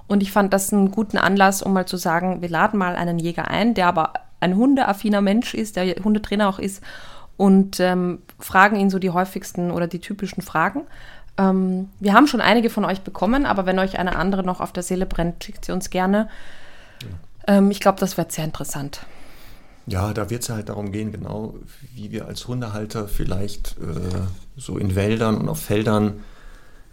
Und ich fand das einen guten Anlass, um mal zu sagen, wir laden mal einen Jäger ein, der aber ein hundeaffiner Mensch ist, der Hundetrainer auch ist, und ähm, fragen ihn so die häufigsten oder die typischen Fragen. Ähm, wir haben schon einige von euch bekommen, aber wenn euch eine andere noch auf der Seele brennt, schickt sie uns gerne. Ähm, ich glaube, das wird sehr interessant. Ja, da wird es halt darum gehen, genau wie wir als Hundehalter vielleicht äh, so in Wäldern und auf Feldern,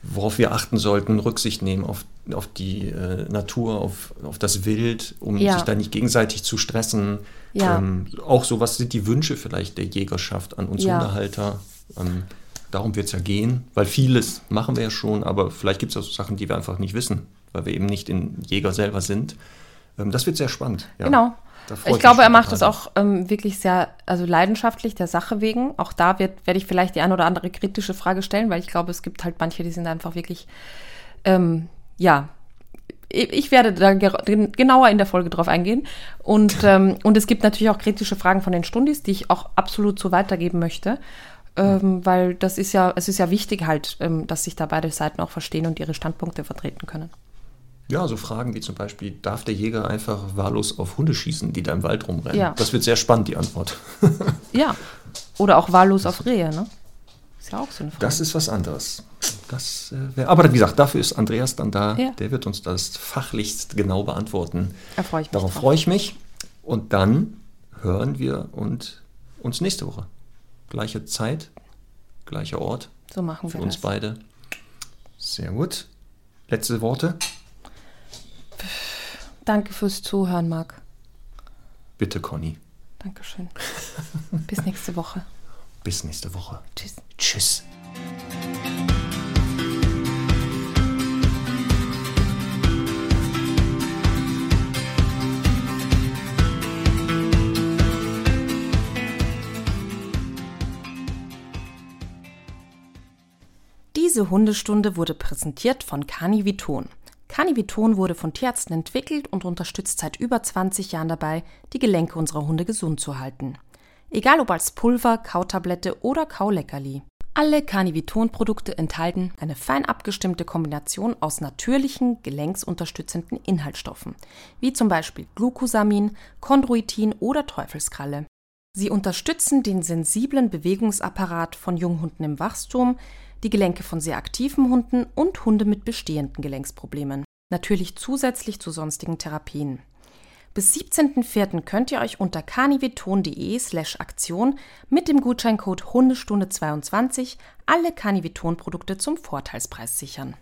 worauf wir achten sollten, Rücksicht nehmen auf, auf die äh, Natur, auf, auf das Wild, um Ja. sich da nicht gegenseitig zu stressen. Ja. Ähm, auch so, was sind die Wünsche vielleicht der Jägerschaft an uns Ja. Hundehalter? Ähm, darum wird es ja gehen, weil vieles machen wir ja schon, aber vielleicht gibt es auch so Sachen, die wir einfach nicht wissen, weil wir eben nicht in Jäger selber sind. Ähm, das wird sehr spannend. Ja. Genau. Ich glaube, er macht das auch ähm, wirklich sehr, also leidenschaftlich der Sache wegen. Auch da wird, werde ich vielleicht die ein oder andere kritische Frage stellen, weil ich glaube, es gibt halt manche, die sind einfach wirklich, ähm, ja, ich werde da genauer in der Folge drauf eingehen. Und, (laughs) ähm, und es gibt natürlich auch kritische Fragen von den Stundis, die ich auch absolut so weitergeben möchte. Ähm, weil das ist ja, es ist ja wichtig halt, ähm, dass sich da beide Seiten auch verstehen und ihre Standpunkte vertreten können. Ja, so Fragen wie zum Beispiel, darf der Jäger einfach wahllos auf Hunde schießen, die da im Wald rumrennen? Ja. Das wird sehr spannend, die Antwort. (laughs) Ja. Oder auch wahllos auf Rehe, ne? Ist ja auch so eine Frage. Das ist was anderes. Das äh, wäre. Aber wie gesagt, dafür ist Andreas dann da. Ja. Der wird uns das fachlichst genau beantworten. Da freue ich mich Darauf freue ich mich. Und dann hören wir und uns nächste Woche. Gleiche Zeit, gleicher Ort So machen für wir uns das. beide. Sehr gut. Letzte Worte? Danke fürs Zuhören, Marc. Bitte, Conny. Dankeschön. Bis nächste Woche. (laughs) Bis nächste Woche. Tschüss. Tschüss. Diese Hundestunde wurde präsentiert von Caniviton. Caniviton wurde von Tierärzten entwickelt und unterstützt seit über 20 Jahren dabei, die Gelenke unserer Hunde gesund zu halten. Egal ob als Pulver, Kautablette oder Kauleckerli. Alle Caniviton-Produkte enthalten eine fein abgestimmte Kombination aus natürlichen, gelenksunterstützenden Inhaltsstoffen, wie zum Beispiel Glucosamin, Chondroitin oder Teufelskralle. Sie unterstützen den sensiblen Bewegungsapparat von Junghunden im Wachstum, die Gelenke von sehr aktiven Hunden und Hunde mit bestehenden Gelenksproblemen. Natürlich zusätzlich zu sonstigen Therapien. Bis 17.04. könnt ihr euch unter caniveton.de slash Aktion mit dem Gutscheincode Hundestunde22 alle Caniveton-Produkte zum Vorteilspreis sichern.